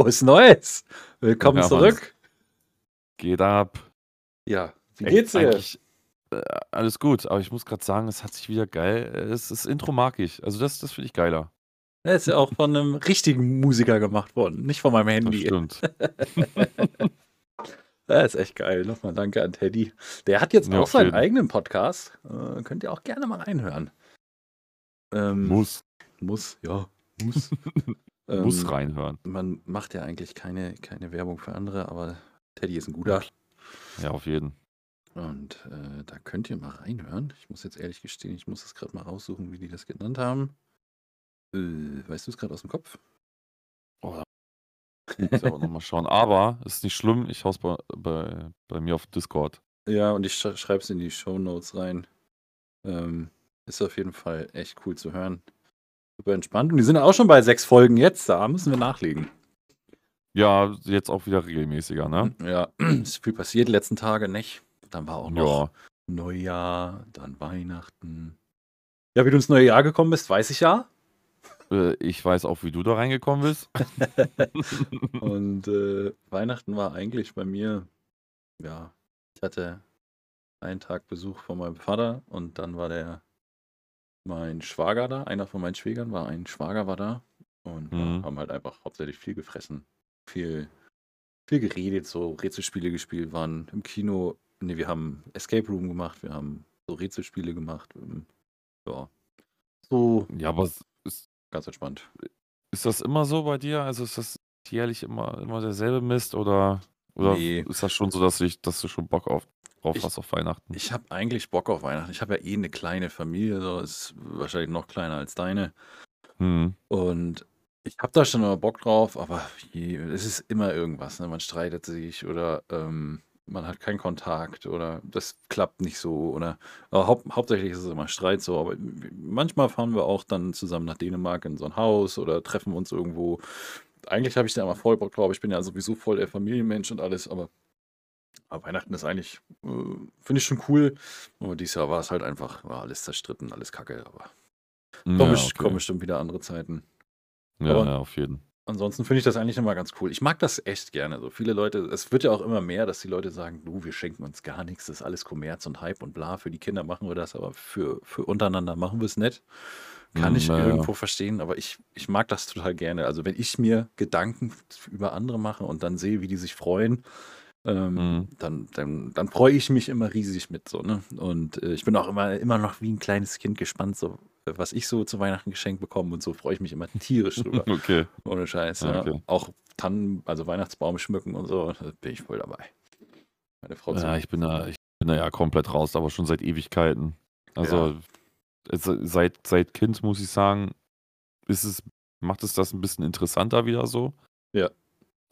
Frohes Neues. Willkommen Ja, Mann. zurück. Geht ab. Ja, wie geht's dir? Äh, alles gut, aber ich muss gerade sagen, es hat sich wieder geil. äh, Es, das Intro mag ich. Also das, das finde ich geiler. Er ist ja auch von einem richtigen Musiker gemacht worden, nicht von meinem Das Handy. stimmt. Das ist echt geil. Nochmal danke an Teddy. Der hat jetzt Ja, auch auf seinen eigenen Podcast. Äh, könnt ihr auch gerne mal reinhören. Ähm, Muss, Muss, ja. Muss. muss Ähm, reinhören. Man macht ja eigentlich keine, keine Werbung für andere, aber Teddy ist ein guter. Ja, auf jeden. Und äh, da könnt ihr mal reinhören. Ich muss jetzt ehrlich gestehen, ich muss es gerade mal raussuchen, wie die das genannt haben. Äh, weißt du es gerade aus dem Kopf? Oh, da muss ich aber nochmal schauen. Aber ist nicht schlimm, ich hau's bei, bei, bei mir auf Discord. Ja, und ich sch schreibe es in die Show Notes rein. Ähm, ist auf jeden Fall echt cool zu hören. Super entspannt. Und die sind auch schon bei sechs Folgen jetzt. Da müssen wir nachlegen. Ja, jetzt auch wieder regelmäßiger, ne? Ja, ist viel passiert die letzten Tage, nicht? Dann war auch noch Ja. Neujahr, dann Weihnachten. Ja, wie du ins neue Jahr gekommen bist, weiß ich ja. Äh, Ich weiß auch, wie du da reingekommen bist. Und äh, Weihnachten war eigentlich bei mir, ja, ich hatte einen Tag Besuch von meinem Vater und dann war der mein Schwager da, einer von meinen Schwägern war ein Schwager war da und Mhm. haben halt einfach hauptsächlich viel gefressen, viel, viel geredet, so Rätselspiele gespielt, waren im Kino, ne, wir haben Escape Room gemacht, wir haben so Rätselspiele gemacht, ähm, ja, so Ja, aber es ist, ganz entspannt. ist das immer so bei dir? Also ist das jährlich immer, immer derselbe Mist oder, oder Nee. ist das schon so, dass, ich, dass du schon Bock auf, drauf Ich- hast auf Weihnachten? Ich habe eigentlich Bock auf Weihnachten. Ich habe ja eh eine kleine Familie, so ist wahrscheinlich noch kleiner als deine. Hm. Und ich habe da schon immer Bock drauf, aber je, es ist immer irgendwas. Ne? Man streitet sich oder ähm, man hat keinen Kontakt oder das klappt nicht so. Oder aber haupt, hauptsächlich ist es immer Streit so. Aber manchmal fahren wir auch dann zusammen nach Dänemark in so ein Haus oder treffen uns irgendwo. Eigentlich habe ich da immer voll Bock drauf. Ich bin ja sowieso voll der Familienmensch und alles, aber, aber Weihnachten ist eigentlich, äh, finde ich schon cool. Aber dieses Jahr war es halt einfach, war alles zerstritten, alles kacke. Aber Ja, kommen, okay. kommen bestimmt wieder andere Zeiten. ja, aber- ja, auf jeden. Ansonsten finde ich das eigentlich immer ganz cool. Ich mag das echt gerne. So viele Leute, es wird ja auch immer mehr, dass die Leute sagen, du, wir schenken uns gar nichts, das ist alles Kommerz und Hype und bla. Für die Kinder machen wir das, aber für, für untereinander machen wir es nicht. Kann ich ja, ja. irgendwo verstehen, aber ich, ich mag das total gerne. Also wenn ich mir Gedanken über andere mache und dann sehe, wie die sich freuen, ähm, Mhm. dann, dann, dann freue ich mich immer riesig mit so, ne? Und äh, ich bin auch immer, immer noch wie ein kleines Kind gespannt, so was ich so zu Weihnachten geschenkt bekomme und so freue ich mich immer tierisch drüber. Okay. Ohne Scheiß, Ja, ja. okay. Auch Tannen, also Weihnachtsbaum schmücken und so, da bin ich voll dabei. Meine Frau Ja, ich bin da, ich bin da ja komplett raus, aber schon seit Ewigkeiten. Also es, seit, seit Kind muss ich sagen, ist es, macht es das ein bisschen interessanter wieder so. Ja.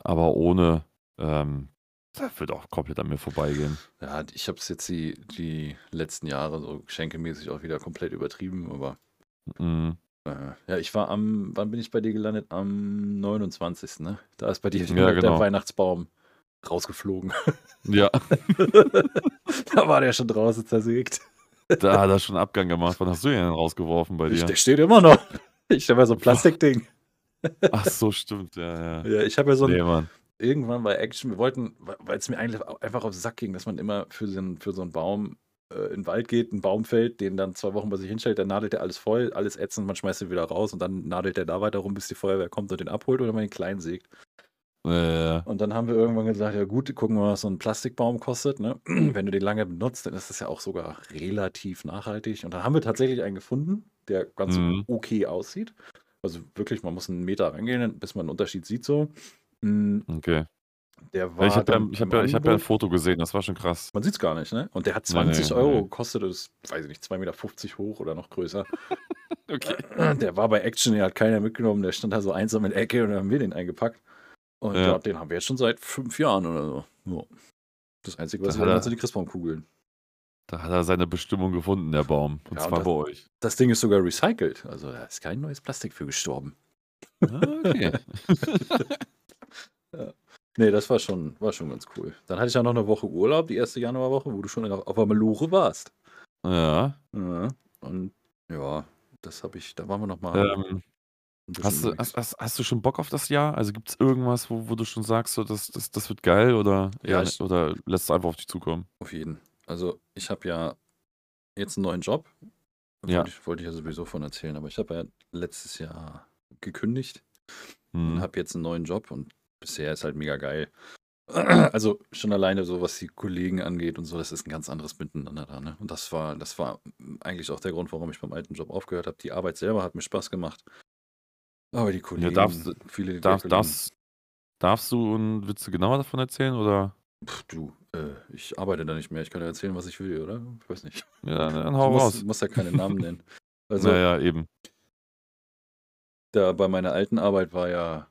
Aber ohne, ähm, das wird auch komplett an mir vorbeigehen. Ja, ich habe es jetzt die, die letzten Jahre so geschenkemäßig auch wieder komplett übertrieben, aber Mhm. äh, ja, ich war am, wann bin ich bei dir gelandet? Am 29. Ne? Da ist bei dir Ja, der genau. Weihnachtsbaum rausgeflogen. Ja, da war der schon draußen zersägt. Da hat er schon Abgang gemacht. Wann hast du ihn denn rausgeworfen bei dir? der steht immer noch. Ich habe ja so ein Plastikding. Ach so, stimmt, ja, ja. Ja, ich habe ja so ein, Nee, irgendwann bei Action, wir wollten, weil es mir eigentlich einfach auf den Sack ging, dass man immer für so einen, für so einen Baum äh, in den Wald geht, einen Baum fällt, den dann zwei Wochen bei sich hinstellt, dann nadelt er alles voll, alles ätzend, man schmeißt ihn wieder raus und dann nadelt er da weiter rum, bis die Feuerwehr kommt und den abholt oder man den klein sägt. Und dann haben wir irgendwann gesagt, ja gut, gucken wir mal, was so ein Plastikbaum kostet. Ne? Wenn du den lange benutzt, dann ist das ja auch sogar relativ nachhaltig. Und dann haben wir tatsächlich einen gefunden, der ganz Mhm. okay aussieht. Also wirklich, man muss einen Meter reingehen, bis man einen Unterschied sieht so. Mm, okay. Der war Ja, ich habe ja, hab ja, hab ja ein. Foto gesehen, das war schon krass. Man sieht es gar nicht, ne? Und der hat Nee, nee, 20 Euro gekostet, das ist, weiß ich nicht, 2,50 Meter hoch oder noch größer. Okay. Der war bei Action, den hat keiner mitgenommen, der stand da so einsam in der Ecke und dann haben wir den eingepackt. Und Ja. ja. den haben wir jetzt schon seit fünf Jahren oder so. Ja. Das Einzige, was Da wir haben, sind die Christbaumkugeln. Da hat er seine Bestimmung gefunden, der Baum. Und Ja, und zwar das- bei euch. Das Ding ist sogar recycelt. Also da ist kein neues Plastik für gestorben. Okay. Nee, das war schon, war schon ganz cool. Dann hatte ich ja noch eine Woche Urlaub, die erste Januarwoche, wo du schon auf, auf der Malure warst. ja. Ja. Und ja, das habe ich, da waren wir noch Hast du, hast, hast, hast du schon Bock auf das Jahr? Also gibt es irgendwas, wo, wo du schon sagst, so, das, das, das wird geil oder, Ja, ja, ich, oder lässt es einfach auf dich zukommen? auf jeden. Also ich habe ja jetzt einen neuen Job. Ja. Wollte ich, wollte ich ja sowieso von erzählen, aber ich habe ja letztes Jahr gekündigt und Mhm. habe jetzt einen neuen Job und bisher ist halt mega geil. Also schon alleine so, was die Kollegen angeht und so, das ist ein ganz anderes Miteinander da. Ne? Und das war, das war eigentlich auch der Grund, warum ich beim alten Job aufgehört habe. Die Arbeit selber hat mir Spaß gemacht. Aber die Kollegen, darfst du- viele Darf, Kollegen, darfst, darfst du und willst du genauer davon erzählen oder? pff, du, äh, ich arbeite da nicht mehr. Ich kann ja erzählen, was ich will, oder? Ich weiß nicht. Ja, dann Ich hau muss, raus. muss ja keine Namen nennen. Also naja, eben. da bei meiner alten Arbeit war ja,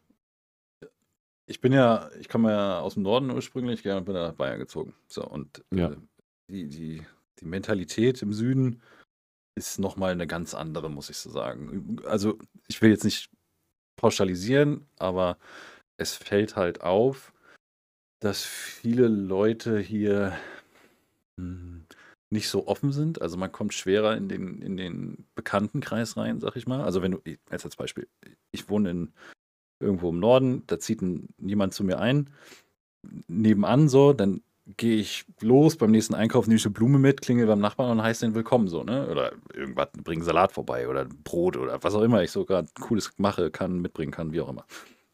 ich bin ja, ich komme ja aus dem Norden ursprünglich, ja, und bin nach Bayern gezogen. So, und Ja. äh, die, die, die Mentalität im Süden ist nochmal eine ganz andere, muss ich so sagen. Also, ich will jetzt nicht pauschalisieren, aber es fällt halt auf, dass viele Leute hier hm, nicht so offen sind. Also man kommt schwerer in den, in den Bekanntenkreis rein, sag ich mal. Also wenn du, als als Beispiel, ich wohne in irgendwo im Norden, da zieht ein, niemand zu mir ein, nebenan so, dann gehe ich los beim nächsten Einkauf, nehme ich eine Blume mit, klingel beim Nachbarn und heiße den willkommen so, ne? Oder irgendwas, bring Salat vorbei oder Brot oder was auch immer ich so gerade Cooles mache, kann, mitbringen kann, wie auch immer.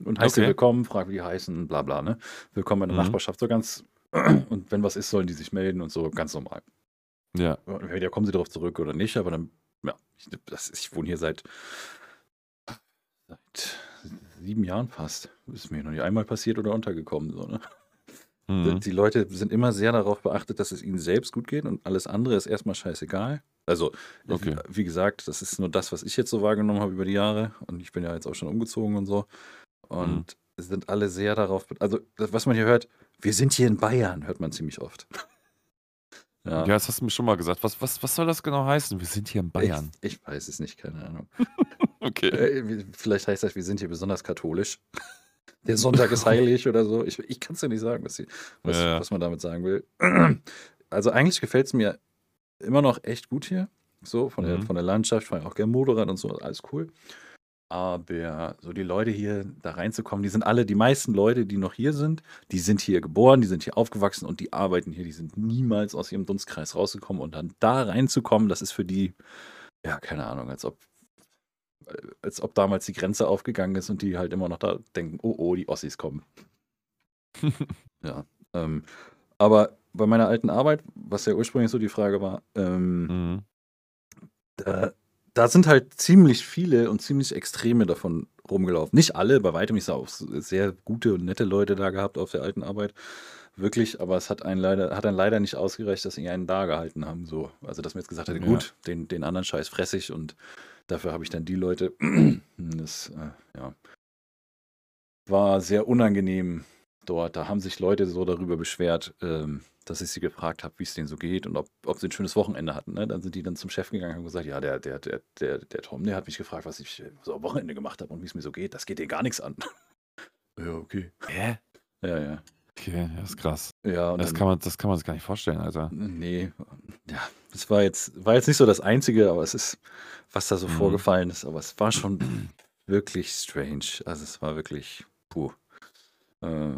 Und heiße den Okay. willkommen, frage, wie die heißen, bla bla, ne? Willkommen in der Mhm. Nachbarschaft, so ganz, und wenn was ist, sollen die sich melden und so, ganz normal. Ja. Ja, kommen sie darauf zurück oder nicht, aber dann, ja, ich, das, ich wohne hier seit, seit sieben Jahren fast. Ist mir noch nicht einmal passiert oder untergekommen. So, ne? Mhm. Die Leute sind immer sehr darauf beachtet, dass es ihnen selbst gut geht und alles andere ist erstmal scheißegal. Also, Okay. wie, wie gesagt, das ist nur das, was ich jetzt so wahrgenommen habe über die Jahre und ich bin ja jetzt auch schon umgezogen und so. Und es sind alle sehr darauf, also das, was man hier hört, wir sind hier in Bayern, hört man ziemlich oft. Ja, das hast du mir schon mal gesagt. Was, was, was soll das genau heißen? Wir sind hier in Bayern. Ich, ich weiß es nicht, keine Ahnung. Okay. Äh, Vielleicht heißt das, wir sind hier besonders katholisch. Der Sonntag ist heilig oder so. Ich, ich kann es ja nicht sagen, was, sie, was, Ja, was man damit sagen will. Also eigentlich gefällt es mir immer noch echt gut hier. So, von, der, Mhm. von der Landschaft, fahre ich auch gerne Motorrad und so, alles cool. Aber so die Leute hier da reinzukommen, die sind alle, die meisten Leute, die noch hier sind, die sind hier geboren, die sind hier aufgewachsen und die arbeiten hier, die sind niemals aus ihrem Dunstkreis rausgekommen und dann da reinzukommen, das ist für die, ja, keine Ahnung, als ob als ob damals die Grenze aufgegangen ist und die halt immer noch da denken, oh oh, die Ossis kommen. ja. Ähm, aber bei meiner alten Arbeit, was ja ursprünglich so die Frage war, ähm, Mhm. da, da sind halt ziemlich viele und ziemlich extreme davon rumgelaufen. Nicht alle, bei weitem. Ich sah auch sehr gute und nette Leute da gehabt auf der alten Arbeit. Wirklich, aber es hat einen leider, hat dann leider nicht ausgereicht, dass sie einen da gehalten haben. So. Also, dass man jetzt gesagt hat, Ja. gut, den, den anderen Scheiß fress ich und dafür habe ich dann die Leute. Das, äh, ja. War sehr unangenehm dort. Da haben sich Leute so darüber beschwert, ähm, dass ich sie gefragt habe, wie es denen so geht und ob, ob sie ein schönes Wochenende hatten. Ne? Dann sind die dann zum Chef gegangen und haben gesagt, ja, der, der, der, der, der Tom, der hat mich gefragt, was ich so am Wochenende gemacht habe und wie es mir so geht. Das geht dir gar nichts an. ja, okay. Hä? Ja, ja. Okay, das ist krass. Ja, und Das dann, kann, man, das kann man sich gar nicht vorstellen, Alter. Nee, ja, das war jetzt, war jetzt nicht so das Einzige, aber es ist, was da so Mhm. vorgefallen ist, aber es war schon wirklich strange. Also es war wirklich, puh. Äh,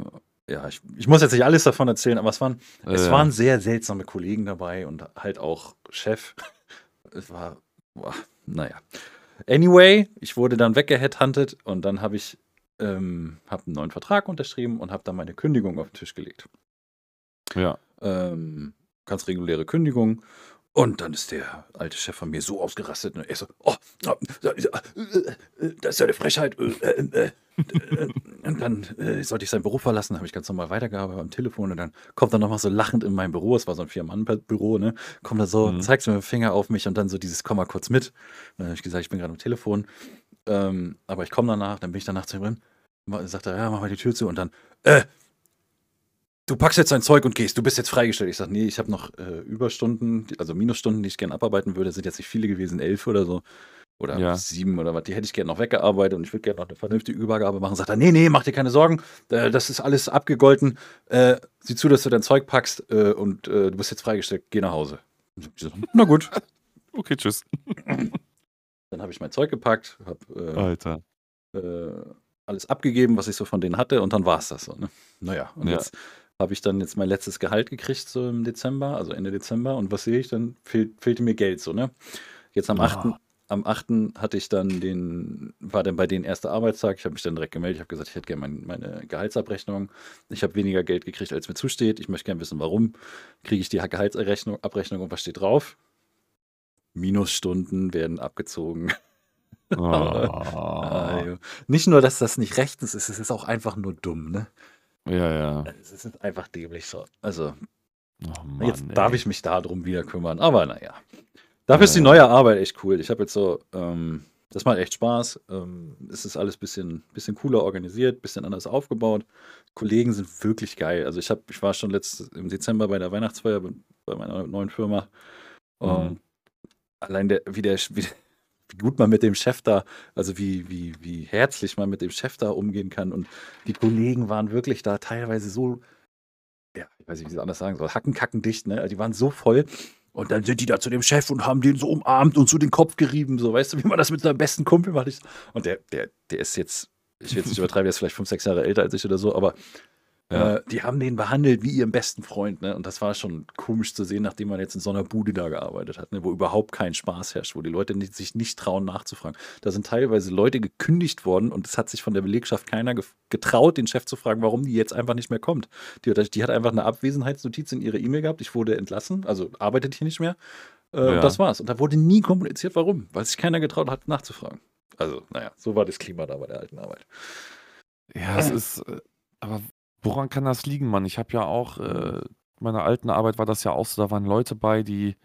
ja, ich, ich muss jetzt nicht alles davon erzählen, aber es waren, es Äh, waren sehr seltsame Kollegen dabei und halt auch Chef. Es war, boah, naja. Anyway, ich wurde dann weggeheadhuntet und dann habe ich ähm, hab einen neuen Vertrag unterschrieben und habe dann meine Kündigung auf den Tisch gelegt Ja. ähm, ganz reguläre Kündigung. Und dann ist der alte Chef von mir so ausgerastet. Und er so, oh, oh, äh, äh, das ist ja eine Frechheit. äh, Und dann sollte ich sein Büro verlassen, habe ich ganz normal weitergearbeitet am Telefon und dann kommt er nochmal so lachend in mein Büro, es war so ein Vier-Mann-Büro, ne? Kommt er so, Mhm. zeigt mir mit dem Finger auf mich und dann so dieses Komm mal kurz mit. Dann habe ich gesagt, ich bin gerade am Telefon. Ähm, aber ich komme danach, dann bin ich danach zu ihm drin. Sagt er, ja, mach mal die Tür zu und dann, äh, du packst jetzt dein Zeug und gehst, du bist jetzt freigestellt. Ich sage, nee, ich habe noch äh, Überstunden, also Minusstunden, die ich gerne abarbeiten würde, sind jetzt nicht viele gewesen, elf oder so. Oder Ja. sieben oder was, die hätte ich gerne noch weggearbeitet und ich würde gerne noch eine vernünftige Übergabe machen. Sagt er, nee, nee, mach dir keine Sorgen, äh, das ist alles abgegolten. Äh, sieh zu, dass du dein Zeug packst äh, und äh, du bist jetzt freigestellt, geh nach Hause. Ich so, Na gut. Okay, tschüss. Dann habe ich mein Zeug gepackt, habe äh, alles abgegeben, was ich so von denen hatte und dann war es das so. Ne? Naja, und Ja. jetzt habe ich dann jetzt mein letztes Gehalt gekriegt, so im Dezember, also Ende Dezember. Und was sehe ich? Dann fehl, fehlte mir Geld so, ne? Jetzt am 8. Ah. Am 8. hatte ich dann den, war dann bei denen erster Arbeitstag. Ich habe mich dann direkt gemeldet. Ich habe gesagt, ich hätte gerne mein, meine Gehaltsabrechnung. Ich habe weniger Geld gekriegt, als mir zusteht. Ich möchte gerne wissen, warum. Kriege ich die Gehaltsabrechnung Abrechnung und was steht drauf? Minusstunden werden abgezogen. Ah, Ah. jo. Nicht nur, dass das nicht rechtens ist, es ist auch einfach nur dumm, ne? Ja, ja. Es ist einfach dämlich so. Also, Oh Mann, jetzt darf ey. ich mich darum wieder kümmern. Aber naja. Dafür ist die Ja. neue Arbeit echt cool. Ich habe jetzt so, ähm, das macht echt Spaß. Ähm, es ist alles ein bisschen, bisschen cooler organisiert, bisschen anders aufgebaut. Kollegen sind wirklich geil. Also ich habe, ich war schon letztes im Dezember bei der Weihnachtsfeier bei meiner neuen Firma. Mhm. Und allein der, wie der, wie, wie gut man mit dem Chef da, also wie, wie, wie herzlich man mit dem Chef da umgehen kann. Und die Kollegen waren wirklich da teilweise so, ja, ich weiß nicht, wie ich es anders sagen soll, hackenkacken dicht, ne? Die waren so voll. Und dann sind die da zu dem Chef und haben den so umarmt und so den Kopf gerieben, so, weißt du, wie man das mit seinem besten Kumpel macht. Und der, der, der ist jetzt, ich will jetzt nicht übertreiben, der ist vielleicht fünf, sechs Jahre älter als ich oder so, aber Ja. äh, die haben den behandelt wie ihren besten Freund, ne? Und das war schon komisch zu sehen, nachdem man jetzt in so einer Bude da gearbeitet hat, ne? wo überhaupt kein Spaß herrscht, wo die Leute nicht, sich nicht trauen nachzufragen. Da sind teilweise Leute gekündigt worden und es hat sich von der Belegschaft keiner getraut, den Chef zu fragen, warum die jetzt einfach nicht mehr kommt. Die, hat- die hat einfach eine Abwesenheitsnotiz in ihre E-Mail gehabt, ich wurde entlassen, also arbeitet hier nicht mehr. Äh, Ja. und das war's. Und da wurde nie kommuniziert, warum, weil sich keiner getraut hat, nachzufragen. Also, naja, so war das Klima da bei der alten Arbeit. Ja, es ist, äh, aber woran kann das liegen, Mann? Ich habe ja auch, äh, meiner alten Arbeit war das ja auch so, da waren Leute bei, die,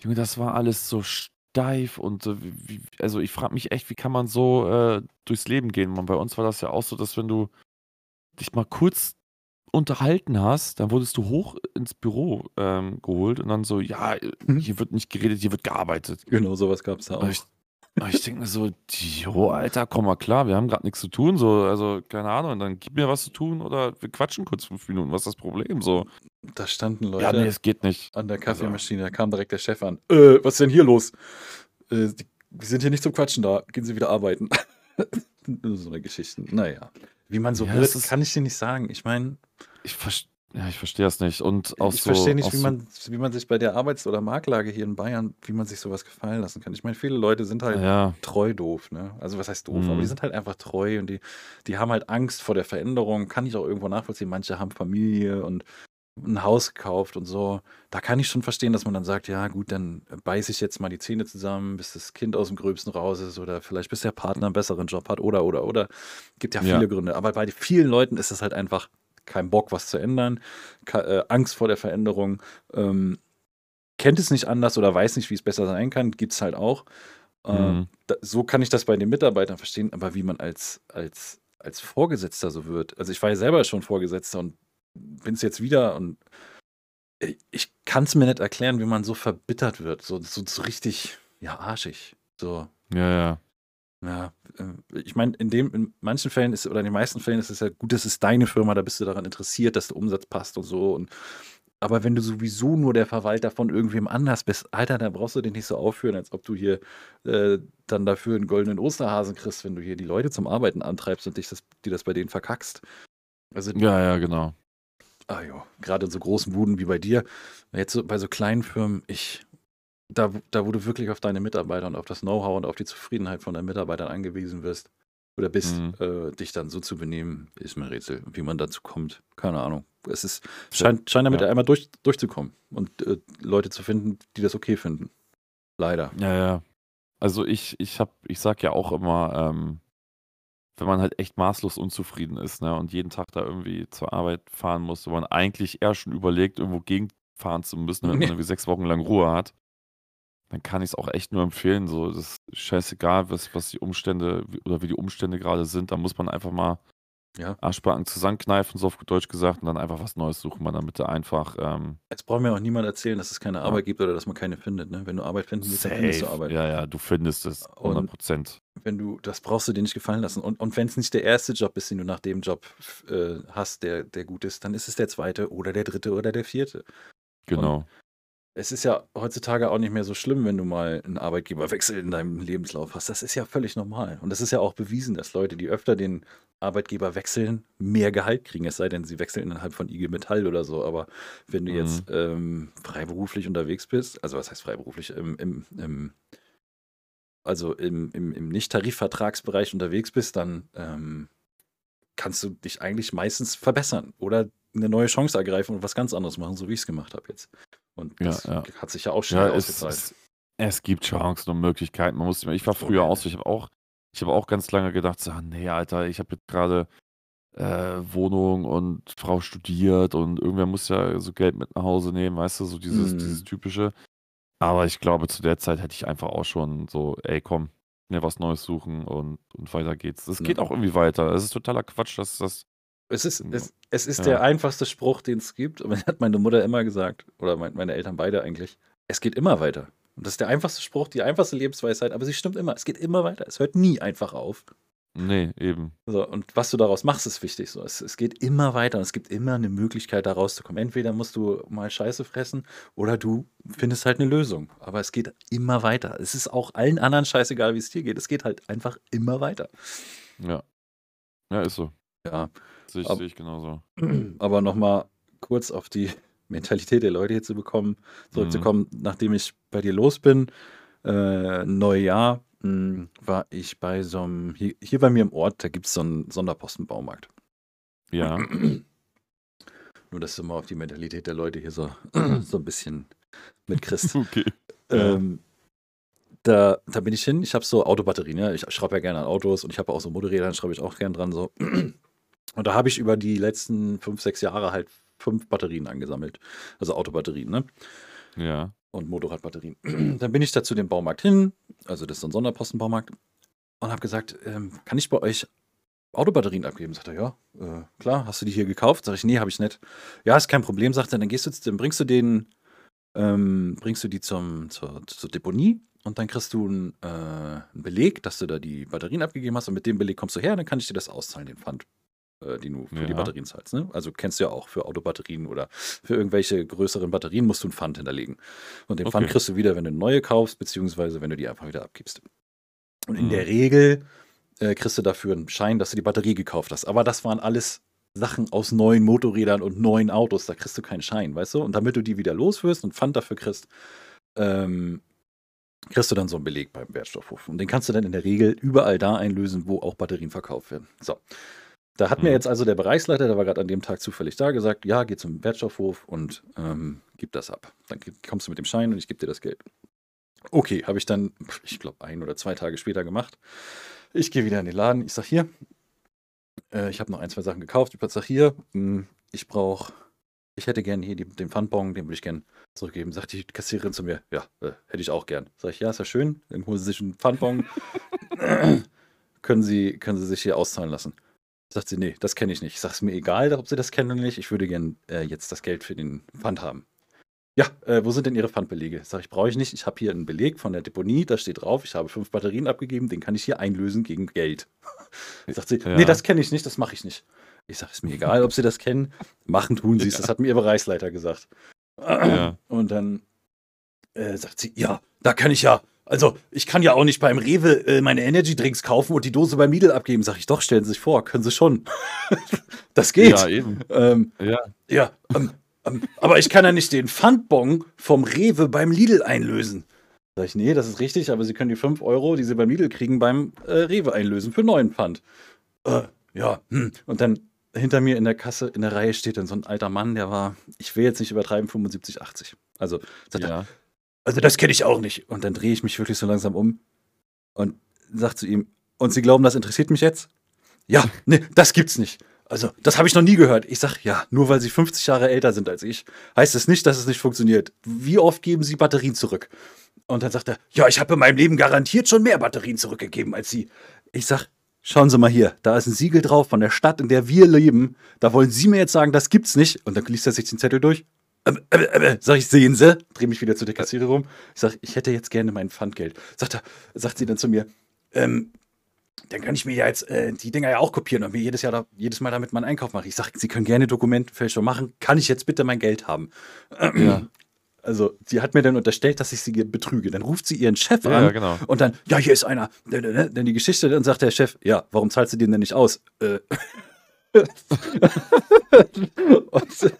Junge, das war alles so steif und äh, wie, also ich frage mich echt, wie kann man so äh, durchs Leben gehen? Man, bei uns war das ja auch so, dass wenn du dich mal kurz unterhalten hast, dann wurdest du hoch ins Büro ähm, geholt und dann so, ja, Mhm. hier wird nicht geredet, hier wird gearbeitet. Genau, sowas gab es da auch. Und ich, denke mir so, jo, Alter, komm mal klar, wir haben gerade nichts zu tun, so, also keine Ahnung, dann gib mir was zu tun oder wir quatschen kurz fünf Minuten, was ist das Problem? So, Da standen Leute ja, nee, es geht nicht. an der Kaffeemaschine, da kam direkt der Chef an. Äh, was ist denn hier los? Äh, die, wir sind hier nicht zum Quatschen da, gehen Sie wieder arbeiten. so eine Geschichte. Naja. Wie man so Ja, wird, kann ich dir nicht sagen. Ich meine, Ich, vers- ja, ich verstehe es nicht. Und auch ich so, verstehe nicht, wie so, man, wie man sich bei der Arbeits- oder Marktlage hier in Bayern, wie man sich sowas gefallen lassen kann. Ich meine, viele Leute sind halt Ja, treu doof, ne? Also was heißt doof, aber Mhm. die sind halt einfach treu und die, die haben halt Angst vor der Veränderung, kann ich auch irgendwo nachvollziehen. Manche haben Familie und ein Haus gekauft und so. Da kann ich schon verstehen, dass man dann sagt, ja gut, dann beiße ich jetzt mal die Zähne zusammen, bis das Kind aus dem Gröbsten raus ist oder vielleicht bis der Partner einen besseren Job hat oder oder oder. Gibt ja Ja. viele Gründe. Aber bei vielen Leuten ist es halt einfach kein Bock, was zu ändern, äh, Angst vor der Veränderung, ähm, kennt es nicht anders oder weiß nicht, wie es besser sein kann, gibt es halt auch. Äh, Mhm. da, so kann ich das bei den Mitarbeitern verstehen, aber wie man als, als, als Vorgesetzter so wird. Also ich war ja selber schon Vorgesetzter und bin es jetzt wieder und ich- ich kann es mir nicht erklären, wie man so verbittert wird, so, so, so richtig, ja, arschig. So, ja, ja. ja, äh, ich meine, in dem, in manchen Fällen ist, oder in den meisten Fällen ist es ja gut, das ist deine Firma, da bist du daran interessiert, dass der Umsatz passt und so. Und, aber wenn du sowieso nur der Verwalter von irgendwem anders bist, Alter, dann brauchst du dich nicht so aufführen, als ob du hier äh, dann dafür einen goldenen Osterhasen kriegst, wenn du hier die Leute zum Arbeiten antreibst und dich das, die das bei denen verkackst. Also, Ja, ja, genau. ah jo, gerade in so großen Buden wie bei dir, jetzt so, bei so kleinen Firmen, ich, da, da wo du wirklich auf deine Mitarbeiter und auf das Know-how und auf die Zufriedenheit von deinen Mitarbeitern angewiesen wirst oder bist, Mhm. äh, dich dann so zu benehmen, ist mir ein Rätsel, wie man dazu kommt. Keine Ahnung. Es ist, scheint, scheint damit Ja. einmal durch, durchzukommen und äh, Leute zu finden, die das okay finden. Leider. Ja, ja. Also ich, ich hab, ich sag ja auch immer, ähm, wenn man halt echt maßlos unzufrieden ist, ne, und jeden Tag da irgendwie zur Arbeit fahren muss, wo man eigentlich eher schon überlegt, irgendwo gegenfahren zu müssen, wenn man irgendwie sechs Wochen lang Ruhe hat, dann kann ich es auch echt nur empfehlen. So, das ist scheißegal, was, was die Umstände oder wie die Umstände gerade sind. Da muss man einfach mal Ja. Arschbacken zusammenkneifen, so auf Deutsch gesagt, und dann einfach was Neues suchen, man damit er einfach ähm, Jetzt braucht mir auch niemand erzählen, dass es keine Arbeit gibt oder dass man keine findet. Ne? Wenn du Arbeit finden willst, dann findest du. Arbeit. Ja, ja, du findest es. Und- 100 Prozent. wenn du, das brauchst du dir nicht gefallen lassen. Und, und wenn es nicht der erste Job ist, den du nach dem Job äh, hast, der, der gut ist, dann ist es der zweite oder der dritte oder der vierte. Genau. Es ist ja heutzutage auch nicht mehr so schlimm, wenn du mal einen Arbeitgeberwechsel in deinem Lebenslauf hast. Das ist ja völlig normal. Und das ist ja auch bewiesen, dass Leute, die öfter den Arbeitgeber wechseln, mehr Gehalt kriegen. Es sei denn, sie wechseln innerhalb von IG Metall oder so. Aber wenn du jetzt Mhm. ähm, freiberuflich unterwegs bist, also was heißt freiberuflich, im, im, im, also im, im, im Nicht-Tarifvertragsbereich unterwegs bist, dann ähm, kannst du dich eigentlich meistens verbessern oder eine neue Chance ergreifen und was ganz anderes machen, so wie ich es gemacht habe jetzt. Und Ja, das ja. hat sich ja auch Ja, schnell es, ausgezahlt. es, es gibt Chancen und Möglichkeiten. Man muss, ich war früher auch gerne. so, ich habe auch, ich habe auch ganz lange gedacht, so, ah, nee, Alter, ich habe jetzt gerade äh, Wohnung und Frau studiert und irgendwer muss ja so Geld mit nach Hause nehmen, weißt du, so dieses, dieses Mm, typische. Aber ich glaube, zu der Zeit hätte ich einfach auch schon so, ey, komm, mir was Neues suchen und, und weiter geht's. Es geht auch irgendwie weiter. Es ist totaler Quatsch, dass das. Es ist, es, es ist Ja. der einfachste Spruch, den es gibt. Und hat meine Mutter immer gesagt, oder mein, meine Eltern beide eigentlich. Es geht immer weiter. Und das ist der einfachste Spruch, die einfachste Lebensweisheit, aber sie stimmt immer. Es geht immer weiter. Es hört nie einfach auf. Nee, eben. So, und was du daraus machst, ist wichtig. So, es, es geht immer weiter und es gibt immer eine Möglichkeit, da rauszukommen. Entweder musst du mal Scheiße fressen oder du findest halt eine Lösung. Aber es geht immer weiter. Es ist auch allen anderen scheißegal, wie es dir geht. Es geht halt einfach immer weiter. Ja. Ja, ist so. Ja, Sehe ich, sehe ich genauso. aber nochmal kurz auf die Mentalität der Leute hier zu bekommen, zurückzukommen, nachdem ich bei dir los bin, äh, Neujahr, mh, war ich bei so einem, hier, hier bei mir im Ort, da gibt es so einen Sonderpostenbaumarkt. Ja. Nur, dass du mal auf die Mentalität der Leute hier so, so ein bisschen mitkriegst. Okay. Ähm, da, da bin ich hin, ich habe so Autobatterien, ja. ich schraube ja gerne an Autos und ich habe auch so Motorräder, da schraube ich auch gern dran so. Und da habe ich über die letzten fünf, sechs Jahre halt fünf Batterien angesammelt. Also Autobatterien, ne? Ja. Und Motorradbatterien. Dann bin ich da zu dem Baumarkt hin, also das ist so ein Sonderpostenbaumarkt, und habe gesagt, ähm, kann ich bei euch Autobatterien abgeben? Sagt er, ja, äh, klar, hast du die hier gekauft? Sag ich, nee, habe ich nicht. Ja, ist kein Problem, sagt er, dann gehst du, dann bringst du den, ähm, bringst du die zum, zur, zur Deponie und dann kriegst du einen, äh, einen Beleg, dass du da die Batterien abgegeben hast und mit dem Beleg kommst du her, dann kann ich dir das auszahlen, den Pfand, äh, den du für die Ja. Batterien zahlst. Ne? Also kennst du ja auch für Autobatterien oder für irgendwelche größeren Batterien musst du einen Pfand hinterlegen. Und den Pfand Okay. kriegst du wieder, wenn du eine neue kaufst, beziehungsweise wenn du die einfach wieder abgibst. Und in Mhm. der Regel äh, kriegst du dafür einen Schein, dass du die Batterie gekauft hast. Aber das waren alles Sachen aus neuen Motorrädern und neuen Autos. Da kriegst du keinen Schein, weißt du? Und damit du die wieder los wirst und Pfand dafür kriegst, ähm, kriegst du dann so einen Beleg beim Wertstoffhof. Und den kannst du dann in der Regel überall da einlösen, wo auch Batterien verkauft werden. So. Da hat mir Mhm. jetzt also der Bereichsleiter, der war gerade an dem Tag zufällig da, gesagt, ja, geh zum Wertstoffhof und ähm, gib das ab. Dann kommst du mit dem Schein und ich gebe dir das Geld. Okay, habe ich dann, ich glaube, ein oder zwei Tage später gemacht. Ich gehe wieder in den Laden. Ich sage hier, äh, ich habe noch ein, zwei Sachen gekauft. Ich sage hier, mh, ich brauche, ich hätte gern hier die, den Pfandbon, den würde ich gern zurückgeben. Sagt die Kassiererin zu mir, ja, äh, hätte ich auch gern. Sag ich, ja, ist ja schön. Dann holen Sie sich einen Pfandbon. können, Sie, können Sie sich hier auszahlen lassen. Sagt sie, nee, das kenne ich nicht. Ich sage, es mir egal, ob Sie das kennen oder nicht. Ich würde gern äh, jetzt das Geld für den Pfand haben. Ja, äh, wo sind denn Ihre Pfandbelege? Sag ich, brauche ich nicht. Ich habe hier einen Beleg von der Deponie, da steht drauf, ich habe fünf Batterien abgegeben, den kann ich hier einlösen gegen Geld. Sagt sie, Ja. nee, das kenne ich nicht, das mache ich nicht. Ich sage, ist mir egal, ob Sie das kennen. Machen tun Sie es, Ja. das hat mir Ihr Bereichsleiter gesagt. Ja. Und dann äh, sagt sie, ja, da kann ich ja, also ich kann ja auch nicht beim Rewe äh, meine Energy Drinks kaufen und die Dose beim Lidl abgeben. Sag ich, doch, stellen Sie sich vor, können Sie schon. das geht. Ja, eben. Ähm, Ja. ja, ähm, ähm, aber ich kann ja nicht den Pfandbon vom Rewe beim Lidl einlösen. Sag ich, nee, das ist richtig, aber Sie können die 5 Euro, die Sie beim Lidl kriegen, beim äh, Rewe einlösen für neuen Pfand. Äh, ja, hm. und dann hinter mir in der Kasse, in der Reihe steht dann so ein alter Mann, der war, ich will jetzt nicht übertreiben, 75, 80. Also, sagt er, Ja. Also das kenne ich auch nicht. Und dann drehe ich mich wirklich so langsam um und sage zu ihm, und Sie glauben, das interessiert mich jetzt? Ja, nee, das gibt's nicht. Also, das habe ich noch nie gehört. Ich sage, ja, nur weil Sie 50 Jahre älter sind als ich, heißt es nicht, dass es nicht funktioniert. Wie oft geben Sie Batterien zurück? Und dann sagt er, ja, ich habe in meinem Leben garantiert schon mehr Batterien zurückgegeben als Sie. Ich sag, schauen Sie mal hier, da ist ein Siegel drauf von der Stadt, in der wir leben. Da wollen Sie mir jetzt sagen, das gibt's nicht. Und dann liest er sich den Zettel durch. Ähm, äh, äh, sag ich, sehen Sie? Dreh mich wieder zu der Kassiererin rum. Ich sag, ich hätte jetzt gerne mein Pfandgeld. Sagt er, sagt sie dann zu mir, ähm, dann kann ich mir ja jetzt äh, die Dinger ja auch kopieren und mir jedes Jahr da, jedes Mal damit meinen Einkauf machen. Ich sage, Sie können gerne Dokumentenfälschung machen. Kann ich jetzt bitte mein Geld haben? Ja. Also, sie hat mir dann unterstellt, dass ich sie betrüge. Dann ruft sie ihren Chef Ja, an ja, genau. und dann, ja, hier ist einer. Dann die Geschichte, dann sagt der Chef, ja, warum zahlst du den denn nicht aus? Äh. und,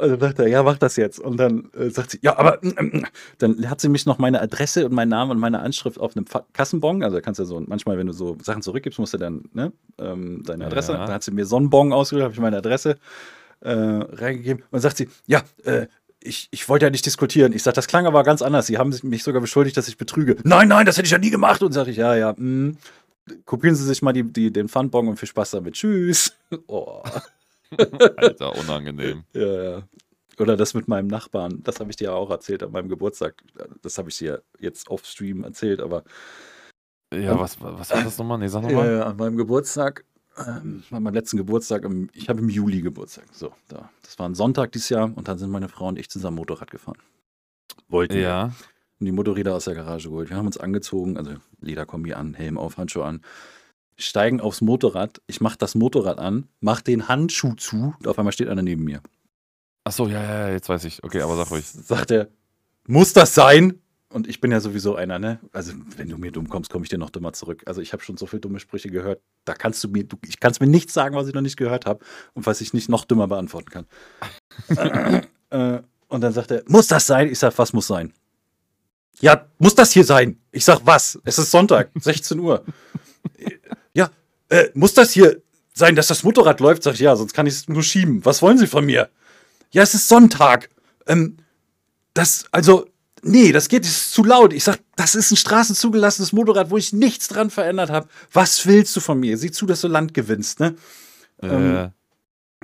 und dann sagt er, ja, mach das jetzt. Und dann äh, sagt sie, ja, aber mm. dann hat sie mich noch meine Adresse und meinen Namen und meine Anschrift auf einem Fa Kassenbon. Also da kannst du so, manchmal, wenn du so Sachen zurückgibst, musst du dann ne, ähm, deine Adresse. Ja. Dann hat sie mir so einen Bon ausgedrückt, habe ich meine Adresse äh, reingegeben. Und dann sagt sie, ja, äh, ich, ich wollte ja nicht diskutieren. Ich sage, das klang aber ganz anders. Sie haben mich sogar beschuldigt, dass ich betrüge. Nein, nein, das hätte ich ja nie gemacht. Und sage ich, ja, ja, mh. kopieren Sie sich mal die, die, den Pfandbon und viel Spaß damit. Tschüss. Oh. Alter, unangenehm. Ja, ja. Oder das mit meinem Nachbarn, das habe ich dir ja auch erzählt an meinem Geburtstag. Das habe ich dir jetzt auf Stream erzählt, aber Ja, was, was war das nochmal? Nee, sag ja, nochmal. ja, an meinem Geburtstag, ähm, an meinem letzten Geburtstag, im, ich habe im Juli Geburtstag. So, da. Das war ein Sonntag dieses Jahr und dann sind meine Frau und ich zusammen Motorrad gefahren. Wollten wir. Ja. Und die Motorräder aus der Garage geholt. Wir haben uns angezogen, also Lederkombi an, Helm auf, Handschuhe an, steigen aufs Motorrad. Ich mache das Motorrad an, mache den Handschuh zu und auf einmal steht einer neben mir. Achso, ja, ja, ja, jetzt weiß ich. Okay, aber sag ruhig. Sagt er, muss das sein? Und ich bin ja sowieso einer, ne? Also, wenn du mir dumm kommst, komme ich dir noch dümmer zurück. Also, ich habe schon so viele dumme Sprüche gehört. Da kannst du mir, du, ich kann es mir nicht sagen, was ich noch nicht gehört habe und was ich nicht noch dümmer beantworten kann. äh, und dann sagt er, muss das sein? Ich sag, was muss sein? Ja, muss das hier sein? Ich sag, was? Es ist Sonntag, 16 Uhr. Äh, muss das hier sein, dass das Motorrad läuft? Sag ich, ja, sonst kann ich es nur schieben. Was wollen Sie von mir? Ja, es ist Sonntag. Ähm, das, also, nee, das geht, das ist zu laut. Ich sag, das ist ein straßenzugelassenes Motorrad, wo ich nichts dran verändert habe. Was willst du von mir? Sieh zu, dass du Land gewinnst, ne? Ähm, Äh,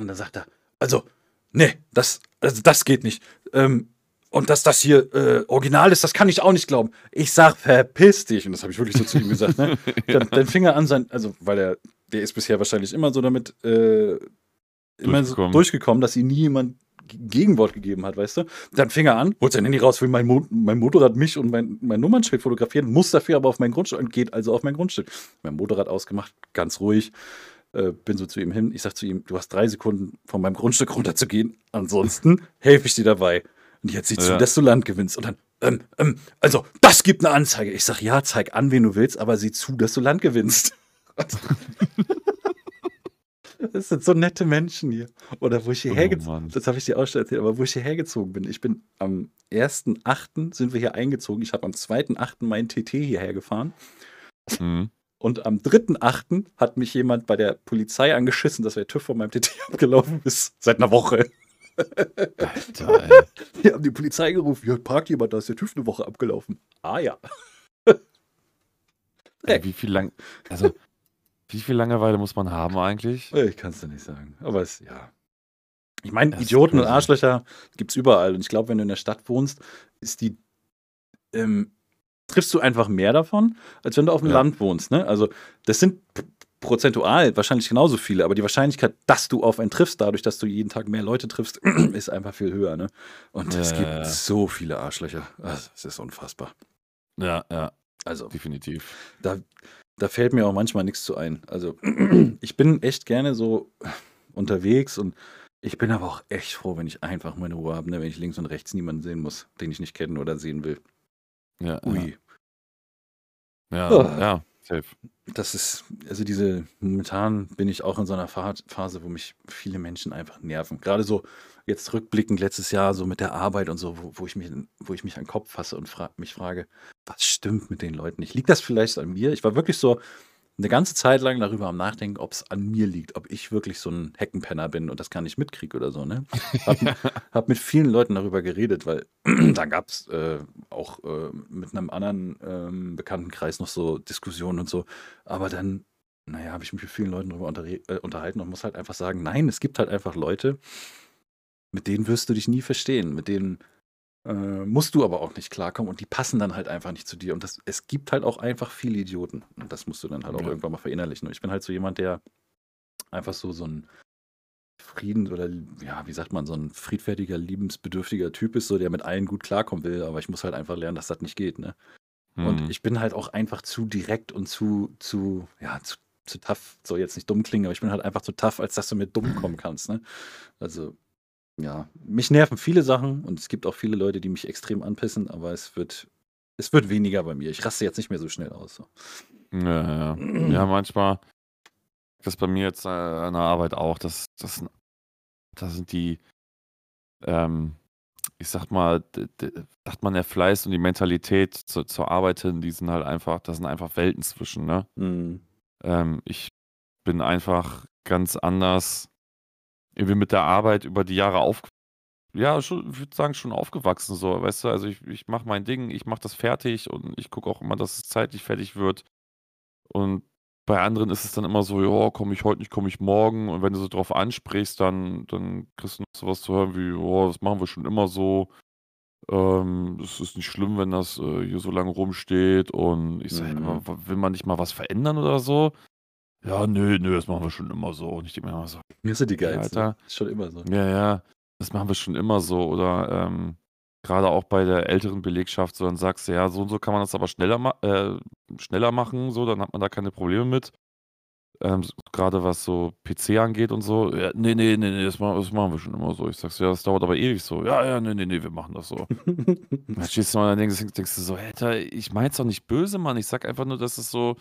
Und dann sagt er, also, nee, das, also das geht nicht. Ähm, und dass das hier äh, original ist, das kann ich auch nicht glauben. Ich sag, verpiss dich. Und das habe ich wirklich so zu ihm gesagt. Ne? Dann, dann fing er an, sein, also, weil er, der ist bisher wahrscheinlich immer so damit äh, immer so Durchgekommen. durchgekommen, dass ihm nie jemand Gegenwort gegeben hat, weißt du? Dann fing er an, holt sein Handy raus, will mein, Mo mein Motorrad mich und mein, mein Nummernschild fotografieren, muss dafür aber auf mein Grundstück und geht also auf mein Grundstück. Mein Motorrad ausgemacht, ganz ruhig. Äh, bin so zu ihm hin. Ich sag zu ihm, du hast drei Sekunden von meinem Grundstück runterzugehen. Ansonsten helfe ich dir dabei. Und jetzt siehst du, Ja. dass du Land gewinnst. Und dann, ähm, ähm, also, das gibt eine Anzeige. Ich sag, ja, zeig an, wen du willst, aber sieh zu, dass du Land gewinnst. Das sind so nette Menschen hier. Oder wo ich hierher Oh, gezogen Mann. das habe ich dir auch schon erzählt, aber wo ich hierher gezogen bin. Ich bin am 1.8. sind wir hier eingezogen. Ich habe am 2.8. meinen TT hierher gefahren. mhm. Und am 3.8. hat mich jemand bei der Polizei angeschissen, dass der TÜV von meinem TT abgelaufen ist. Seit einer Woche. Alter, ey. Die haben die Polizei gerufen. Ja, parkt jemand, da ist der TÜV eine Woche abgelaufen. Ah ja. Ey, Wie viel lang, also, wie viel Langeweile muss man haben eigentlich? Ich kann es dir nicht sagen. Aber es, ja. Ich meine, Idioten und. Arschlöcher gibt es überall. Und ich glaube, wenn du in der Stadt wohnst, ist die. Ähm, triffst du einfach mehr davon, als wenn du auf dem Ja. Land wohnst. Ne? Also, das sind prozentual wahrscheinlich genauso viele, aber die Wahrscheinlichkeit, dass du auf einen triffst, dadurch, dass du jeden Tag mehr Leute triffst, ist einfach viel höher. Ne? Und es Ja, gibt ja, so viele Arschlöcher. Also, Es ist unfassbar. Ja, ja, Also, definitiv. da, da fällt mir auch manchmal nichts zu ein. Also, ich bin echt gerne so unterwegs und ich bin aber auch echt froh, wenn ich einfach meine Ruhe habe, ne? wenn ich links und rechts niemanden sehen muss, den ich nicht kennen oder sehen will. Ja, Ui, ja, Oh. ja, ja, safe. das ist, also diese, momentan bin ich auch in so einer Phase, wo mich viele Menschen einfach nerven. Gerade so jetzt rückblickend letztes Jahr, so mit der Arbeit und so, wo, wo ich mich, wo ich mich an den Kopf fasse und fra mich frage, was stimmt mit den Leuten nicht? Liegt das vielleicht an mir? Ich war wirklich so eine ganze Zeit lang darüber am Nachdenken, ob es an mir liegt, ob ich wirklich so ein Heckenpenner bin und das gar nicht mitkriege oder so, ne? Hab, hab mit vielen Leuten darüber geredet, weil da gab es äh, auch äh, mit einem anderen ähm, Bekanntenkreis noch so Diskussionen und so. Aber dann, naja, habe ich mich mit vielen Leuten darüber äh, unterhalten und muss halt einfach sagen, nein, es gibt halt einfach Leute, mit denen wirst du dich nie verstehen, mit denen äh, musst du aber auch nicht klarkommen und die passen dann halt einfach nicht zu dir. Und das, es gibt halt auch einfach viele Idioten. Und das musst du dann halt auch Ja. irgendwann mal verinnerlichen. Und ich bin halt so jemand, der einfach so, so ein Frieden oder ja, wie sagt man, so ein friedfertiger, liebensbedürftiger Typ ist, so der mit allen gut klarkommen will, aber ich muss halt einfach lernen, dass das nicht geht, ne? Und Mhm. ich bin halt auch einfach zu direkt und zu, zu, ja, zu, zu tough, soll jetzt nicht dumm klingen, aber ich bin halt einfach zu tough, als dass du mir dumm kommen kannst, ne? Also, Ja, mich nerven viele Sachen und es gibt auch viele Leute, die mich extrem anpissen, aber es wird, es wird weniger bei mir. Ich raste jetzt nicht mehr so schnell aus. So. Ja, ja. ja, manchmal, das bei mir jetzt äh, an der Arbeit auch, das, das, das sind die, ähm, ich sag mal, sagt man, der Fleiß und die Mentalität zu, zur Arbeit hin, die sind halt einfach, das sind einfach Welten zwischen, ne? Mhm. Ähm, ich bin einfach ganz anders irgendwie mit der Arbeit über die Jahre auf, ja, schon, ich würde sagen, schon aufgewachsen, so, weißt du, also ich, ich mache mein Ding, ich mache das fertig und ich gucke auch immer, dass es zeitlich fertig wird. Und bei anderen ist es dann immer so, ja, komme ich heute nicht, komme ich morgen. Und wenn du so drauf ansprichst, dann, dann kriegst du noch sowas zu hören wie, oh, das machen wir schon immer so. Ähm, es ist nicht schlimm, wenn das äh, hier so lange rumsteht. Und ich sage, Mhm. will man nicht mal was verändern oder so? Ja, nö, nö, das machen wir schon immer so. Und ich denke mir immer so, Mir sind die ja, geilsten. Alter, Ist schon immer so. ja, ja, das machen wir schon immer so. Oder ähm, gerade auch bei der älteren Belegschaft, so dann sagst du, ja, so und so kann man das aber schneller, ma äh, schneller machen, so, dann hat man da keine Probleme mit. Ähm, gerade was so PC angeht und so. Ja, nee, nee, nee, nee, das, ma das machen wir schon immer so. Ich sag's, ja, das dauert aber ewig so. Ja, ja, nee, nee, nee, wir machen das so. Dann stehst du mal und denkst, denkst du so, Alter, ich mein's doch nicht böse, Mann. Ich sag einfach nur, dass es so.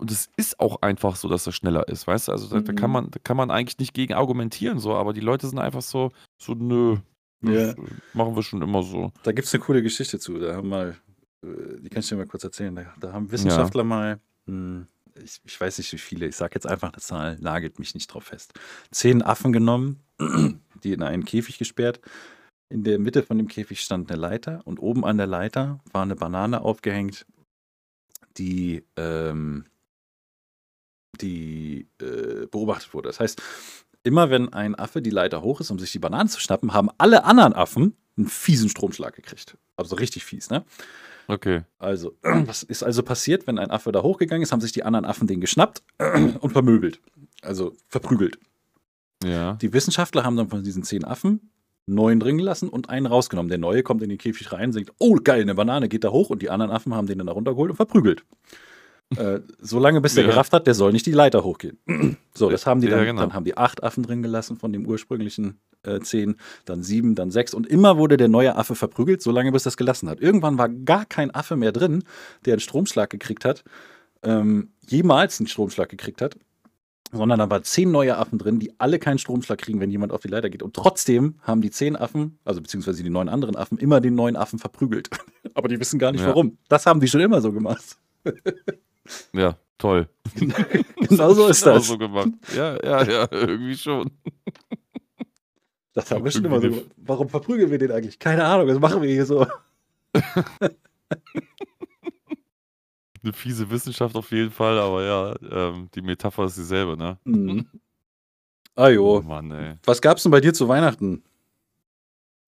Und es ist auch einfach so, dass es schneller ist, weißt du? Also da, da kann Mhm. man, da kann man eigentlich nicht gegen argumentieren, so, aber die Leute sind einfach so, so, nö, Ja. machen wir schon immer so. Da gibt es eine coole Geschichte zu. Da haben mal, äh, die kann ich dir mal kurz erzählen. Da, da haben Ja. Wissenschaftler mal, hm, ich, ich weiß nicht wie viele, ich sage jetzt einfach eine Zahl, nagelt mich nicht drauf fest. Zehn Affen genommen, die in einen Käfig gesperrt. In der Mitte von dem Käfig stand eine Leiter und oben an der Leiter war eine Banane aufgehängt, die, ähm, die äh, beobachtet wurde. Das heißt, immer wenn ein Affe die Leiter hoch ist, um sich die Bananen zu schnappen, haben alle anderen Affen einen fiesen Stromschlag gekriegt. Also richtig fies, ne? Okay. Also, was ist also passiert, wenn ein Affe da hochgegangen ist, haben sich die anderen Affen den geschnappt und vermöbelt. Also verprügelt. Ja. Die Wissenschaftler haben dann von diesen zehn Affen neun drin gelassen und einen rausgenommen. Der neue kommt in den Käfig rein, singt, oh geil, eine Banane, geht da hoch und die anderen Affen haben den dann da runtergeholt und verprügelt. Äh, so lange, bis der Ja. gerafft hat, der soll nicht die Leiter hochgehen. so, das haben die Ja, dann, genau. dann haben die acht Affen drin gelassen von dem ursprünglichen äh, zehn, dann sieben, dann sechs und immer wurde der neue Affe verprügelt, so lange, bis das gelassen hat. Irgendwann war gar kein Affe mehr drin, der einen Stromschlag gekriegt hat, ähm, jemals einen Stromschlag gekriegt hat, sondern da waren zehn neue Affen drin, die alle keinen Stromschlag kriegen, wenn jemand auf die Leiter geht. Und trotzdem haben die zehn Affen, also beziehungsweise die neun anderen Affen, immer den neuen Affen verprügelt. Aber die wissen gar nicht Ja. warum. Das haben die schon immer so gemacht. Ja, toll. Genau so ist Immer das. so gemacht. Ja, ja, ja, irgendwie schon. Das haben wir schon immer so gemacht. Warum verprügeln wir den eigentlich? Keine Ahnung, das machen wir hier so. Eine fiese Wissenschaft auf jeden Fall, aber ja, ähm, die Metapher ist dieselbe, ne? Mhm. Ah Oh jo. Mann, ey. Was gab's denn bei dir zu Weihnachten?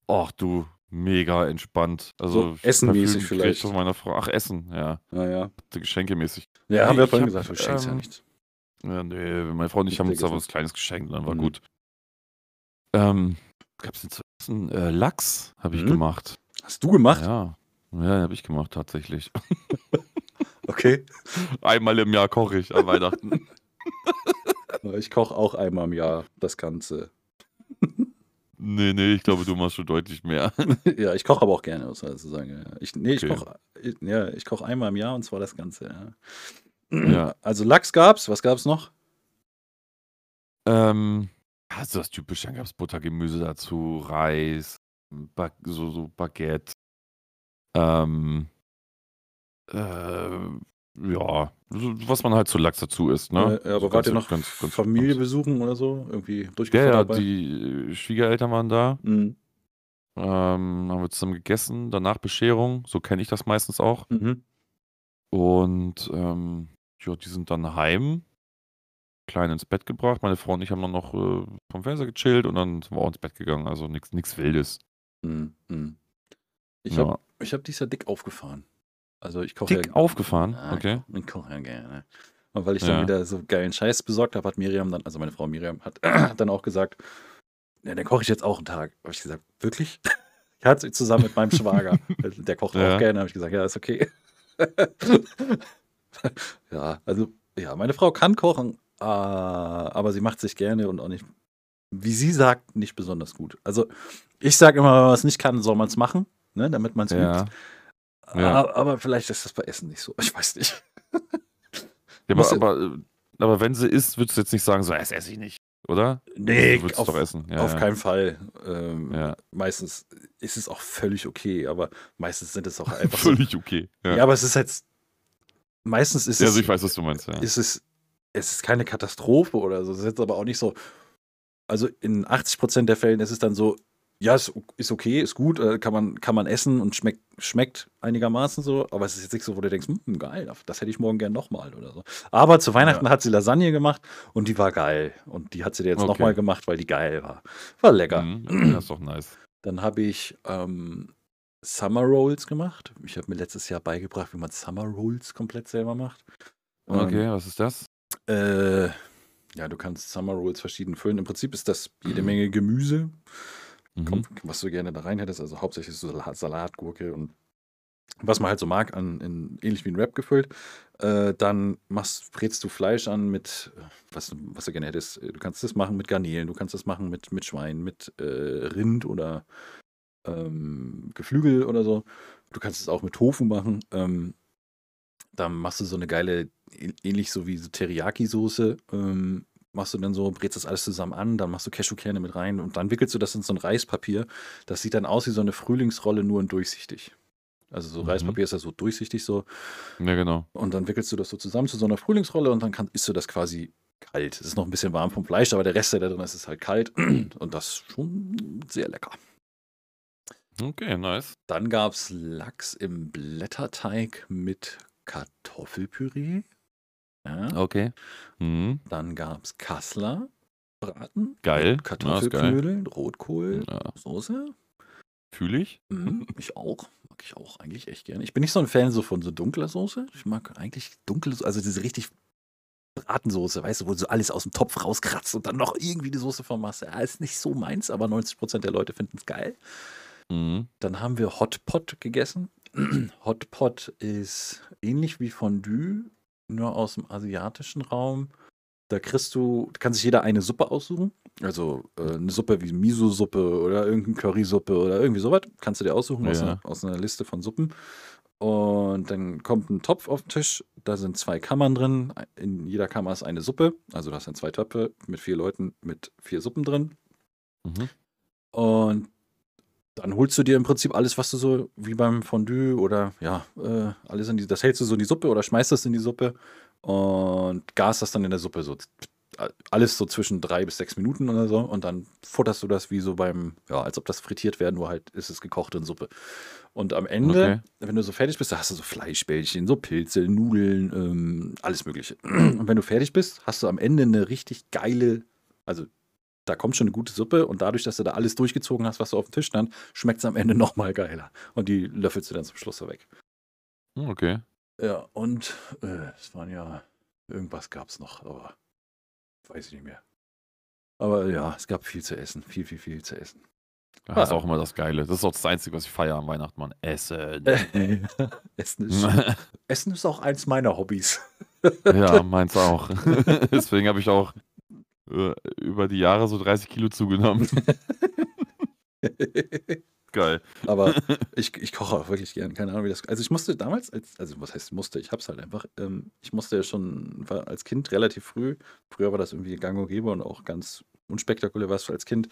Ach du, mega entspannt. Also So essenmäßig vielleicht. Von meiner Frau. Ach, Essen, ja. Naja. Geschenkemäßig. Ja, haben Nee, wir vorhin hab, gesagt, du schenkst ja ähm, nichts. Ja, nee, meine Frau und ich haben ja uns da was Kleines geschenkt, dann war Mhm. gut. Ähm, gab's denn zu essen? Äh, Lachs habe ich Mhm. gemacht. Hast du gemacht? Ja, ja, habe ich gemacht tatsächlich. Okay. Einmal im Jahr koche ich an Weihnachten. Ich koche auch einmal im Jahr das Ganze. Nee, nee, ich glaube, du machst schon deutlich mehr. ja, ich koche aber auch gerne, muss man dazu sagen. Ja. Ich, nee, ich Okay. koche ja, ich koch einmal im Jahr und zwar das Ganze. Ja. Ja. Also Lachs gab's, was gab's noch? ähm, also das typische, dann gab es Buttergemüse dazu, Reis, ba so, so Baguette. Ähm, äh, ja, was man halt zu Lachs dazu isst, ne? Äh, aber So wart ihr ganz- noch ganz- ganz Familie entspannt. besuchen oder so? Irgendwie Ja, durchgeführt ja, dabei? die äh, Schwiegereltern waren da. Mhm. Ähm, haben wir zusammen gegessen, danach Bescherung, so kenne ich das meistens auch. Mhm. Und ähm, ja, die sind dann heim, klein ins Bett gebracht. Meine Frau und ich haben dann noch äh, vom Fernseher gechillt und dann sind wir auch ins Bett gegangen. Also nichts Wildes. Mhm. Mhm. Ich Ja. habe hab dies Jahr dick aufgefahren. Also ich koche Dick ja, aufgefahren, Ah, okay. Ich koche ja gerne. Und weil ich dann Ja. wieder so geilen Scheiß besorgt habe, hat Miriam dann, also meine Frau Miriam, hat dann auch gesagt, ja, dann koche ich jetzt auch einen Tag. Habe ich gesagt, wirklich? Ich hatte sie zusammen mit meinem Schwager. Der kocht Ja. auch gerne. Habe ich gesagt, ja, ist okay. ja, also, ja, meine Frau kann kochen, äh, aber sie macht sich gerne und auch nicht wie sie sagt, nicht besonders gut. Also ich sage immer, wenn man es nicht kann, soll man es machen, ne, damit man es Ja. übt. Ja. Aber, aber vielleicht ist das bei Essen nicht so. Ich weiß nicht. Ja, aber, aber, äh, aber wenn sie isst, würdest du jetzt nicht sagen, so, das esse ich nicht, oder? Nee, würdest auf, doch essen. Ja, auf keinen Fall. Ähm. Meistens ist es auch völlig okay, aber meistens sind es auch einfach so. Völlig okay. Ja. Aber es ist halt. Meistens ist Ja, es. also ich weiß, was du meinst. Ja. ist es, es ist keine Katastrophe oder so. Es ist jetzt aber auch nicht so. Also in 80% der Fällen ist es dann so, ja, ist, ist okay, ist gut, äh, kann man, kann man essen und schmeckt, schmeckt einigermaßen so, aber es ist jetzt nicht so, wo du denkst, hm, geil, das hätte ich morgen gern nochmal oder so. Aber zu Weihnachten hat sie Lasagne gemacht und die war geil. Und die hat sie dir jetzt Okay. nochmal gemacht, weil die geil war. War lecker. Mhm, das ist doch nice. Dann habe ich ähm, Summer Rolls gemacht. Ich habe mir letztes Jahr beigebracht, wie man Summer Rolls komplett selber macht. Ähm, Okay, was ist das? äh, ja, du kannst Summer Rolls verschieden füllen. Im Prinzip ist das jede Menge Gemüse, Mhm. was du gerne da rein hättest. Also hauptsächlich so Salat, Salat, Gurke und was man halt so mag, an, in, ähnlich wie ein Wrap gefüllt. Äh, dann machst, brätst du Fleisch an mit, äh, was, du- was du gerne hättest. Du kannst das machen mit Garnelen, du kannst das machen mit, mit Schwein, mit äh, Rind oder ähm, Geflügel oder so. Du kannst es auch mit Tofu machen. Ähm, dann machst du so eine geile, ähnlich so wie so Teriyaki-Soße. Ähm, machst du dann so, brätst das alles zusammen an, dann machst du Cashewkerne mit rein und dann wickelst du das in so ein Reispapier. Das sieht dann aus wie so eine Frühlingsrolle, nur in durchsichtig. Also so Mhm. Reispapier ist ja so durchsichtig so. Ja, genau. Und dann wickelst du das so zusammen zu so einer Frühlingsrolle und dann kann, isst du das quasi kalt. Es ist noch ein bisschen warm vom Fleisch, aber der Rest, der da drin ist, ist halt kalt. Und das ist schon sehr lecker. Okay, nice. Dann gab es Lachs im Blätterteig mit Kartoffelpüree. Ja. Okay. Mhm. Dann gab es Kassler Braten. Geil. Kartoffelknödel, Rotkohl, Ja, Soße. Fühle ich. Mhm, ich auch. Mag ich auch eigentlich echt gerne. Ich bin nicht so ein Fan so von so dunkler Soße. Ich mag eigentlich dunkle, also diese richtig Bratensoße, weißt du, wo so alles aus dem Topf rauskratzt und dann noch irgendwie die Soße vermachst. Ja, ist nicht so meins, aber 90% der Leute finden es geil. Mhm. Dann haben wir Hotpot gegessen. Hotpot ist ähnlich wie Fondue, nur aus dem asiatischen Raum. Da kriegst du, kann sich jeder eine Suppe aussuchen. Also äh, eine Suppe wie Miso-Suppe oder irgendeine Currysuppe oder irgendwie sowas. Kannst du dir aussuchen aus, Ja. einer, aus einer Liste von Suppen. Und dann kommt ein Topf auf den Tisch. Da sind zwei Kammern drin. In jeder Kammer ist eine Suppe. Also hast dann zwei Töpfe mit vier Leuten mit vier Suppen drin. Mhm. Und dann holst du dir im Prinzip alles, was du so wie beim Fondue oder ja, äh, alles in die, das hältst du so in die Suppe oder schmeißt das in die Suppe und gas das dann in der Suppe so. Alles so zwischen drei bis sechs Minuten oder so und dann futterst du das wie so beim, ja, als ob das frittiert wäre, nur halt ist es gekocht in Suppe. Und am Ende, Okay. wenn du so fertig bist, da hast du so Fleischbällchen, so Pilze, Nudeln, ähm, alles Mögliche. Und wenn du fertig bist, hast du am Ende eine richtig geile, also da kommt schon eine gute Suppe und dadurch, dass du da alles durchgezogen hast, was so auf dem Tisch stand, schmeckt es am Ende noch mal geiler. Und die löffelst du dann zum Schluss so weg. Hm, Okay. Ja, und äh, es waren ja, irgendwas gab es noch, aber weiß ich nicht mehr. Aber ja, es gab viel zu essen, viel, viel, viel zu essen. Das ist Ah. auch immer das Geile. Das ist auch das Einzige, was ich feiere am Weihnachten, Mann. Essen. Essen, ist, Essen ist auch eins meiner Hobbys. ja, meins auch. Deswegen habe ich auch über die Jahre so 30 Kilo zugenommen. Geil. Aber ich, ich koche auch wirklich gern, keine Ahnung, wie das. Also ich musste damals, als, also was heißt musste, ich hab's halt einfach, ähm, ich musste ja schon, war als Kind relativ früh, früher war das irgendwie gang und gäbe und auch ganz unspektakulär was als Kind,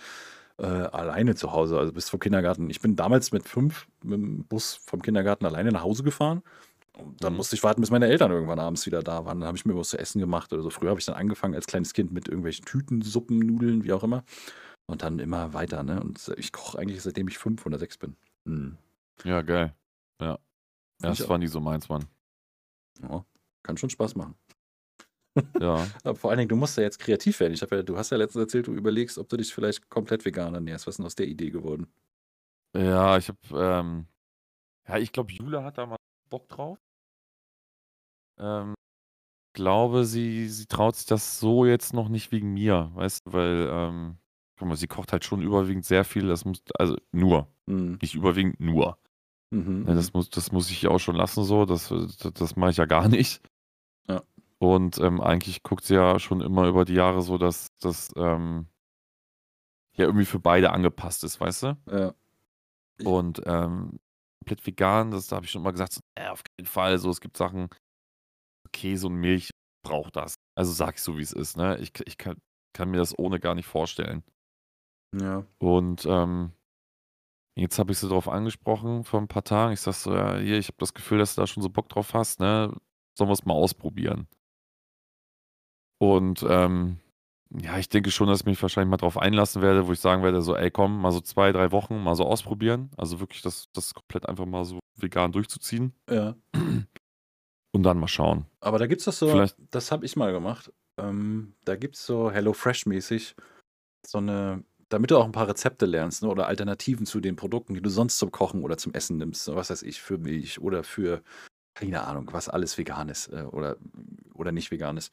äh, alleine zu Hause, also bis vom Kindergarten. Ich bin damals mit fünf mit dem Bus vom Kindergarten alleine nach Hause gefahren. Und dann Mhm. musste ich warten, bis meine Eltern irgendwann abends wieder da waren. Dann habe ich mir was zu essen gemacht oder so. Früher habe ich dann angefangen als kleines Kind mit irgendwelchen Tüten, Suppen, Nudeln, wie auch immer. Und dann immer weiter, ne? Und ich koche eigentlich seitdem ich fünf oder sechs bin. Hm. Ja, geil. Ja. Ja, das war nie so meins, Mann. Ja, kann schon Spaß machen. Ja. Aber vor allen Dingen, du musst ja jetzt kreativ werden. Ich ja, du hast ja letztens erzählt, du überlegst, ob du dich vielleicht komplett vegan ernährst. Was ist denn aus der Idee geworden? Ja, ich habe, ähm, ja, ich glaube, Jule hat da mal Bock drauf. Ähm, glaube, sie, sie traut sich das so jetzt noch nicht wegen mir, weißt du, weil, ähm, guck mal, sie kocht halt schon überwiegend sehr viel, das muss, also nur, Hm. nicht überwiegend, nur. Mhm. Das, muss, das muss ich auch schon lassen, so, das, das, das mache ich ja gar nicht. Ja. Und ähm, eigentlich guckt sie ja schon immer über die Jahre so, dass, dass, ähm, ja irgendwie für beide angepasst ist, weißt du? Ja. Und ähm, komplett vegan, das da habe ich schon mal gesagt, so, äh, auf keinen Fall. So, es gibt Sachen, Käse und Milch braucht das. Also sag ich so, wie es ist, ne? Ich, ich kann, kann mir das ohne gar nicht vorstellen. Ja. Und ähm, jetzt habe ich sie darauf angesprochen vor ein paar Tagen. Ich sag so, ja, hier, ich habe das Gefühl, dass du da schon so Bock drauf hast, ne? Sollen wir es mal ausprobieren? Und ähm, ja, ich denke schon, dass ich mich wahrscheinlich mal drauf einlassen werde, wo ich sagen werde, so, ey, komm, mal so zwei, drei Wochen mal so ausprobieren. Also wirklich das, das komplett einfach mal so vegan durchzuziehen. Ja. Und dann mal schauen. Aber da gibt es das so, Vielleicht- das habe ich mal gemacht. Ähm, da gibt es so HelloFresh-mäßig so eine, damit du auch ein paar Rezepte lernst ne, oder Alternativen zu den Produkten, die du sonst zum Kochen oder zum Essen nimmst. Was weiß ich, für Milch oder für, keine Ahnung, was alles vegan ist äh, oder, oder nicht vegan ist.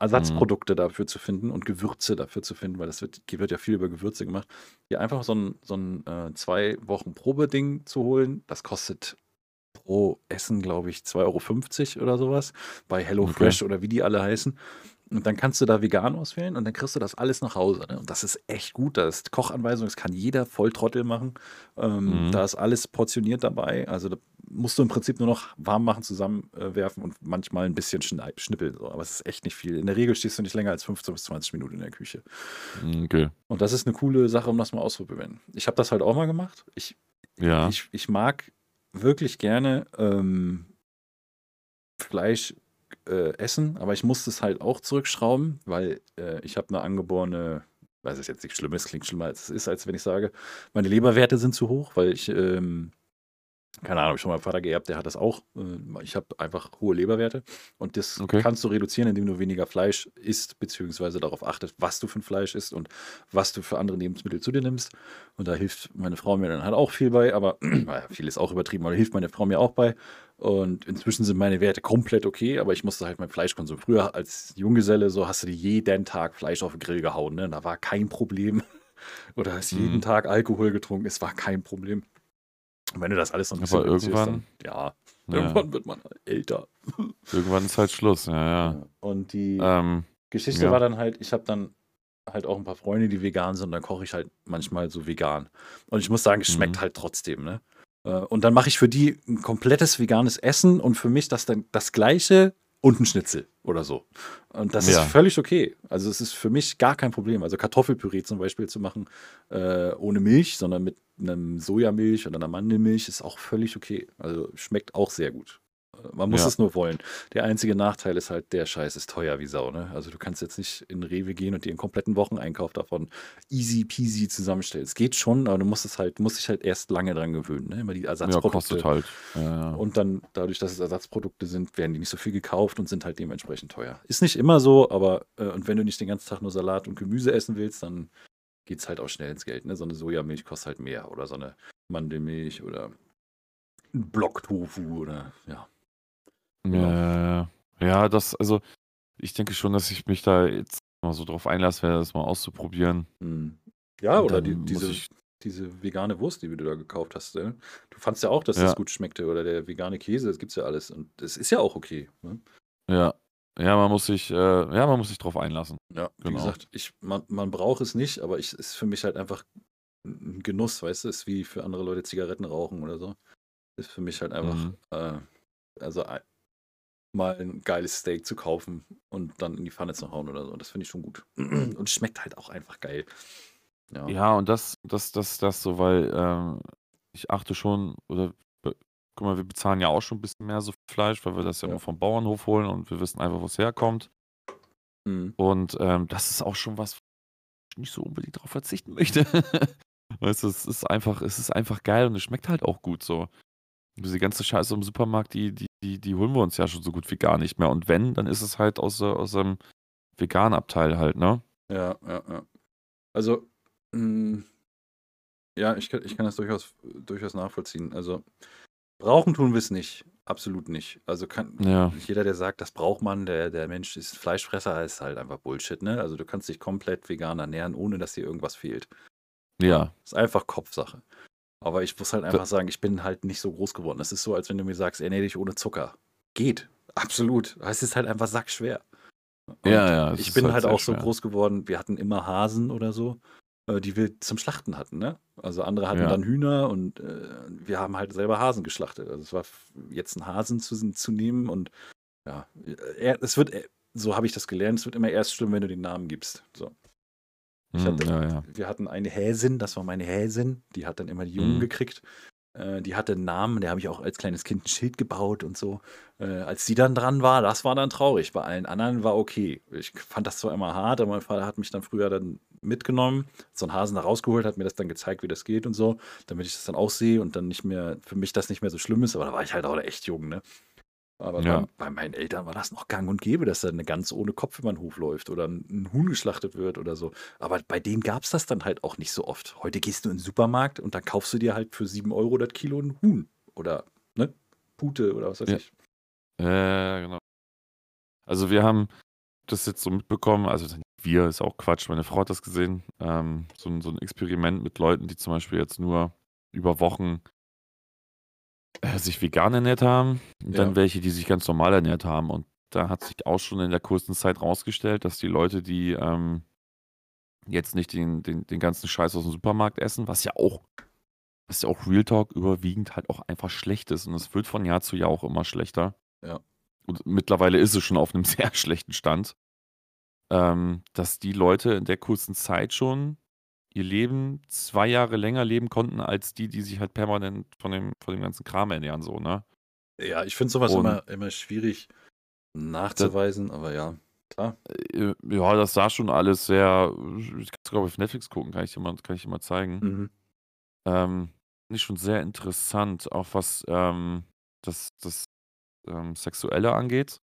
Ersatzprodukte dafür zu finden und Gewürze dafür zu finden, weil das wird, wird ja viel über Gewürze gemacht. Hier einfach so ein, so ein äh, zwei Wochen Probeding zu holen, das kostet pro Essen, glaube ich, 2,50 Euro oder sowas bei HelloFresh oder wie die alle heißen. Und dann kannst du da vegan auswählen und dann kriegst du das alles nach Hause. Ne? Und das ist echt gut. Da ist Kochanweisung, das kann jeder Volltrottel machen. Ähm, Mhm. Da ist alles portioniert dabei. Also da musst du im Prinzip nur noch warm machen, zusammenwerfen und manchmal ein bisschen schnippeln. So. Aber es ist echt nicht viel. In der Regel stehst du nicht länger als 15 bis 20 Minuten in der Küche. Mm, Okay. Und das ist eine coole Sache, um das mal auszuprobieren. Ich habe das halt auch mal gemacht. Ich, Ja. ich, ich mag wirklich gerne ähm, Fleisch äh, essen, aber ich musste es halt auch zurückschrauben, weil äh, ich habe eine angeborene, weiß es jetzt nicht schlimm ist, klingt schlimmer als es ist, als wenn ich sage, meine Leberwerte sind zu hoch, weil ich, ähm, keine Ahnung, ich schon mal einen Vater geerbt, der hat das auch. Äh, ich habe einfach hohe Leberwerte und das Okay. kannst du reduzieren, indem du weniger Fleisch isst, beziehungsweise darauf achtest, was du für ein Fleisch isst und was du für andere Lebensmittel zu dir nimmst. Und da hilft meine Frau mir dann halt auch viel bei, aber naja, viel ist auch übertrieben, aber hilft meine Frau mir auch bei. Und inzwischen sind meine Werte komplett okay, aber ich musste halt meinen Fleischkonsum. Früher als Junggeselle, so hast du dir jeden Tag Fleisch auf den Grill gehauen, ne? Da war kein Problem. Oder hast jeden Mhm. Tag Alkohol getrunken, es war kein Problem. Und wenn du das alles noch ein Aber bisschen reduzierst, irgendwann- dann, ja, ja. irgendwann wird man älter. Irgendwann ist halt Schluss, ja, ja. Und die Ähm, Geschichte ja. war dann halt, ich habe dann halt auch ein paar Freunde, die vegan sind, und dann koche ich halt manchmal so vegan. Und ich muss sagen, es schmeckt Mhm. halt trotzdem, ne? Äh, Und dann mache ich für die ein komplettes veganes Essen und für mich das dann das gleiche und ein Schnitzel oder so. Und das Ja. ist völlig okay. Also es ist für mich gar kein Problem. Also Kartoffelpüree zum Beispiel zu machen äh, ohne Milch, sondern mit einem Sojamilch oder einer Mandelmilch ist auch völlig okay. Also schmeckt auch sehr gut. Man muss Ja. es nur wollen. Der einzige Nachteil ist halt, der Scheiß ist teuer wie Sau. Ne? Also du kannst jetzt nicht in Rewe gehen und dir einen kompletten Wocheneinkauf davon easy peasy zusammenstellen. Es geht schon, aber du musst es halt, musst dich halt erst lange dran gewöhnen. Ne? Immer die ja, Ersatzprodukte. kostet halt. Ja, ja. Und dann, dadurch, dass es Ersatzprodukte sind, werden die nicht so viel gekauft und sind halt dementsprechend teuer. Ist nicht immer so, aber äh, und wenn du nicht den ganzen Tag nur Salat und Gemüse essen willst, dann geht es halt auch schnell ins Geld. Ne? So eine Sojamilch kostet halt mehr oder so eine Mandelmilch oder ein Blocktofu oder ja. Ja, Genau. ja, ja. das, also ich denke schon, dass ich mich da jetzt mal so drauf einlassen werde, das mal auszuprobieren. Hm. Ja, Und oder die, diese, ich- diese vegane Wurst, die du da gekauft hast. Ne? Du fandst ja auch, dass Ja. das gut schmeckte oder der vegane Käse, das gibt's ja alles. Und das ist ja auch okay. Ne? Ja, ja, man muss sich, äh, ja, man muss sich drauf einlassen. Ja, wie Genau. gesagt, ich, man, man braucht es nicht, aber es ist für mich halt einfach ein Genuss, weißt du, ist wie für andere Leute Zigaretten rauchen oder so. Ist für mich halt einfach, Mhm. äh, also mal ein geiles Steak zu kaufen und dann in die Pfanne zu hauen oder so. Das finde ich schon gut. Und es schmeckt halt auch einfach geil. Ja. Ja, und das, das, das, das so, weil ähm, ich achte schon, oder guck mal, wir bezahlen ja auch schon ein bisschen mehr so Fleisch, weil wir das ja Ja. immer vom Bauernhof holen und wir wissen einfach, wo es herkommt. Mhm. Und ähm, das ist auch schon was, wo ich nicht so unbedingt darauf verzichten möchte. weißt du, es ist einfach, es ist einfach geil und es schmeckt halt auch gut so. Diese ganze Scheiße im Supermarkt, die, die, die, die holen wir uns ja schon so gut wie gar nicht mehr. Und wenn, dann ist es halt aus, aus einem veganen Abteil halt, ne? Ja, ja, ja. Also, mh, ja, ich kann, ich kann das durchaus, durchaus nachvollziehen. Also, brauchen tun wir es nicht. Absolut nicht. Also kann Ja. jeder, der sagt, das braucht man, der, der Mensch ist Fleischfresser, ist halt einfach Bullshit, ne? Also du kannst dich komplett vegan ernähren, ohne dass dir irgendwas fehlt. Ja. Ist einfach Kopfsache. Aber ich muss halt einfach sagen, ich bin halt nicht so groß geworden. Das ist so, als wenn du mir sagst, ernähr dich ohne Zucker. Geht. Absolut. Es ist halt einfach sackschwer. Und Ja, ja, Ich bin halt halt auch so schwer. groß geworden, wir hatten immer Hasen oder so. äh, die wir zum Schlachten hatten. Ne? Also andere hatten Ja. dann Hühner und äh, wir haben halt selber Hasen geschlachtet. Also es war jetzt einen Hasen zu, zu nehmen und ja, er, es wird, äh, so habe ich das gelernt, es wird immer erst schlimm, wenn du den Namen gibst. So. Hm, hatte, ja, ja. Wir hatten eine Häsin, das war meine Häsin, die hat dann immer die Jungen Mhm. gekriegt. Äh, die hatte einen Namen, der habe ich auch als kleines Kind ein Schild gebaut und so. Äh, als die dann dran war, das war dann traurig. Bei allen anderen war okay. Ich fand das zwar immer hart, aber mein Vater hat mich dann früher dann mitgenommen, so einen Hasen da rausgeholt, hat mir das dann gezeigt, wie das geht und so, damit ich das dann auch sehe und dann nicht mehr, für mich das nicht mehr so schlimm ist, aber da war ich halt auch echt jung, ne? Aber Ja. bei, bei meinen Eltern war das noch gang und gäbe, dass da eine Gans ohne Kopf über den Hof läuft oder ein, Huhn geschlachtet wird oder so. Aber bei denen gab es das dann halt auch nicht so oft. Heute gehst du in den Supermarkt und dann kaufst du dir halt für 7 Euro das Kilo ein Huhn oder ne, Pute oder was weiß Ja. ich. Ja, ja, genau. Also wir haben das jetzt so mitbekommen, also wir ist auch Quatsch, meine Frau hat das gesehen, ähm, so, ein- so ein Experiment mit Leuten, die zum Beispiel jetzt nur über Wochen äh, sich vegan ernährt haben und Ja. dann welche, die sich ganz normal ernährt haben. Und da hat sich auch schon in der kurzen Zeit rausgestellt, dass die Leute, die ähm, jetzt nicht den, den, den ganzen Scheiß aus dem Supermarkt essen, was ja auch, was ja auch Real Talk überwiegend halt auch einfach schlecht ist. Und es wird von Jahr zu Jahr auch immer schlechter. Ja. Und mittlerweile ist es schon auf einem sehr schlechten Stand, ähm, dass die Leute in der kurzen Zeit schon ihr Leben zwei Jahre länger leben konnten, als die, die sich halt permanent von dem, von dem ganzen Kram ernähren, so, ne? Ja, ich finde sowas Und- immer, immer schwierig nachzuweisen, aber ja, klar. Äh, Ja, das sah schon alles sehr. Ich kann es, glaube ich, auf Netflix gucken, kann ich dir mal, kann ich dir mal zeigen. Mhm. Ähm, Finde ich schon sehr interessant, auch was ähm, das, das ähm, Sexuelle angeht.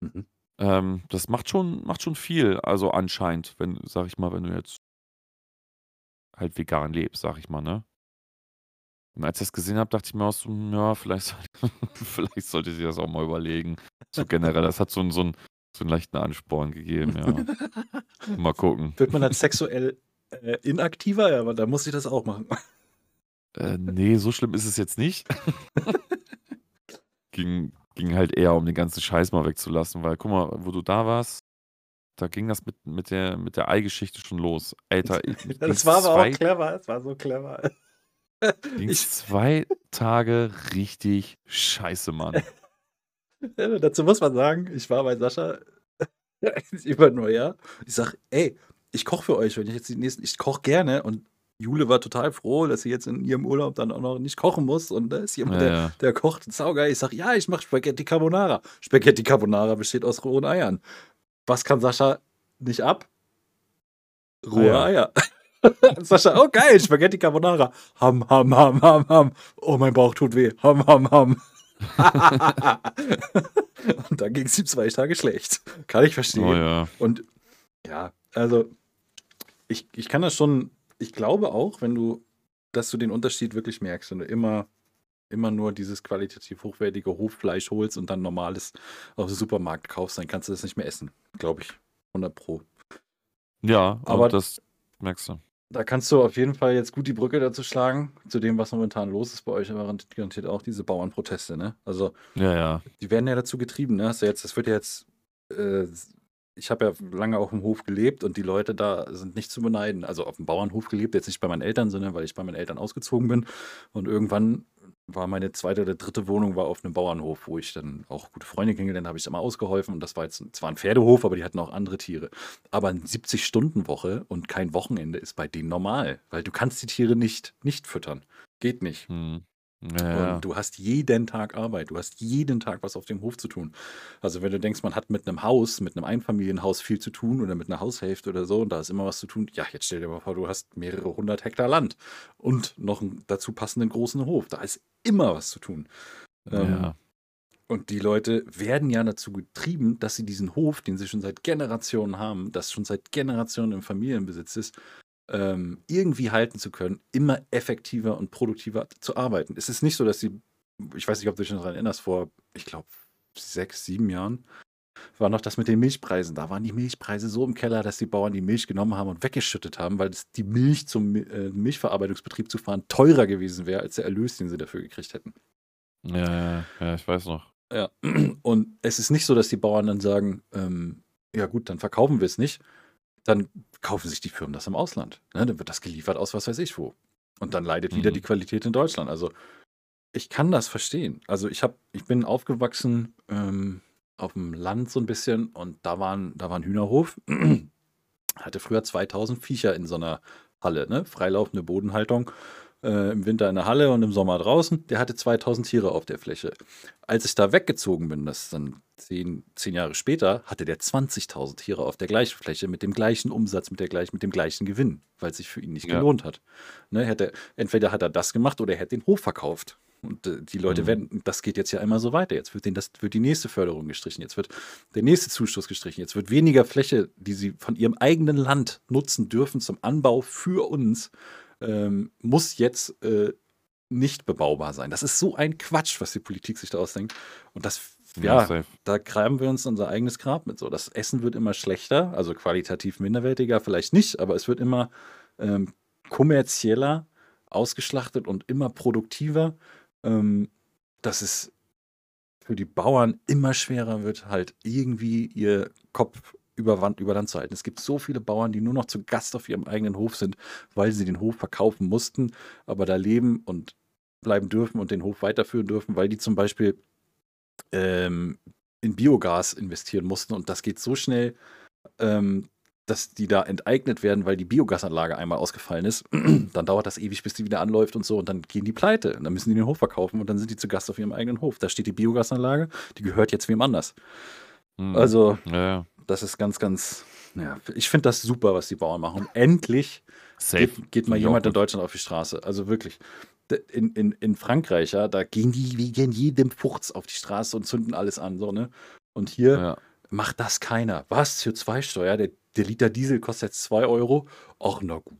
Mhm. Ähm, das macht schon, macht schon viel, also anscheinend, wenn, sag ich mal, wenn du jetzt halt vegan lebst, sag ich mal, ne? Und als ich das gesehen habe, dachte ich mir auch so, hm, ja, vielleicht, vielleicht sollte sie das auch mal überlegen. So generell, das hat so, einen- so, einen, so einen leichten Ansporn gegeben, ja. Mal gucken. Wird man dann sexuell äh, inaktiver? Ja, aber da muss ich das auch machen. Äh, nee, so schlimm ist es jetzt nicht. ging, ging halt eher um den ganzen Scheiß mal wegzulassen, weil guck mal, wo du da warst, da ging das mit, mit der, mit der Ei-Geschichte schon los. Alter, ich, Das war aber zwei, auch clever, es war so clever. ging's Ich, zwei Tage richtig scheiße, Mann. dazu muss man sagen, ich war bei Sascha über Neujahr. Ich sag, ey, ich koche für euch, wenn ich jetzt die nächsten, ich koche gerne und Jule war total froh, dass sie jetzt in ihrem Urlaub dann auch noch nicht kochen muss und da ist jemand, Ja, der, ja. der kocht saugeil. Ich sag, ja, ich mache Spaghetti Carbonara. Spaghetti Carbonara besteht aus rohen Eiern. Was kann Sascha nicht ab? Rohe Eier. Eier. Sascha, oh geil, Spaghetti Carbonara. Ham, ham, ham, ham, ham. Oh, mein Bauch tut weh. Ham, ham, ham. und dann ging es ihm zwei Tage schlecht. Kann ich verstehen. Oh ja. Und ja, also ich, ich kann das schon, ich glaube auch, wenn du, dass du den Unterschied wirklich merkst, wenn du immer, immer nur dieses qualitativ hochwertige Hoffleisch holst und dann normales aus dem Supermarkt kaufst, dann kannst du das nicht mehr essen. Glaube ich. 100 Pro. Ja, Aber- das merkst du. Da kannst du auf jeden Fall jetzt gut die Brücke dazu schlagen, zu dem, was momentan los ist bei euch, aber garantiert auch diese Bauernproteste, ne? Also Ja, ja. die werden ja dazu getrieben, ne? Du jetzt, das wird ja jetzt, äh, ich habe ja lange auf dem Hof gelebt und die Leute da sind nicht zu beneiden. Also auf dem Bauernhof gelebt, jetzt nicht bei meinen Eltern, sondern weil ich bei meinen Eltern ausgezogen bin. Und irgendwann war meine zweite oder dritte Wohnung war auf einem Bauernhof, wo ich dann auch gute Freunde kennengelernt habe, habe ich immer ausgeholfen. Und das war jetzt zwar ein Pferdehof, aber die hatten auch andere Tiere. Aber eine 70-Stunden-Woche und kein Wochenende ist bei denen normal, weil du kannst die Tiere nicht, nicht füttern. Geht nicht. Hm. Ja. Und du hast jeden Tag Arbeit, du hast jeden Tag was auf dem Hof zu tun. Also wenn du denkst, man hat mit einem Haus, mit einem Einfamilienhaus viel zu tun oder mit einer Haushälfte oder so und da ist immer was zu tun, ja, jetzt stell dir mal vor, du hast mehrere hundert Hektar Land und noch einen dazu passenden großen Hof. Da ist immer was zu tun. Ähm, ja. Und die Leute werden ja dazu getrieben, dass sie diesen Hof, den sie schon seit Generationen haben, das schon seit Generationen im Familienbesitz ist, ähm, irgendwie halten zu können, immer effektiver und produktiver zu arbeiten. Es ist nicht so, dass sie, ich weiß nicht, ob du dich noch daran erinnerst, vor, ich glaube, sechs, sieben Jahren war noch das mit den Milchpreisen. Da waren die Milchpreise so im Keller, dass die Bauern die Milch genommen haben und weggeschüttet haben, weil es die Milch zum äh, Milchverarbeitungsbetrieb zu fahren teurer gewesen wäre, als der Erlös, den sie dafür gekriegt hätten. Ja, ja, ja, ich weiß noch. Ja, und es ist nicht so, dass die Bauern dann sagen, ähm, ja gut, dann verkaufen wir es nicht. Dann kaufen sich die Firmen das im Ausland. Ne? Dann wird das geliefert aus was weiß ich wo. Und dann leidet wieder Mhm. die Qualität in Deutschland. Also ich kann das verstehen. Also ich habe, ich bin aufgewachsen ähm, auf dem Land so ein bisschen und da waren, da war ein Hühnerhof. Hatte früher 2000 Viecher in so einer Halle, ne? Freilaufende Bodenhaltung. Äh, Im Winter in der Halle und im Sommer draußen. Der hatte 2000 Tiere auf der Fläche. Als ich da weggezogen bin, das ist dann zehn, zehn Jahre später, hatte der 20.000 Tiere auf der gleichen Fläche mit dem gleichen Umsatz, mit, der gleich, mit dem gleichen Gewinn, weil es sich für ihn nicht Ja. gelohnt hat. Ne, hätte, entweder hat er das gemacht oder er hätte den Hof verkauft. Und äh, die Leute Mhm. werden, das geht jetzt ja immer so weiter. Jetzt wird, denen das, wird die nächste Förderung gestrichen, jetzt wird der nächste Zuschuss gestrichen, jetzt wird weniger Fläche, die sie von ihrem eigenen Land nutzen dürfen zum Anbau für uns, ähm, muss jetzt äh, nicht bebaubar sein. Das ist so ein Quatsch, was die Politik sich da ausdenkt. Und das, ja, safe. da graben wir uns unser eigenes Grab mit. So, das Essen wird immer schlechter, also qualitativ minderwertiger vielleicht nicht, aber es wird immer ähm, kommerzieller ausgeschlachtet und immer produktiver. Ähm, dass es für die Bauern immer schwerer wird, halt irgendwie ihr Kopf über, Wand, über Land zu halten. Es gibt so viele Bauern, die nur noch zu Gast auf ihrem eigenen Hof sind, weil sie den Hof verkaufen mussten, aber da leben und bleiben dürfen und den Hof weiterführen dürfen, weil die zum Beispiel ähm, in Biogas investieren mussten und das geht so schnell, ähm, dass die da enteignet werden, weil die Biogasanlage einmal ausgefallen ist. dann dauert das ewig, bis die wieder anläuft und so und dann gehen die pleite. Und dann müssen die den Hof verkaufen und dann sind die zu Gast auf ihrem eigenen Hof. Da steht die Biogasanlage, die gehört jetzt wem anders. Mhm. Also, ja, ja. Das ist ganz, ganz, ja, ich finde das super, was die Bauern machen. Und endlich geht, geht mal jemand in. Deutschland auf die Straße. Also wirklich. In, in, in Frankreich, ja, da gehen die wegen jedem Furz auf die Straße und zünden alles an, so, ne? Und hier Ja. macht das keiner. Was? CO2-Steuer? Der, der Liter Diesel kostet jetzt 2 Euro? Ach, na gut.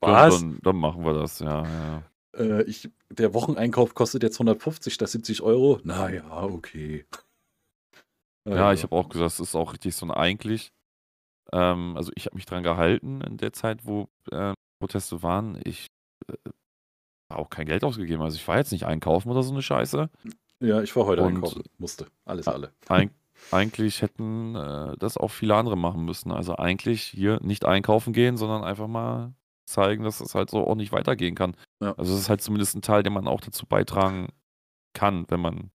Dann, Was? dann, dann machen wir das, ja, ja. Äh, ich, der Wocheneinkauf kostet jetzt 150 statt 70 Euro? Naja, okay. Ja, Also, ich habe auch gesagt, es ist auch richtig so ein eigentlich. Ähm, also ich habe mich dran gehalten in der Zeit, wo äh, Proteste waren. Ich äh, habe auch kein Geld ausgegeben. Also ich war jetzt nicht einkaufen oder so eine Scheiße. Ja, ich war heute Und- einkaufen. Musste. Alles, alle. Eig eigentlich hätten äh, das auch viele andere machen müssen. Also eigentlich hier nicht einkaufen gehen, sondern einfach mal zeigen, dass es halt so auch nicht weitergehen kann. Ja. Also es ist halt zumindest ein Teil, den man auch dazu beitragen kann, wenn man,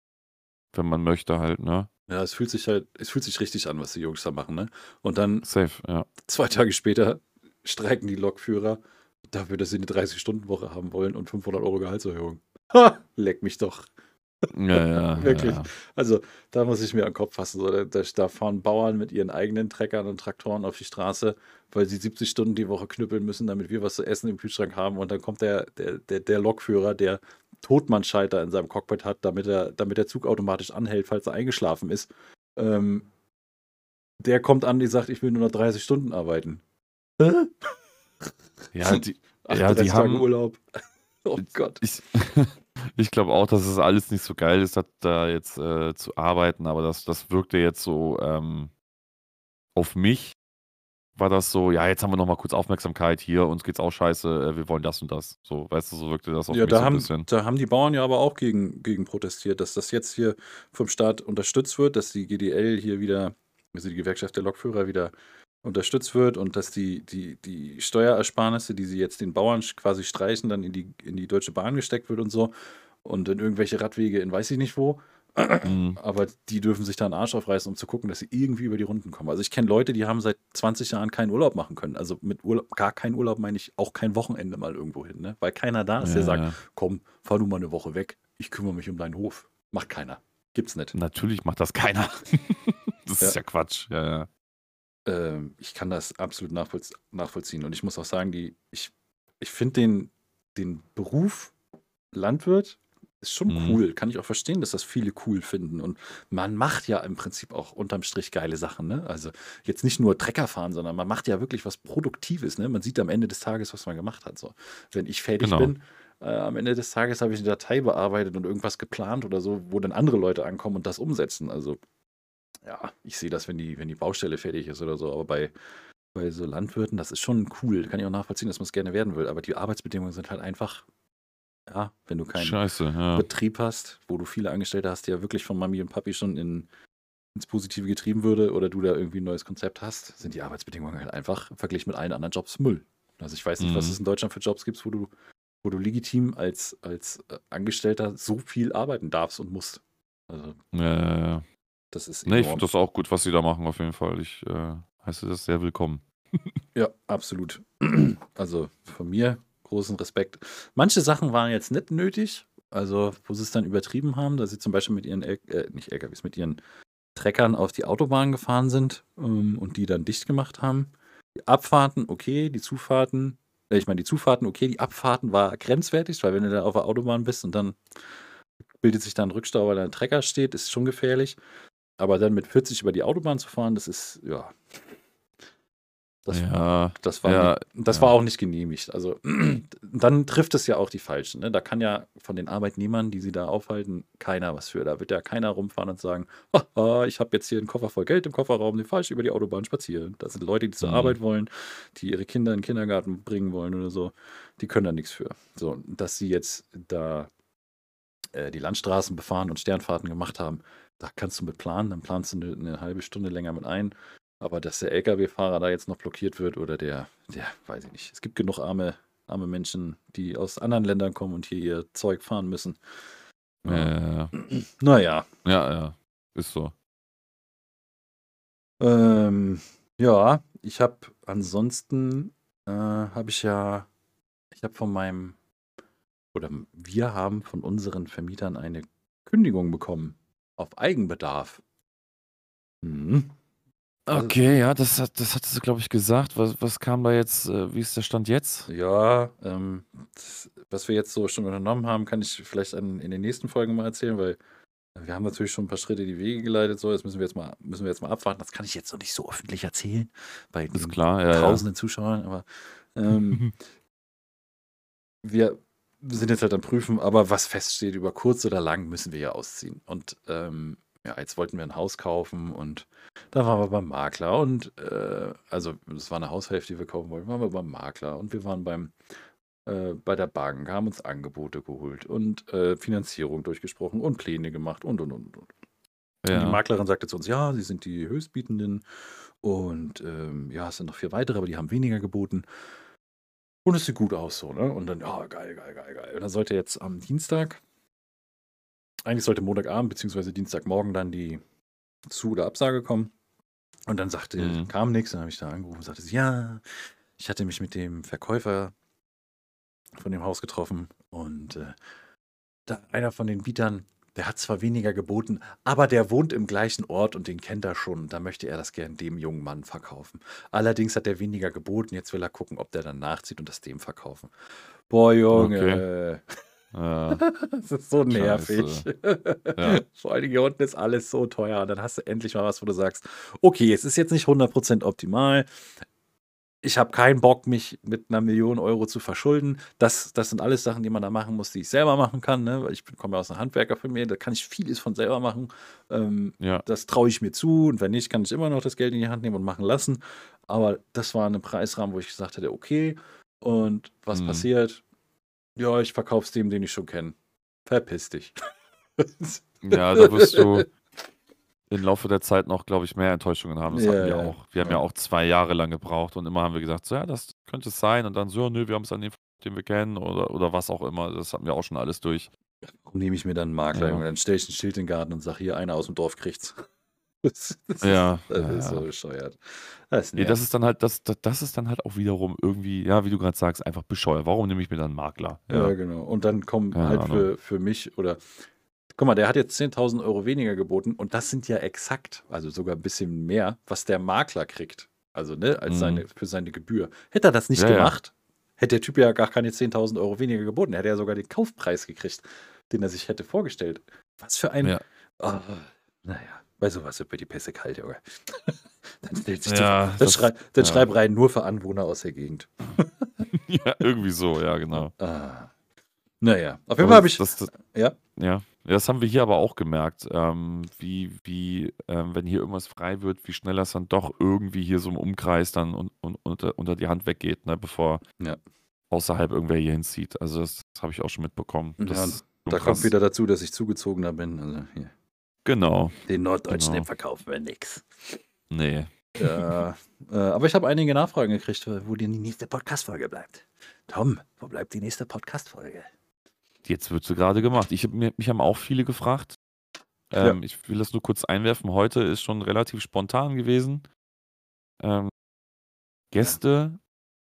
wenn man möchte halt, ne? Ja, es fühlt sich halt, es fühlt sich richtig an, was die Jungs da machen, ne? Und dann Safe, ja. zwei Tage später streiken die Lokführer dafür, dass sie eine 30-Stunden-Woche haben wollen und 500 Euro Gehaltserhöhung. Ha! Leck mich doch. Ja, ja. Wirklich. Ja, Also, da muss ich mir an den Kopf fassen. So, da, da- fahren Bauern mit ihren eigenen Treckern und Traktoren auf die Straße, weil sie 70 Stunden die Woche knüppeln müssen, damit wir was zu essen im Kühlschrank haben. Und dann kommt der, der, der, der Lokführer, der Totmannschalter in seinem Cockpit hat, damit, er, damit der Zug automatisch anhält, falls er eingeschlafen ist. Ähm, der kommt an, die sagt, ich will nur noch 30 Stunden arbeiten. Ja die, Acht Ja, die haben- Urlaub. Oh Gott. ich, ich glaube auch, dass es alles nicht so geil ist, da, da jetzt äh, zu arbeiten, aber das, das wirkte jetzt so ähm, auf mich. War das so, ja, jetzt haben wir noch mal kurz Aufmerksamkeit hier, uns geht's auch scheiße, äh, wir wollen das und das. So, weißt du, so wirkte das auf Ja, mich da so ein haben, bisschen. da haben die Bauern ja aber auch gegen, gegen protestiert, dass das jetzt hier vom Staat unterstützt wird, dass die GDL hier wieder, also die Gewerkschaft der Lokführer wieder unterstützt wird und dass die, die, die Steuerersparnisse, die sie jetzt den Bauern quasi streichen, dann in die, in die Deutsche Bahn gesteckt wird und so und in irgendwelche Radwege in weiß ich nicht wo. Mhm. Aber die dürfen sich da einen Arsch aufreißen, um zu gucken, dass sie irgendwie über die Runden kommen. Also ich kenne Leute, die haben seit 20 Jahren keinen Urlaub machen können. Also mit Urlaub, gar keinen Urlaub meine ich auch kein Wochenende mal irgendwo hin, ne? Weil keiner da ist, der Ja, sagt, ja. komm, fahr du mal eine Woche weg, ich kümmere mich um deinen Hof. Macht keiner. Gibt's nicht. Natürlich macht das keiner. das ist ja Quatsch. Ja, ja. Ähm, ich kann das absolut nachvollz nachvollziehen. Und ich muss auch sagen, die, ich, ich finde den, den Beruf Landwirt ist schon Mhm. cool. Kann ich auch verstehen, dass das viele cool finden. Und man macht ja im Prinzip auch unterm Strich geile Sachen. Ne? Also jetzt nicht nur Trecker fahren, sondern man macht ja wirklich was Produktives. Ne? Man sieht am Ende des Tages, was man gemacht hat. So. Wenn ich fertig Genau. bin, äh, am Ende des Tages habe ich eine Datei bearbeitet und irgendwas geplant oder so, wo dann andere Leute ankommen und das umsetzen. Also ja, ich sehe das, wenn die, wenn die Baustelle fertig ist oder so, aber bei, bei so Landwirten, das ist schon cool. Kann ich auch nachvollziehen, dass man es gerne werden will. Aber die Arbeitsbedingungen sind halt einfach, ja, wenn du keinen Scheiße, ja. Betrieb hast, wo du viele Angestellte hast, die ja wirklich von Mami und Papi schon in, ins Positive getrieben würde oder du da irgendwie ein neues Konzept hast, sind die Arbeitsbedingungen halt einfach verglichen mit allen anderen Jobs Müll. Also ich weiß nicht, mhm. was es in Deutschland für Jobs gibt, wo du, wo du legitim als, als äh, Angestellter so viel arbeiten darfst und musst. Also, ja, ja, ja. Das ist nee, ich finde das auch gut, was sie da machen, auf jeden Fall. Ich äh, heiße das sehr willkommen. ja, absolut. Also von mir großen Respekt. Manche Sachen waren jetzt nicht nötig, also wo sie es dann übertrieben haben, dass sie zum Beispiel mit ihren, L äh, nicht LKWs, mit ihren Treckern auf die Autobahn gefahren sind ähm, und die dann dicht gemacht haben. Die Abfahrten, okay, die Zufahrten, äh, ich meine, die Zufahrten, okay, die Abfahrten war grenzwertig, weil wenn du da auf der Autobahn bist und dann bildet sich da ein Rückstau, weil da ein Trecker steht, ist schon gefährlich. Aber dann mit 40 über die Autobahn zu fahren, das ist, ja, das, ja, das, war, ja, das ja. war auch nicht genehmigt. Also dann trifft es ja auch die Falschen. Ne? Da kann ja von den Arbeitnehmern, die sie da aufhalten, keiner was für. Da wird ja keiner rumfahren und sagen, oh, ich habe jetzt hier einen Koffer voll Geld im Kofferraum, den falsch über die Autobahn spazieren. Das sind Leute, die zur mhm. Arbeit wollen, die ihre Kinder in den Kindergarten bringen wollen oder so. Die können da nichts für. So, dass sie jetzt da äh, die Landstraßen befahren und Sternfahrten gemacht haben, da kannst du mit planen, dann planst du eine, eine halbe Stunde länger mit ein aber dass der Lkw-Fahrer da jetzt noch blockiert wird oder der, der, weiß ich nicht. Es gibt genug arme, arme Menschen, die aus anderen Ländern kommen und hier ihr Zeug fahren müssen. Ja. Äh, naja. Ja, ja. Ist so. Ähm, ja, ich habe ansonsten, äh, habe ich ja, ich habe von meinem, oder wir haben von unseren Vermietern eine Kündigung bekommen. Auf Eigenbedarf. Mhm. Also okay, ja, das hat das hattest du, glaube ich, gesagt. Was was kam da jetzt äh, wie ist der Stand jetzt? Ja, ähm, das was wir jetzt so schon unternommen haben, kann ich vielleicht an in den nächsten Folgen mal erzählen, weil wir haben natürlich schon ein paar Schritte die Wege geleitet, so, jetzt müssen wir jetzt mal müssen wir jetzt mal abwarten. Das kann ich jetzt noch nicht so öffentlich erzählen bei klar, ja, ja. tausenden Zuschauern, aber, ähm wir sind jetzt halt am Prüfen, aber was feststeht, über kurz oder lang müssen wir ja ausziehen. Und, ähm ja, jetzt wollten wir ein Haus kaufen und da waren wir beim Makler und äh, also es war eine Haushälfte, die wir kaufen wollten, waren wir beim Makler und wir waren beim äh, bei der Bank, haben uns Angebote geholt und äh, Finanzierung durchgesprochen und Pläne gemacht und und und und. Ja. Die Maklerin sagte zu uns, ja, sie sind die Höchstbietenden und ähm, ja, es sind noch vier weitere, aber die haben weniger geboten. Und es sieht gut aus so, ne? Und dann, ja, geil, geil, geil, geil. Und dann sollte jetzt am Dienstag eigentlich sollte Montagabend bzw. Dienstagmorgen dann die Zu- oder Absage kommen. Und dann sagte, mhm. kam nichts. Dann habe ich da angerufen und sagte, ja, ich hatte mich mit dem Verkäufer von dem Haus getroffen und äh, da einer von den Bietern, der hat zwar weniger geboten, aber der wohnt im gleichen Ort und den kennt er schon. Da möchte er das gern dem jungen Mann verkaufen. Allerdings hat er weniger geboten. Jetzt will er gucken, ob der dann nachzieht und das dem verkaufen. Boah, Junge. Okay. Ja. das ist so nervig. Ja. Vor allem hier unten ist alles so teuer. Und dann hast du endlich mal was, wo du sagst, okay, es ist jetzt nicht 100% optimal. Ich habe keinen Bock, mich mit einer Million Euro zu verschulden. Das, das sind alles Sachen, die man da machen muss, die ich selber machen kann. Ne? Weil ich komme ja aus einer Handwerkerfamilie, da kann ich vieles von selber machen. Ähm, ja. Das traue ich mir zu. Und wenn nicht, kann ich immer noch das Geld in die Hand nehmen und machen lassen. Aber das war ein Preisrahmen, wo ich gesagt hätte, okay. Und was mhm. passiert? Ja, ich verkauf's dem, den ich schon kenne. Verpiss dich. ja, da wirst du im Laufe der Zeit noch, glaube ich, mehr Enttäuschungen haben. Das ja, hatten wir ja. auch. Wir haben ja. auch zwei Jahre lang gebraucht und immer haben wir gesagt, so, ja, das könnte es sein. Und dann so, ja, nö, wir haben es an dem, den wir kennen oder, oder was auch immer. Das hatten wir auch schon alles durch. Warum nehme ich mir dann einen Makler, ja. Dann stelle ich ein Schild in den Garten und sage, hier, einer aus dem Dorf kriegt's. Das, das ja, ist, das ja, ist so bescheuert. Das, nee, das ist dann halt, das, das ist dann halt auch wiederum irgendwie, ja, wie du gerade sagst, einfach bescheuert. Warum nehme ich mir dann einen Makler? Ja, ja genau. Und dann kommen ja, halt für, für mich oder guck mal, der hat jetzt 10.000 Euro weniger geboten und das sind ja exakt, also sogar ein bisschen mehr, was der Makler kriegt. Also, ne, als mhm. seine, für seine Gebühr. Hätte er das nicht gemacht, hätte der Typ ja gar keine 10.000 Euro weniger geboten. Hätte er sogar den Kaufpreis gekriegt, den er sich hätte vorgestellt. Was für ein. Oh, naja. Bei sowas wird mir die Pässe kalt, Junge. dann stellt sich ja, die, dann, schrei, dann ja. schreib rein, nur für Anwohner aus der Gegend. ja, irgendwie so, ja, genau. Ah. Naja, auf jeden Fall habe ich. Das, das, ja? ja. Das haben wir hier aber auch gemerkt, ähm, wie, wie ähm, wenn hier irgendwas frei wird, wie schnell das dann doch irgendwie hier so im Umkreis dann un, un, unter, unter die Hand weggeht, ne, bevor ja. außerhalb irgendwer hier hinzieht. Also das, das habe ich auch schon mitbekommen. ja, da kommt wieder dazu, dass ich zugezogener bin. Also hier. Genau. Den Norddeutschen, Genau. verkaufen wir nix. Nee. Ja, äh, aber ich habe einige Nachfragen gekriegt, wo die nächste Podcast-Folge bleibt. Tom, wo bleibt die nächste Podcast-Folge? Jetzt wird sie gerade gemacht. Ich mich haben auch viele gefragt. Ja. Ähm, Ich will das nur kurz einwerfen. Heute ist schon relativ spontan gewesen. Ähm, Gäste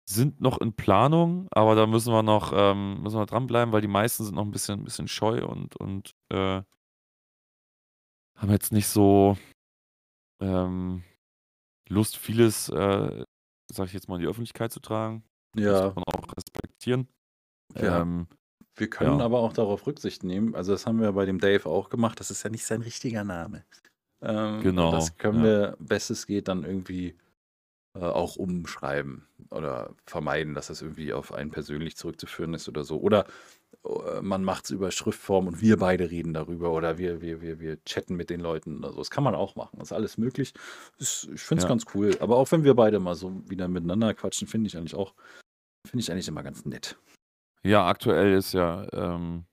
sind noch in Planung, aber da müssen wir noch ähm, müssen wir dranbleiben, weil die meisten sind noch ein bisschen, ein bisschen scheu und, und äh, haben jetzt nicht so ähm, Lust, vieles, äh, sag ich jetzt mal, in die Öffentlichkeit zu tragen. Das Ja, muss man auch respektieren. ja. Ähm, Wir können ja. aber auch darauf Rücksicht nehmen. Also, das haben wir bei dem Dave auch gemacht. Das ist ja nicht sein richtiger Name. Ähm, Genau, das können ja. wir, bestes geht, dann irgendwie äh, auch umschreiben oder vermeiden, dass das irgendwie auf einen persönlich zurückzuführen ist oder so. Oder äh, man macht es über Schriftform und wir beide reden darüber oder wir, wir, wir, wir chatten mit den Leuten oder so. Das kann man auch machen. Das ist alles möglich. Das, ich finde es Ja. ganz cool. Aber auch wenn wir beide mal so wieder miteinander quatschen, finde ich eigentlich auch, finde ich eigentlich immer ganz nett. Ja, aktuell ist ja, ähm,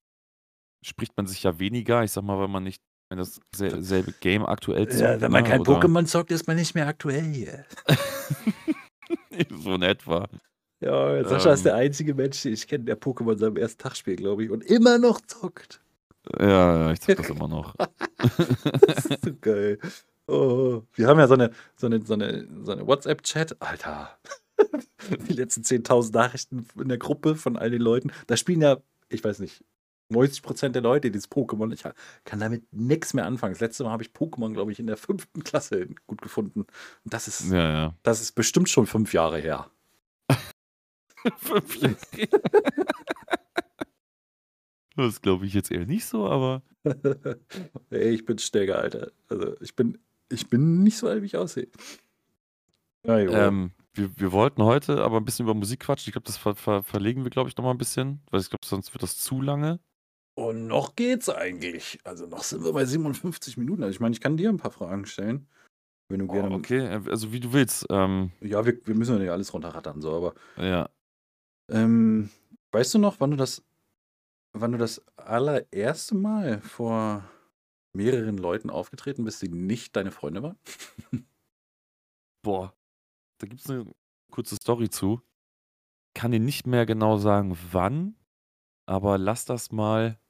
spricht man sich ja weniger. Ich sag mal, wenn man nicht, wenn das sel- selbe Game aktuell zockt, Ja, wenn man ne, kein oder Pokémon zockt, ist man nicht mehr aktuell hier. so in etwa. Ja, Sascha ist Ähm. der einzige Mensch, den ich kenne, der Pokémon seinem ersten Tag spielt, glaube ich, und immer noch zockt. Ja, ja, ich zock das immer noch. Das ist so geil. Oh, wir haben ja so eine, so eine, so eine, so eine WhatsApp-Chat. Alter, die letzten 10.000 Nachrichten in der Gruppe von all den Leuten. Da spielen ja, ich weiß nicht, 90% der Leute dieses Pokémon. Ich kann damit nichts mehr anfangen. Das letzte Mal habe ich Pokémon, glaube ich, in der fünften Klasse gut gefunden. Und das ist, Ja, ja. das ist bestimmt schon fünf Jahre her. Fünf Jahre. Das glaube ich jetzt eher nicht so, aber Ey, ich bin Stärker, Alter. Also ich bin, ich bin nicht so alt, wie ich aussehe. Ja, ähm, wir, wir wollten heute aber ein bisschen über Musik quatschen. Ich glaube, das ver ver verlegen wir, glaube ich, noch mal ein bisschen, weil ich glaube, sonst wird das zu lange. Und noch geht's eigentlich. Also noch sind wir bei 57 Minuten. Also ich meine, ich kann dir ein paar Fragen stellen. Wenn du Oh, gerne. okay, äh, also wie du willst. Ähm, Ja, wir, wir müssen ja nicht alles runterrattern, so, aber ja. ähm, weißt du noch, wann du das, wann du das allererste Mal vor mehreren Leuten aufgetreten bist, die nicht deine Freunde waren? Boah, da gibt es eine kurze Story zu. Kann dir nicht mehr genau sagen, wann, aber lass das mal,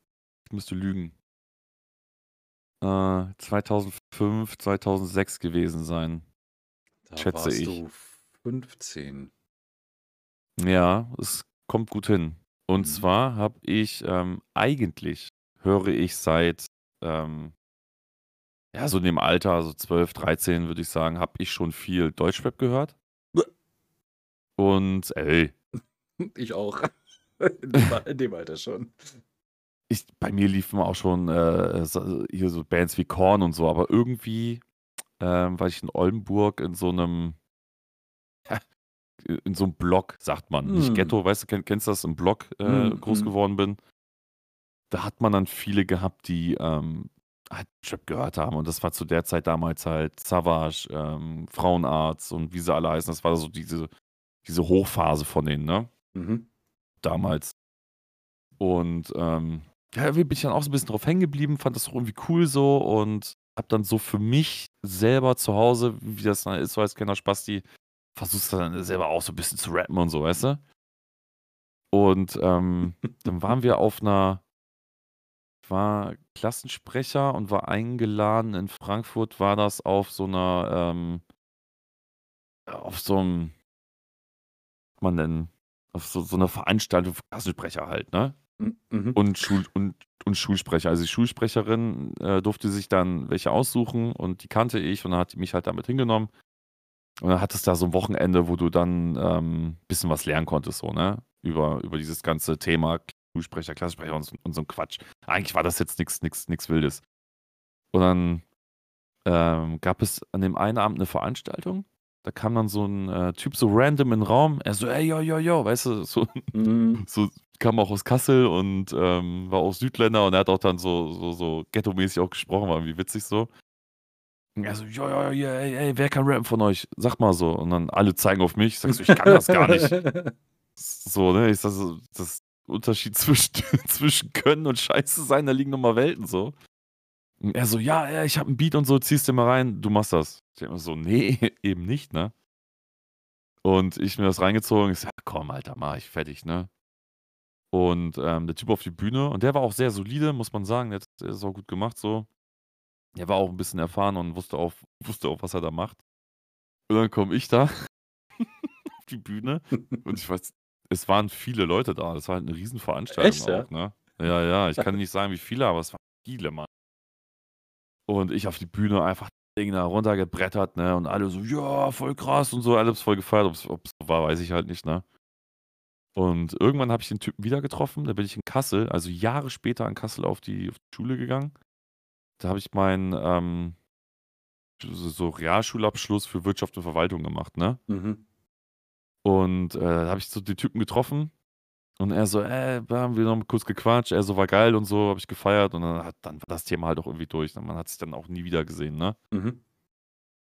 ich müsste lügen, äh, 2005, 2006 gewesen sein. Da Schätze warst ich. du 15. Ja, es kommt gut hin. Und Mhm. zwar habe ich ähm, eigentlich, höre ich seit, ähm, ja, so in dem Alter, also 12, 13 würde ich sagen, habe ich schon viel Deutschrap gehört. Und ey, Ich auch. In dem, Alter schon. ich, bei mir liefen auch schon äh, hier so Bands wie Korn und so, aber irgendwie ähm, war ich in Oldenburg in so einem, in so einem Block, sagt man. Nicht Hm. Ghetto, weißt du, kenn, kennst du das, im Block äh, Hm, groß hm. geworden bin. Da hat man dann viele gehabt, die ähm, halt Trap gehört haben. Und das war zu der Zeit damals halt Savage, ähm, Frauenarzt und wie sie alle heißen. Das war so diese, diese Hochphase von denen, ne? Mhm. damals. Und ähm, ja, irgendwie bin ich dann auch so ein bisschen drauf hängen geblieben, fand das auch irgendwie cool so und hab dann so für mich selber zu Hause, wie das dann ist, so als kleiner Spasti, versuchst dann selber auch so ein bisschen zu rappen und so, weißt du? Und ähm, dann waren wir auf einer, ich war Klassensprecher und war eingeladen in Frankfurt, war das auf so einer, ähm, auf so einem, wie man denn, auf so, so einer Veranstaltung für Klassensprecher halt, ne? Mhm. Und, Schul und, und Schulsprecher. Also die Schulsprecherin äh, durfte sich dann welche aussuchen und die kannte ich und dann hat die mich halt damit hingenommen. Und dann hattest du da so ein Wochenende, wo du dann ein ähm, bisschen was lernen konntest, so, ne? Über, über dieses ganze Thema Schulsprecher, Klassensprecher und, so- und so ein Quatsch. Eigentlich war das jetzt nichts nix, nix Wildes. Und dann ähm, gab es an dem einen Abend eine Veranstaltung. Da kam dann so ein äh, Typ so random in den Raum. Er so, ey, yo, yo, yo, weißt du, so, Mhm. so kam auch aus Kassel und ähm, war auch Südländer und er hat auch dann so, so, so ghetto-mäßig auch gesprochen, war irgendwie witzig so. Und er so, ja, ja, ja, ey, ey, wer kann rappen von euch? Sag mal so. Und dann alle zeigen auf mich. Ich sag so, ich kann das gar nicht. So, ne? Ich sag so, das Unterschied zwischen, zwischen Können und Scheiße sein, da liegen nochmal Welten so. Und er so: „Ja, ja, ich habe 'n Beat und so, ziehst dir mal rein, du machst das.“ Ich denke mir so: „Ne, eben nicht, ne?“ Und ich mir das reingezogen. Ich so: „Ja, komm, Alter, mache ich fertig, ne?“ Und, ähm, der Typ auf die Bühne und der war auch sehr solide, muss man sagen. Der hat das auch gut gemacht so. Der war auch 'n bisschen erfahren und wusste auch wusste auch, was er da macht. Und dann komme ich da auf die Bühne und ich weiß es waren viele Leute da. Das war halt 'ne Riesenveranstaltung Echt, ja? auch, ne? Ja, ja, ich kann nicht sagen, wie viele, aber es waren viele, Mann. Und ich auf die Bühne einfach Ding da runtergebrettert, ne? Und alle so: „Ja, voll krass“ und so, alle haben's voll gefeiert. Ob's ob's so war, weiß ich halt nicht, ne? Und irgendwann habe ich den Typen wieder getroffen. Da bin ich in Kassel, also Jahre später in Kassel auf die auf die Schule gegangen. Da habe ich meinen, ähm, so so Realschulabschluss für Wirtschaft und Verwaltung gemacht, ne? Mhm. Und, äh, da habe ich so den Typen getroffen und er so: „Äh, da haben wir noch mal kurz gequatscht.“ Er so: „War geil und so, habe ich gefeiert.“ Und dann hat dann war das Thema halt auch irgendwie durch? Man hat sich dann auch nie wieder gesehen, ne? Mhm.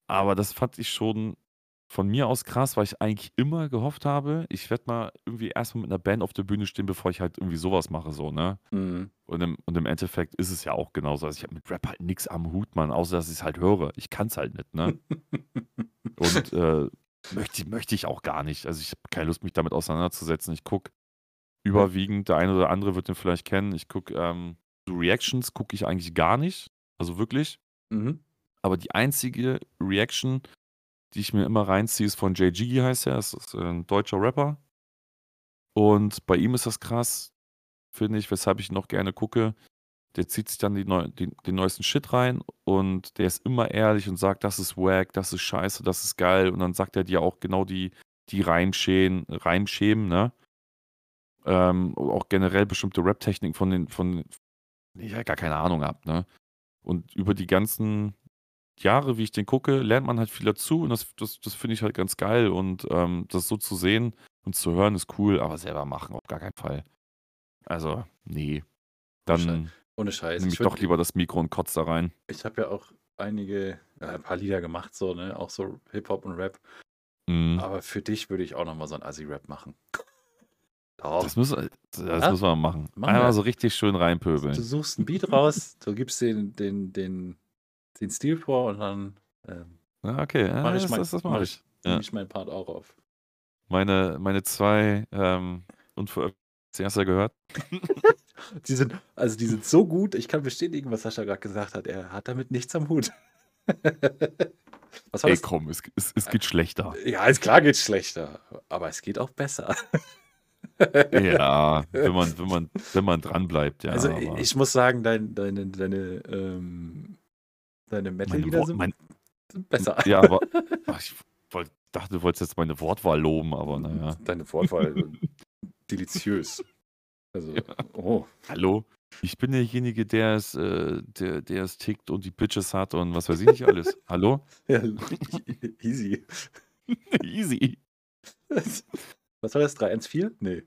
Aber das fand ich schon von mir aus krass, weil ich eigentlich immer gehofft habe, ich werde mal irgendwie erst mal mit 'ner Band auf der Bühne stehen, bevor ich halt irgendwie so was mache so, ne? Mhm. Und im und im Endeffekt ist es ja auch genauso. Also, ich habe mit Rap halt nix am Hut, Mann, außer dass ich's halt höre. Ich kann's halt nicht, ne? Und, äh, möchte möchte ich auch gar nicht. Also, ich habe keine Lust, mich damit auseinanderzusetzen. Ich gucke überwiegend der eine oder andere wird den vielleicht kennen, ich gucke, ähm so Reactions gucke ich eigentlich gar nicht, also wirklich. Mhm. Aber die einzige Reaction, die ich mir immer reinziehe, ist von Jay heißt er. Das ist, äh, 'n deutscher Rapper. Und bei ihm ist das krass, finde ich, weshalb ich ihn noch gerne gucke. Der zieht sich dann die neu den den neuesten Shit rein und der ist immer ehrlich und sagt: „Das ist wack, das ist scheiße, das ist geil.“ Und dann sagt er dir auch genau die die Reimscheen Reimschemen, ne? Ähm, auch generell bestimmte Rap-Techniken von den von ich halt gar keine Ahnung habe, ne? Und über die ganzen Jahre, wie ich den gucke, lernt man halt viel dazu und das das das finde ich halt ganz geil und, ähm, das so zu sehen und zu hören ist cool, aber selber machen auf gar keinen Fall. Also, ne. Schei Dann ohne Scheiß. nehme Ich ich doch lieber das Mikro und kotze da rein. Ich habe ja auch einige ja, 'n paar Lieder gemacht so, ne, auch so Hip-Hop und Rap. Mhm. Aber für dich würde ich auch noch mal so 'n Assi-Rap machen. Doch. Das müssen wir das Ja? müssen wir machen. Machen Einmal wir. so richtig schön Du reinpöbeln. suchst 'n Beat raus, du gibst den den den den Stil vor und dann, ähm, Ja, okay, ja, mache ich das mein das das mache mache ich ich. nehme Ja. ich meinen Part auch auf. Meine meine 2, ähm, unveröf hast du ja gehört? Die sind also, die sind so gut, ich kann bestätigen, was Sascha grad gesagt hat. Er hat damit nichts am Hut. Was war Ey, das? komm, es es es geht schlechter. Ja, ist klar geht's schlechter, aber es geht auch besser. Ja, wenn man wenn man wenn man dranbleibt, ja, Also, aber ich muss sagen, dein deine deine, ähm deine Metal-Lieder sind mein besser. Ja, aber ach, ich wollte dachte, du wolltest jetzt meine Wortwahl loben, aber na ja. Deine Wortwahl, deliziös. Also, Ja. oh. Hallo? Ich bin derjenige, der es äh, der der es tickt und die Bitches hat und was weiß ich nicht alles. Hallo? Ja, easy. Easy. Was war das? 314? Ne.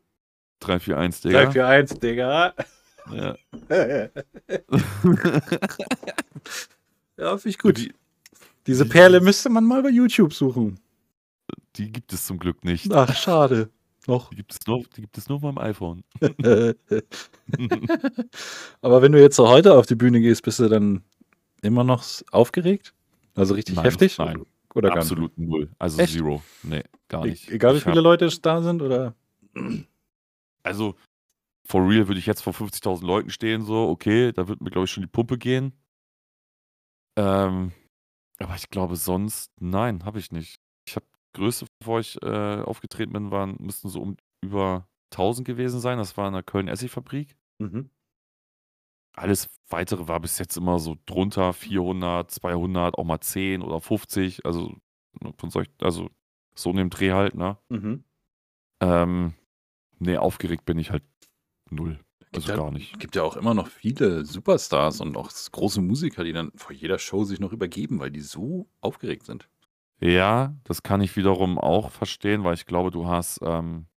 341, Digga. 341, Digga. Ja. Ja, finde ich gut. Die Diese die Perle müsste man mal bei YouTube suchen. Die gibt es zum Glück nicht. Ach, schade. Noch. Die gibt es nur die gibt es nur beim iPhone. Aber wenn du jetzt so heute auf die Bühne gehst, bist du dann immer noch aufgeregt? Also, richtig Nein, heftig nein. Oder gar nicht? Absolut 0. Also Echt? 0. Ne, gar E nicht. egal wie viele habe Leute da sind, oder? Also, for real würde ich jetzt vor 50.000 Leuten stehen so, okay, da würde mir, glaube ich, schon die Pumpe gehen. Ähm, aber ich glaube sonst nein, habe ich nicht. Ich habe Größte, bevor ich, äh, aufgetreten bin, waren müssten so um über 1.000 gewesen sein. Das war in der Köln-Essigfabrik. Mhm. Alles Weitere war bis jetzt immer so drunter 400, 200, auch mal 10 oder 50, also, ne, von solch also, so in dem Dreh halt, ne? Mhm. Ähm, ne, aufgeregt bin ich halt 0, Gibt also ja gar nicht. gibt ja auch immer noch viele Superstars und auch große Musiker, die dann vor jeder Show sich noch übergeben, weil die so aufgeregt sind. Ja, das kann ich wiederum auch verstehen, weil ich glaube, du hast, ähm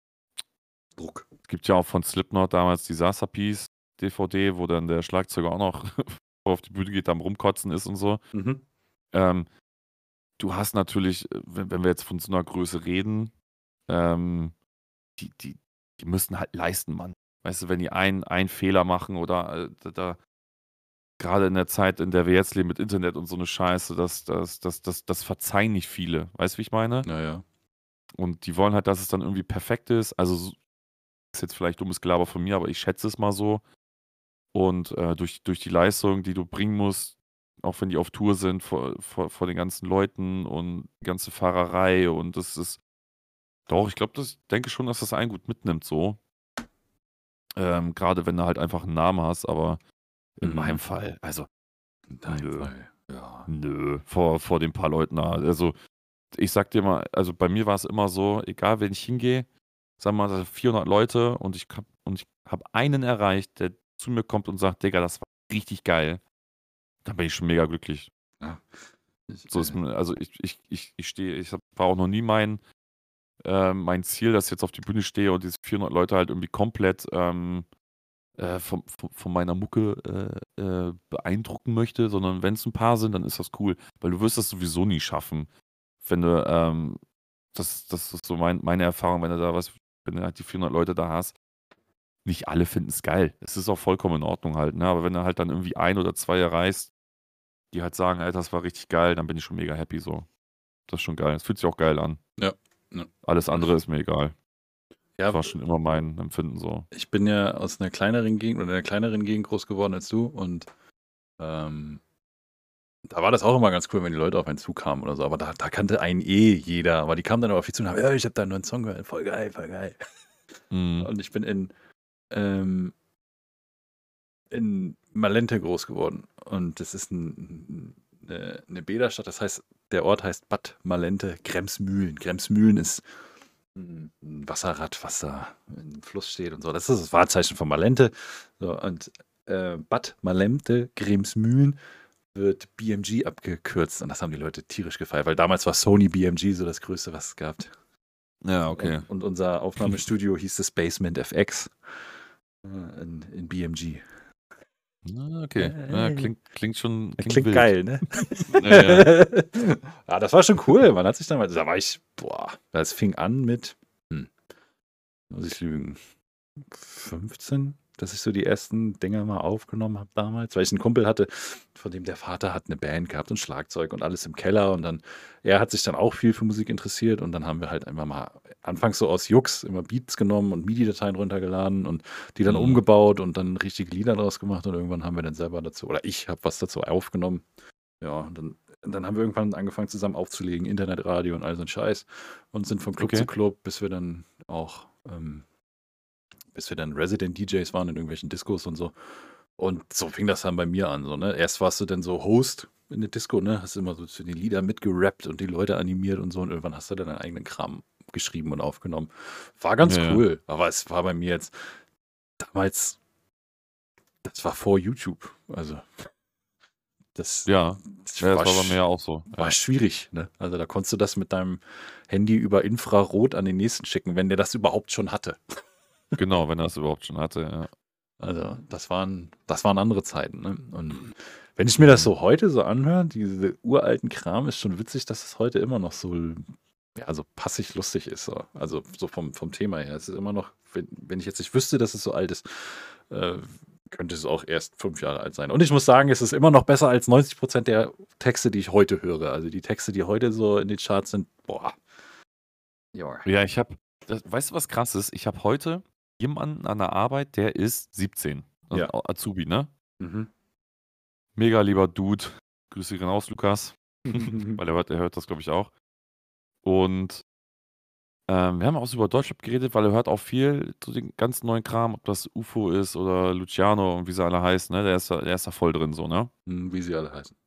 Druck. Es gibt ja auch von Slipknot damals Disaster Piece DVD, wo dann der Schlagzeuger auch noch auf die Bühne geht, am Rumkotzen ist und so. Mhm. Ähm, du hast natürlich, äh, wenn wenn wir jetzt von so 'ner Größe reden, ähm, die die die müssen halt leisten, Mann. Weißt du, wenn die einen einen Fehler machen oder, äh, da da gerade in der Zeit, in der wir jetzt leben mit Internet und so eine Scheiße, das, das, das, das, das verzeihen nicht viele. Weißt du, wie ich meine? Naja. Und die wollen halt, dass es dann irgendwie perfekt ist. Also ist jetzt vielleicht dummes Gelaber von mir, aber ich schätze es mal so. Und äh, durch, durch die Leistung, die du bringen musst, auch wenn die auf Tour sind, vor, vor, vor den ganzen Leuten und die ganze Fahrerei und das ist. Doch, ich glaube, das denke schon, dass das einen gut mitnimmt, so. Ähm, Gerade wenn du halt einfach einen Namen hast, aber in Mhm. meinem Fall, also, In deinem Nö. Fall. Ja. nö, vor, vor den paar Leuten. Also, ich sag dir mal, also bei mir war es immer so, egal, wenn ich hingehe, sagen wir mal, da sind 400 Leute und ich hab, und ich habe einen erreicht, der zu mir kommt und sagt, Digga, das war richtig geil. Dann bin ich schon mega glücklich. Ich, So ist äh, also ich, ich, ich, ich stehe, ich war auch noch nie mein, ähm, mein Ziel, dass ich jetzt auf die Bühne stehe und diese 400 Leute halt irgendwie komplett ähm, äh, von, von, von meiner Mucke äh, äh, beeindrucken möchte, sondern wenn es ein paar sind, dann ist das cool, weil du wirst das sowieso nie schaffen, wenn du, ähm, das, das ist so mein, meine Erfahrung, wenn du da was, wenn du halt die 400 Leute da hast, nicht alle finden es geil. Es ist auch vollkommen in Ordnung halt, ne? aber wenn du halt dann irgendwie ein oder zwei erreichst, die halt sagen, Alter, das war richtig geil, dann bin ich schon mega happy so. Das ist schon geil. Es fühlt sich auch geil an. Ja, ja. Alles andere ist mir egal. ja, Das war schon immer mein Empfinden so. ich bin ja aus einer kleineren Gegend oder einer kleineren Gegend groß geworden als du und ähm, da war das auch immer ganz cool, wenn die Leute auf einen zukamen oder so. Aber da, da kannte einen eh jeder. Aber die kamen dann auf mich zu und haben, ja, ich habe da einen neuen Song gehört. Voll geil, voll geil. Mhm. Und ich bin in, ähm, in Malente groß geworden. Und das ist ein, eine, eine Bäderstadt. Das heißt, der Ort heißt Bad Malente, Gremsmühlen. Gremsmühlen ist ein Wasserrad, was da im Fluss steht und so. Das ist das Wahrzeichen von Malente. So, und äh, Bad Malente, Gremsmühlen wird BMG abgekürzt. Und das haben die Leute tierisch gefeiert, weil damals war Sony BMG so das Größte, was es gab. Ja, okay. Und, und unser Aufnahmestudio hieß das Basement FX in, in BMG. Okay. Ja, klingt, klingt schon. Klingt, Klingt, geil, ne? Ja, ja, das war schon cool. Man hat sich damals, da war ich, boah, das fing an mit, hm, muss ich lügen, 15, dass ich so die ersten Dinger mal aufgenommen habe damals, weil ich einen Kumpel hatte, von dem der Vater hat eine Band gehabt und Schlagzeug und alles im Keller und dann, er hat sich dann auch viel für Musik interessiert und dann haben wir halt einfach mal anfangs so aus Jux immer Beats genommen und MIDI-Dateien runtergeladen und die dann Mhm. umgebaut und dann richtige Lieder draus gemacht und irgendwann haben wir dann selber dazu, oder ich habe was dazu aufgenommen. Ja, und dann, dann haben wir irgendwann angefangen zusammen aufzulegen, Internetradio und all so ein Scheiß und sind von Club Okay. zu Club, bis wir dann auch, ähm, bis wir dann Resident DJs waren in irgendwelchen Discos und so. Und so fing das dann bei mir an. So, ne? Erst warst du dann so Host in der Disco, ne? Hast immer so zu den Lieder mitgerappt und die Leute animiert und so. Und irgendwann hast du dann deinen eigenen Kram geschrieben und aufgenommen. War ganz Ja, cool. Aber es war bei mir jetzt damals, das war vor YouTube. Also, das, Ja, das ja, das war bei sch- mir ja auch so. war Ja. schwierig. Ne? Also, da konntest du das mit deinem Handy über Infrarot an den nächsten schicken, wenn der das überhaupt schon hatte. Genau, wenn er das überhaupt schon hatte. Ja. Also, das waren, das waren andere Zeiten. Ne? Und wenn ich mir das so heute so anhöre, diese uralten Kram, ist schon witzig, dass es heute immer noch so, ja, so passig lustig ist. So. Also, so vom, vom Thema her. Es ist immer noch, wenn, wenn ich jetzt nicht wüsste, dass es so alt ist, äh, könnte es auch erst fünf Jahre alt sein. Und ich muss sagen, es ist immer noch besser als 90 Prozent der Texte, die ich heute höre. Also, die Texte, die heute so in den Charts sind, boah. Ja. Ja, ich habe, weißt du, was krass ist? Ich habe heute jemanden an der Arbeit, der ist 17. Also Ja. Azubi, ne? Mhm. Mega lieber Dude. Grüße gehen raus, Lukas. Weil er hört, er hört das, glaube ich, auch. Und ähm, wir haben auch so über Deutschland geredet, weil er hört auch viel zu den ganzen neuen Kram, ob das UFO ist oder Luciano und wie sie alle heißen, ne? Der ist da, der ist da voll drin, so, ne? Hm, Wie sie alle heißen.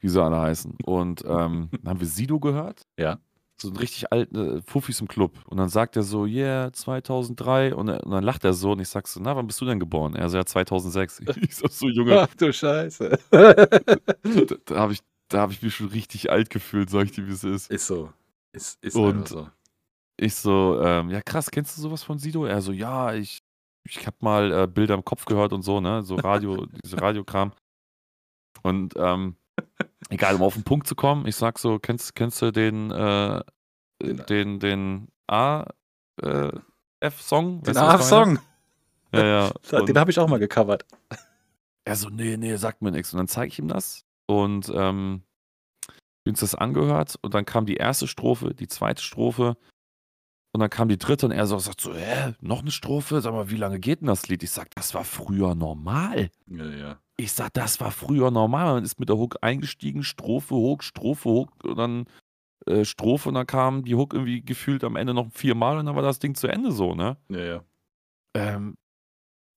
Wie sie alle heißen. Und ähm, dann haben wir Sido gehört. Ja. So ein richtig alten äh, Fuffis im Club. Und dann sagt er so, yeah, 2003. Und, er- und dann lacht er so und ich sag so, na, wann bist du denn geboren? Er so, ja, 2006. Ich so, so Junge, Ach du Scheiße. da, da habe ich, da hab ich mich schon richtig alt gefühlt, sag ich dir, wie es ist. Ist so. Ist, ist Und- so. Ich so, ähm, ja krass, kennst du sowas von Sido? Er so, ja, ich, ich hab mal äh, Bilder im Kopf gehört und so, ne? So Radio, diese Radiokram. Und ähm, egal, um auf den Punkt zu kommen, ich sag so, kennst, kennst du den, äh, Den- den, den A äh, F-Song? Den meine? AF-Song. Ja, ja. Den Und, habe ich auch mal gecovert. Er so: „Ne, ne, sagt mir nix.“ Und dann zeige ich ihm das und, ähm, wir uns das angehört und dann kam die erste Strophe, die zweite Strophe und dann kam die dritte und er so sagt so: „Hä, noch 'ne Strophe? Sag mal, wie lange geht 'n das Lied?“ Ich sage: „Das war früher normal.“ Ja, ja. Ich sage: „Das war früher normal.“ Man ist mit der Hook eingestiegen, Strophe, Hook, Strophe, Hook und dann, äh, Strophe und dann kam die Hook irgendwie gefühlt am Ende noch viermal und dann war das Ding zu Ende so, ne? Ja, ja. Ähm,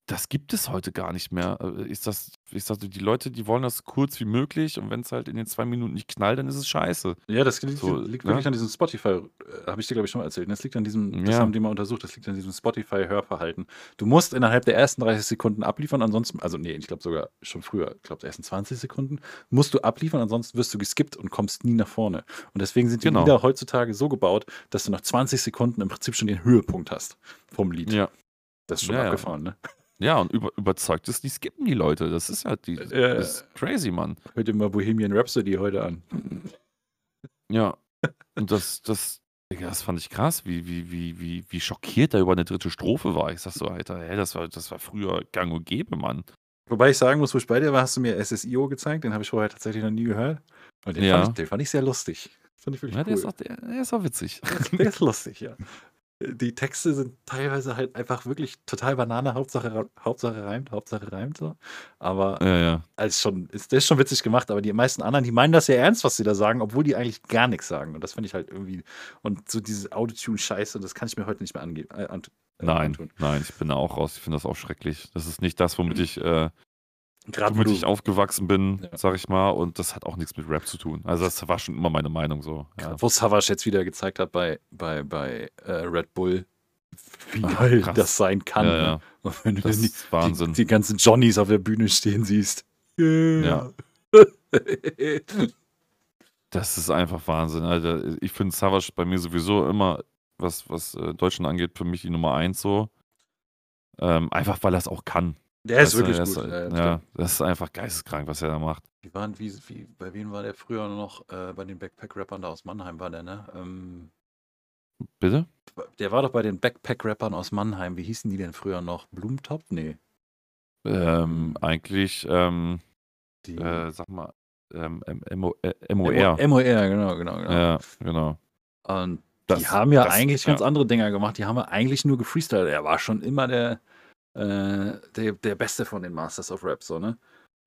das gibt es heute gar nicht mehr. Äh, ist das ich sage, die Leute, die wollen das kurz wie möglich und wenn's halt in den 2 Minuten nicht knallt, dann ist es scheiße. Ja, das liegt So, liegt ne? wirklich an diesem Spotify äh, habe ich dir, glaube ich, schon mal erzählt, ne? Das liegt an diesem das Ja. haben die mal untersucht, das liegt an diesem Spotify-Hörverhalten. Du musst innerhalb der ersten 30 Sekunden abliefern, ansonsten also, ne, ich glaube sogar schon früher, ich glaube, die ersten 20 Sekunden musst du abliefern, ansonsten wirst du geskippt und kommst nie nach vorne. Und deswegen sind die Genau. Lieder heutzutage so gebaut, dass du nach 20 Sekunden im Prinzip schon den Höhepunkt hast vom Lied. Ja. Das ist schon Ja, ja. abgefahren, ne? Ja, und über überzeugt ist, die skippen die Leute. Das ist halt die Äh, das ist crazy, Mann. hör dir mal Bohemian Rhapsody heute an. Ja. Und das das das fand ich krass, wie wie wie wie wie schockiert er über 'ne dritte Strophe war. Ich sage so: „Alter, hä, das war das war früher gang und gäbe, Mann.“ Wobei ich sagen muss, wo ich bei dir war, hast du mir SSIO gezeigt, den habe ich vorher tatsächlich noch nie gehört. Und den, Ja. fand, ich, den fand ich sehr lustig. Fand ich wirklich Ja, der ist cool. auch der der ist auch witzig. Der ist lustig, ja. Die Texte sind teilweise halt einfach wirklich total Banane, Hauptsache, Hauptsache reimt, Hauptsache reimt so. Aber Ja, ja. als schon, ist, der ist schon witzig gemacht, aber die meisten anderen, die meinen das ja ernst, was sie da sagen, obwohl die eigentlich gar nichts sagen. Und das finde ich halt irgendwie, und so diese Autotune-Scheiße, das kann ich mir heute nicht mehr angeben. Äh, ant- äh, Nein, antun. nein, ich bin da auch raus. Ich finde das auch schrecklich. Das ist nicht das, womit ich äh, Gerade wo womit du, ich aufgewachsen bin, Ja. sage ich mal. Und das hat auch nichts mit Rap zu tun. Also das war schon immer meine Meinung so. Ja. Wo Savage jetzt wieder gezeigt hat bei, bei, bei äh, Red Bull, wie Ach, geil krass. das sein kann. Ja, ne? ja. Und wenn du Das dann die, ist Wahnsinn. Die, die ganzen Johnnies auf der Bühne stehen siehst. Ja. Das ist einfach Wahnsinn, Alter. Ich finde Savage bei mir sowieso immer, was, was äh, Deutschland angeht, für mich die Nummer eins so. Ähm, einfach weil er es auch kann. Der ist wirklich er gut. Ist, Ja, ja, das ist einfach geisteskrank, was er da macht. Wie waren, wie, wie, bei wem war der früher noch? Äh, bei den Backpack-Rappern da aus Mannheim war der, ne? Ähm, Bitte? der war doch bei den Backpack-Rappern aus Mannheim. Wie hießen die denn früher noch? Blumentop? Nee. Ähm, eigentlich, ähm, Die äh, sag mal, ähm, äh, MOR. MOR, genau, genau, genau. Ja, genau. Und Das, die haben ja das, eigentlich ja, ganz andere Dinger gemacht. Die haben ja eigentlich nur gefreestylt. Er war schon immer der, äh, der, der Beste von den Masters of Rap, so, ne?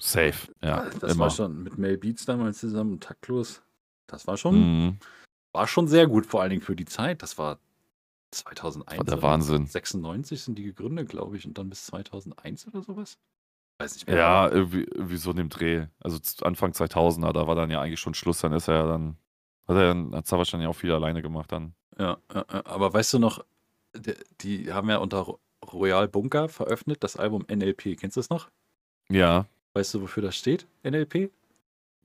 Safe, ja, das immer. war schon mit Mel Beats damals zusammen und taktlos. Das war schon, Mhm. war schon sehr gut, vor allen Dingen für die Zeit. Das war 2001. Das war der Wahnsinn. 96 sind die gegründet, glaube ich, und dann bis 2001 oder sowas. Weiß nicht mehr. Ja, aber- irgendwie, irgendwie so in dem Dreh. Also Anfang 2000er, da war dann ja eigentlich schon Schluss. Dann ist er ja dann, hat er dann, hat dann ja auch viel alleine gemacht dann. ja, aber weißt du noch, die, die haben ja unter Royal Bunker veröffentlicht, das Album NLP. Kennst du das noch? Ja, Weißt du, wofür das steht? NLP?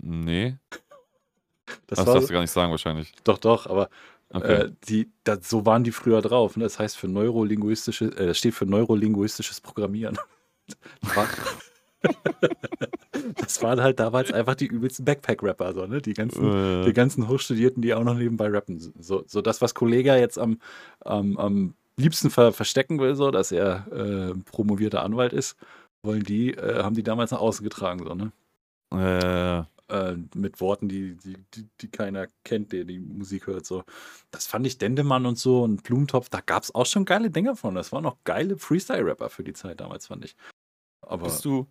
nee, Das, das darfst du gar nicht sagen wahrscheinlich. doch, doch, aber Okay. äh, die, das, so waren die früher drauf. Ne? Das heißt für neurolinguistische, äh, das steht für neurolinguistisches Programmieren. Das waren halt damals einfach die übelsten Backpack-Rapper, so, ne? Die ganzen, Äh, die ganzen Hochstudierten, die auch noch nebenbei rappen. So, so das, was Kollega jetzt am, am, am liebsten ver verstecken will, so, dass er äh, promovierter Anwalt ist, wollen die, äh, haben die damals nach außen getragen, so, ne? äh, Äh, mit Worten, die, die, die, die keiner kennt, der die Musik hört. So. Das fand ich Dendemann und so und Blumentopf, da gab es auch schon geile Dinger von. Das waren auch geile Freestyle-Rapper für die Zeit damals, fand ich. Aber bist du,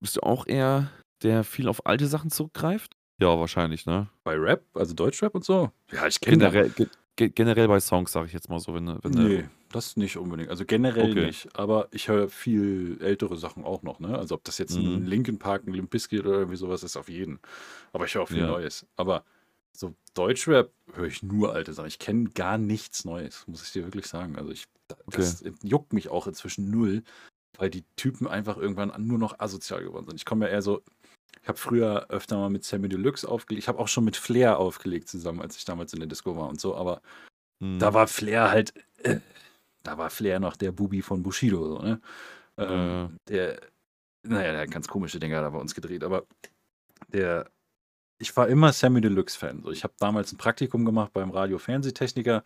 bist du auch eher, der viel auf alte Sachen zurückgreift? Ja, wahrscheinlich, ne? bei Rap, also Deutschrap und so, ja, ich kenne Generell, ge ge generell bei Songs, sage ich jetzt mal so, wenn, du- wenn Nee, das nicht unbedingt. Also generell Okay. nicht. Aber ich höre viel ältere Sachen auch noch. Ne? Also ob das jetzt ein Mhm. Linkin Park, ein Limp Bizkit oder irgendwie sowas ist, auf jeden. Aber ich höre auch viel Ja. Neues. Aber so Deutschrap höre ich nur alte Sachen. Ich kenne gar nichts Neues, muss ich dir wirklich sagen. Also ich, das juckt mich auch inzwischen null, weil die Typen einfach irgendwann nur noch asozial geworden sind. Ich komme ja eher so, ich habe früher öfter mal mit Sammy Deluxe aufgelegt. Ich habe auch schon mit Flair aufgelegt zusammen, als ich damals in der Disco war und so. Aber Mhm. da war Flair halt, äh, da war Flair noch der Bubi von Bushido, so, ne? Ähm, Der, naja, der hat ganz komische Dinge da bei uns gedreht, aber der, ich war immer Sammy Deluxe-Fan. So. Ich habe damals ein Praktikum gemacht beim Radio-Fernsehtechniker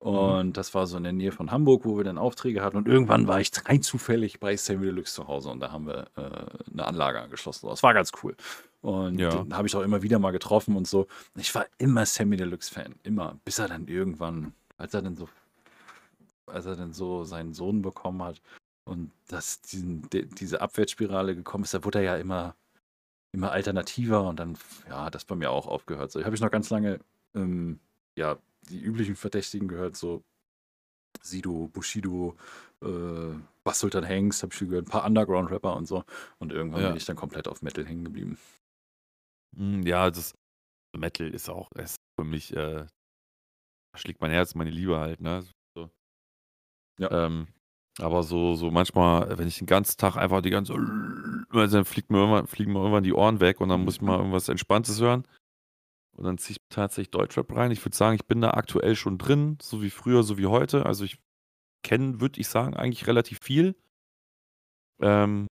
Und das war so in der Nähe von Hamburg, wo wir dann Aufträge hatten. Und irgendwann war ich rein zufällig bei Sammy Deluxe zu Hause und da haben wir äh, eine Anlage angeschlossen. Das war ganz cool. Und Ja. den habe ich auch immer wieder mal getroffen und so. Ich war immer Sammy Deluxe-Fan. Immer. Bis er dann irgendwann, als er dann so, als er dann so seinen Sohn bekommen hat und dass diesen, de, diese Abwärtsspirale gekommen ist, da wurde er ja immer, immer alternativer und dann, ja, hat das bei mir auch aufgehört. So, ich habe ich noch ganz lange, ähm, ja, die üblichen Verdächtigen gehört, so Sido, Bushido, äh, Bass Sultan Hengst, habe ich gehört, ein paar Underground-Rapper und so. Und irgendwann Ja. bin ich dann komplett auf Metal hängen geblieben. Mm, Ja, das Metal ist auch ist für mich, äh, schlägt mein Herz, meine Liebe halt, ne? So. Ja. Ähm, aber so, so manchmal, wenn ich den ganzen Tag einfach die ganze, also dann fliegt mir irgendwann, fliegen mir irgendwann die Ohren weg und dann muss ich mal irgendwas Entspanntes hören. Und dann ziehe ich tatsächlich Deutschrap rein. Ich würde sagen, ich bin da aktuell schon drin, so wie früher, so wie heute. Also ich kenne, würde ich sagen, eigentlich relativ viel. Ähm,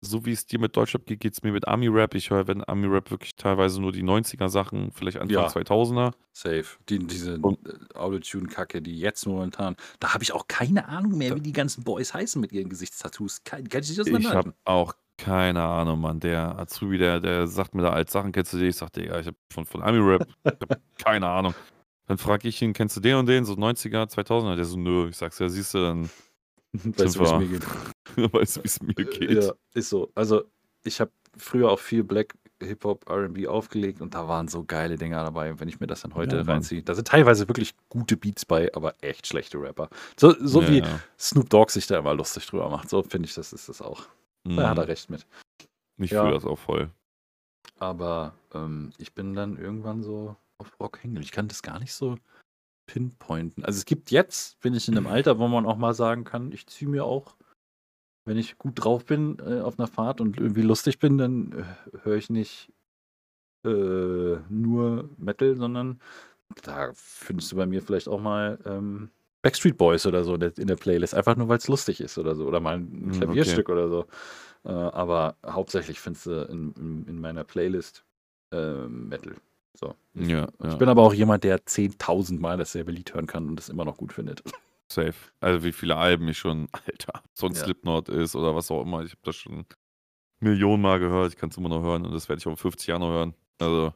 so wie es dir mit Deutschrap geht, geht es mir mit Ami-Rap. Ich höre, wenn Ami-Rap wirklich teilweise nur die 90er-Sachen, vielleicht Anfang Ja. 2000er. Safe. Die, diese äh, Autotune-Kacke, die jetzt momentan, da habe ich auch keine Ahnung mehr, wie die ganzen Boys heißen mit ihren Gesichtstattoos. Kein, kann ich nicht Ich habe auch keine Ahnung, Mann. Der Azubi, der, der sagt mir da als Sachen, kennst du den? Ich sag, Digga, ich habe von, von Ami-Rap, ich hab keine Ahnung. Dann frage ich ihn, kennst du den und den? So 90er, 2000er? Der so, nö. Ich sag's ja, siehst du, dann Weißt du, wie es mir geht? weißt du, wie es mir geht. Ja, ist so. Also, ich habe früher auch viel Black Hip-Hop, RB aufgelegt und da waren so geile Dinger dabei. Wenn ich mir das dann heute Ja, reinziehe, da sind teilweise wirklich gute Beats bei, aber echt schlechte Rapper. So, so ja, wie ja. Snoop Dogg sich da immer lustig drüber macht. So finde ich, das ist das auch. Da hat Mhm. er recht mit. Ich Ja. fühle das auch voll. Aber ähm, ich bin dann irgendwann so auf Rock hängen. Ich kann das gar nicht so pinpointen. Also es gibt jetzt, bin ich in einem Alter, wo man auch mal sagen kann, ich ziehe mir auch, wenn ich gut drauf bin äh, auf einer Fahrt und irgendwie lustig bin, dann äh, höre ich nicht äh, nur Metal, sondern da findest du bei mir vielleicht auch mal ähm, Backstreet Boys oder so in der, Playlist, einfach nur weil es lustig ist oder so. Oder mal ein okay. Klavierstück oder so. Äh, aber hauptsächlich findest du in, in, in meiner Playlist äh, Metal. So. Ich, Ja, ja. ich bin aber auch jemand, der 10.000 Mal dasselbe Lied hören kann und das immer noch gut findet. Safe. Also wie viele Alben ich schon, Alter, so ein Ja. Slipknot ist oder was auch immer. Ich habe das schon Millionen Mal gehört. Ich kann es immer noch hören und das werde ich auch in 50 Jahren noch hören. Also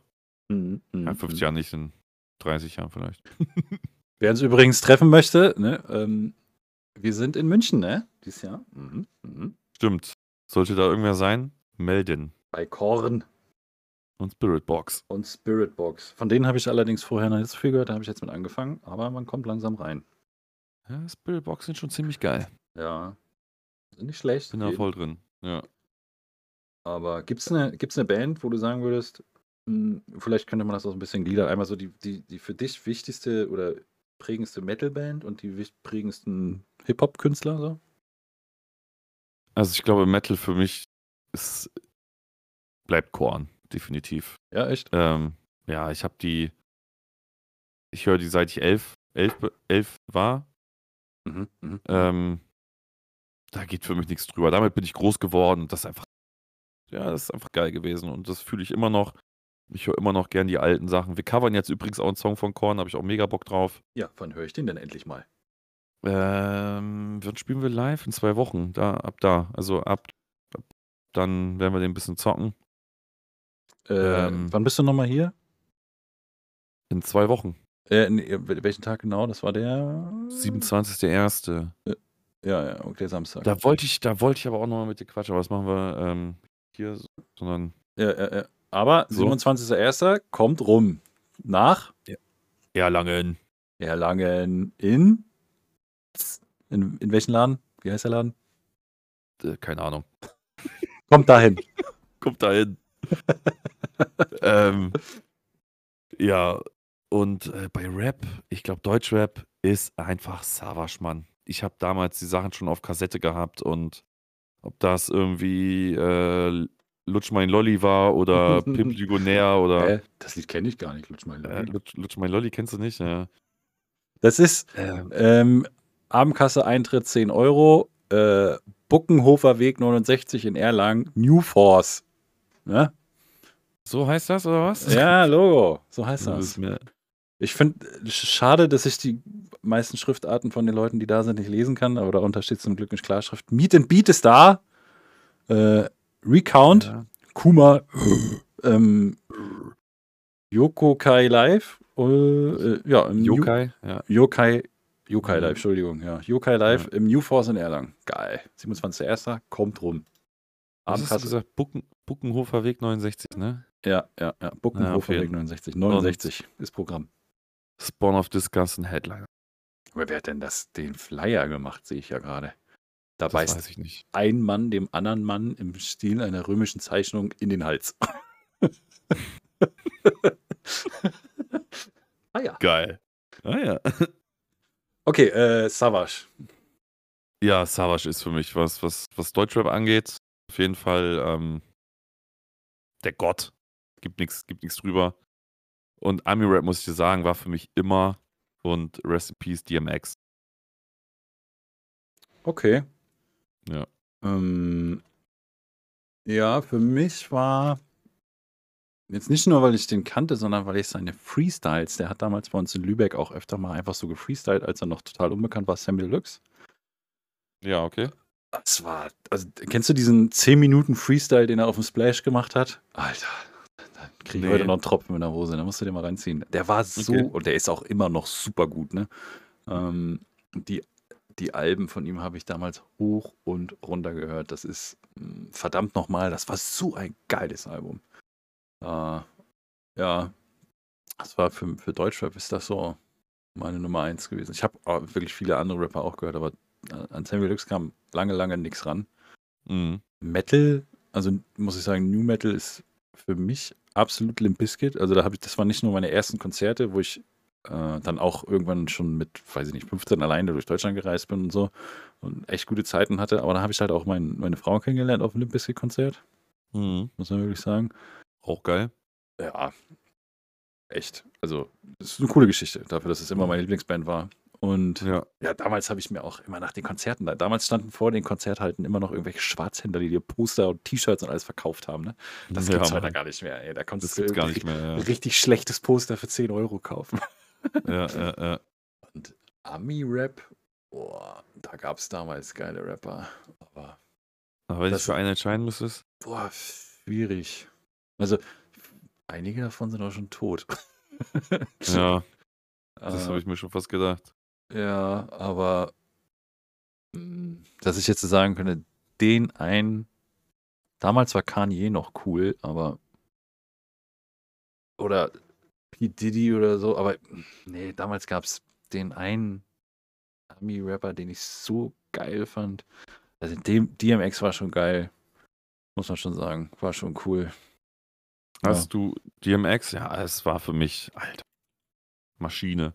Mhm, mhm, ja, 50 mhm. Jahren nicht, in 30 Jahren vielleicht. Wer uns übrigens treffen möchte, ne, ähm, wir sind in München, ne? Dieses Jahr. Mhm, mhm. Stimmt. Sollte da irgendwer sein, melden. Bei Korn Und Spirit Box. und Spirit Box. Von denen habe ich allerdings vorher noch nicht so viel gehört, da habe ich jetzt mit angefangen, aber man kommt langsam rein. Ja, Spirit Box sind schon ziemlich geil. Ja. Sind nicht schlecht. Bin da voll drin. Ja. Aber gibt es eine, gibt's eine Band, wo du sagen würdest, mh, vielleicht könnte man das auch ein bisschen gliedern, einmal so die, die, die für dich wichtigste oder prägendste Metal-Band und die prägendsten Hip-Hop-Künstler? So? Also ich glaube, Metal für mich ist, bleibt Korn, definitiv. Ja, echt? Ähm, ja, ich habe die, ich höre die seit ich elf, elf, elf war. Mhm, mhm. Ähm, da geht für mich nichts drüber. Damit bin ich groß geworden und das ist einfach, ja, das ist einfach geil gewesen und das fühle ich immer noch. Ich höre immer noch gern die alten Sachen. Wir covern jetzt übrigens auch einen Song von Korn, habe ich auch mega Bock drauf. Ja, wann höre ich den denn endlich mal? Ähm, wann spielen wir live? In zwei Wochen. Da, ab da. Also ab, ab dann werden wir den ein bisschen zocken. Äh, Ähm. wann bist du nochmal hier? In zwei Wochen. Äh, nee, welchen Tag genau? Das war der 27.01. Ja, ja, okay, Samstag. Da wollte ich, da wollte ich aber auch nochmal mit dir quatschen, aber das machen wir ähm, hier, so, sondern Ja, ja, ja. Aber So. 27.01. kommt rum. Nach Erlangen. Erlangen in. In, in welchen Laden? Wie heißt der Laden? Äh, keine Ahnung. Kommt dahin. Kommt da hin. ähm, ja, und äh, bei Rap, ich glaube, Deutschrap ist einfach Savage, Mann. Ich habe damals die Sachen schon auf Kassette gehabt und ob das irgendwie äh, Lutsch mein Lolli war oder Pimp Ligonär oder Äh, das Lied kenne ich gar nicht, Lutsch mein äh, Lolli. Lutsch, Lutsch mein Lolli kennst du nicht? Ja. Das ist Ähm, ähm, Abendkasse Eintritt 10 Euro, äh, Buckenhofer Weg 69 in Erlangen, New Force. Ne? so heißt das oder was? Ja, Logo. So heißt Das das. Ich finde schade, dass ich die meisten Schriftarten von den Leuten, die da sind, nicht lesen kann, aber darunter steht zum Glück in Klarschrift. Meet and Beat ist da. Äh, Recount, Ja. Kuma, ähm, Yoko Kai Live. Äh, äh, ja, im New- Yokai, ja. Yokai, Yokai Mhm. Live, Entschuldigung, ja. Yokai Live im New Force in Erlangen. Geil. 27.01. kommt rum. Was hast du Abendkasse. gesagt? Bucken, Buckenhofer Weg 69, ne? Ja, ja, ja. Buckenhofer okay. Weg 69. 69 ist Programm. Spawn of Disgust und Headliner. Aber wer hat denn das, den Flyer gemacht, sehe ich ja gerade. Da Das beißt weiß ich nicht. ein Mann dem anderen Mann im Stil einer römischen Zeichnung in den Hals. ah ja. Geil. Ah ja. Okay, äh, Savage. Ja, Savage ist für mich, was, was, was Deutschrap angeht, auf jeden Fall ähm, der Gott. Gibt nichts gibt nix drüber. Und Army Rap, muss ich dir sagen, war für mich immer und Rest in Peace DMX. Okay. Ja. Ähm, ja, für mich war jetzt nicht nur, weil ich den kannte, sondern weil ich seine Freestyles, der hat damals bei uns in Lübeck auch öfter mal einfach so gefreestylt, als er noch total unbekannt war, Sammy Deluxe. Ja, okay. Das war, also kennst du diesen 10 Minuten Freestyle, den er auf dem Splash gemacht hat? Alter, da kriege ich Nee. heute noch einen Tropfen in der Hose, da musst du dir mal reinziehen. Der war so, Okay. und der ist auch immer noch super gut, ne? Ähm, die, die Alben von ihm habe ich damals hoch und runter gehört. Das ist mh, verdammt nochmal, das war so ein geiles Album. Äh, ja, das war für, für Deutschrap ist das so meine Nummer eins gewesen. Ich habe wirklich viele andere Rapper auch gehört, aber äh, an Sammy Deluxe kam lange, lange nichts ran. Mhm. Metal, also muss ich sagen, New Metal ist für mich absolut Limp Bizkit. Also da habe ich, das waren nicht nur meine ersten Konzerte, wo ich äh, dann auch irgendwann schon mit, weiß ich nicht, 15 alleine durch Deutschland gereist bin und so und echt gute Zeiten hatte. Aber da habe ich halt auch mein, meine Frau kennengelernt auf dem Limp Bizkit Konzert, Mhm. muss man wirklich sagen. Auch geil. Ja, echt. Also, das ist eine coole Geschichte dafür, dass es immer meine Lieblingsband war. Und Ja. ja, damals habe ich mir auch immer nach den Konzerten, da- damals standen vor den Konzerthalten immer noch irgendwelche Schwarzhändler, die dir Poster und T-Shirts und alles verkauft haben. Ne? Das ja, gibt's heute gar nicht mehr. Ey. Da kannst Das du gar nicht mehr. ein richtig schlechtes Poster für 10 Euro kaufen. Ja, ja, ja. Und Ami-Rap, boah, da gab es damals geile Rapper. Aber Aber wenn dich für einen entscheiden müsstest, boah, schwierig. Also, einige davon sind auch schon tot. ja, das Äh, habe ich mir schon fast gedacht. Ja, aber mh, dass ich jetzt so sagen könnte, den einen, damals war Kanye noch cool, aber oder P. Diddy oder so, aber nee, damals gab es den einen Ami-Rapper, den ich so geil fand. Also dem, DMX war schon geil, muss man schon sagen, war schon cool. Ja. Hast du DMX? Ja, es war für mich, Alter, Maschine.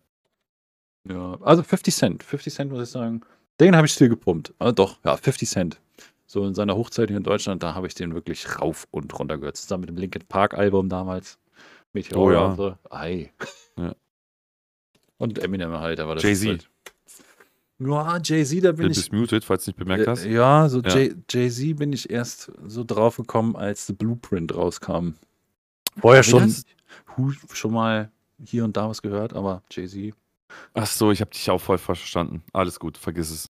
Ja, also 50 Cent. 50 Cent muss ich sagen. Den habe ich still gepumpt. Ah, doch, ja, 50 Cent. So in seiner Hochzeit hier in Deutschland, da habe ich den wirklich rauf und runter gehört. Zusammen mit dem Linkin Park Album damals. Meteor Oh ja. und so. Ei. Ja. Und Eminem halt, aber das Jay-Z. ist halt- Ja, Jay-Z, da bin Bin ich. dismuted, falls du nicht bemerkt hast. Ja, so Ja. Jay- Jay-Z bin ich erst so drauf gekommen, als The Blueprint rauskam. Vorher schon, schon mal hier und da was gehört, aber Jay-Z. Ach so, ich habe dich auch voll verstanden. Alles gut, vergiss es.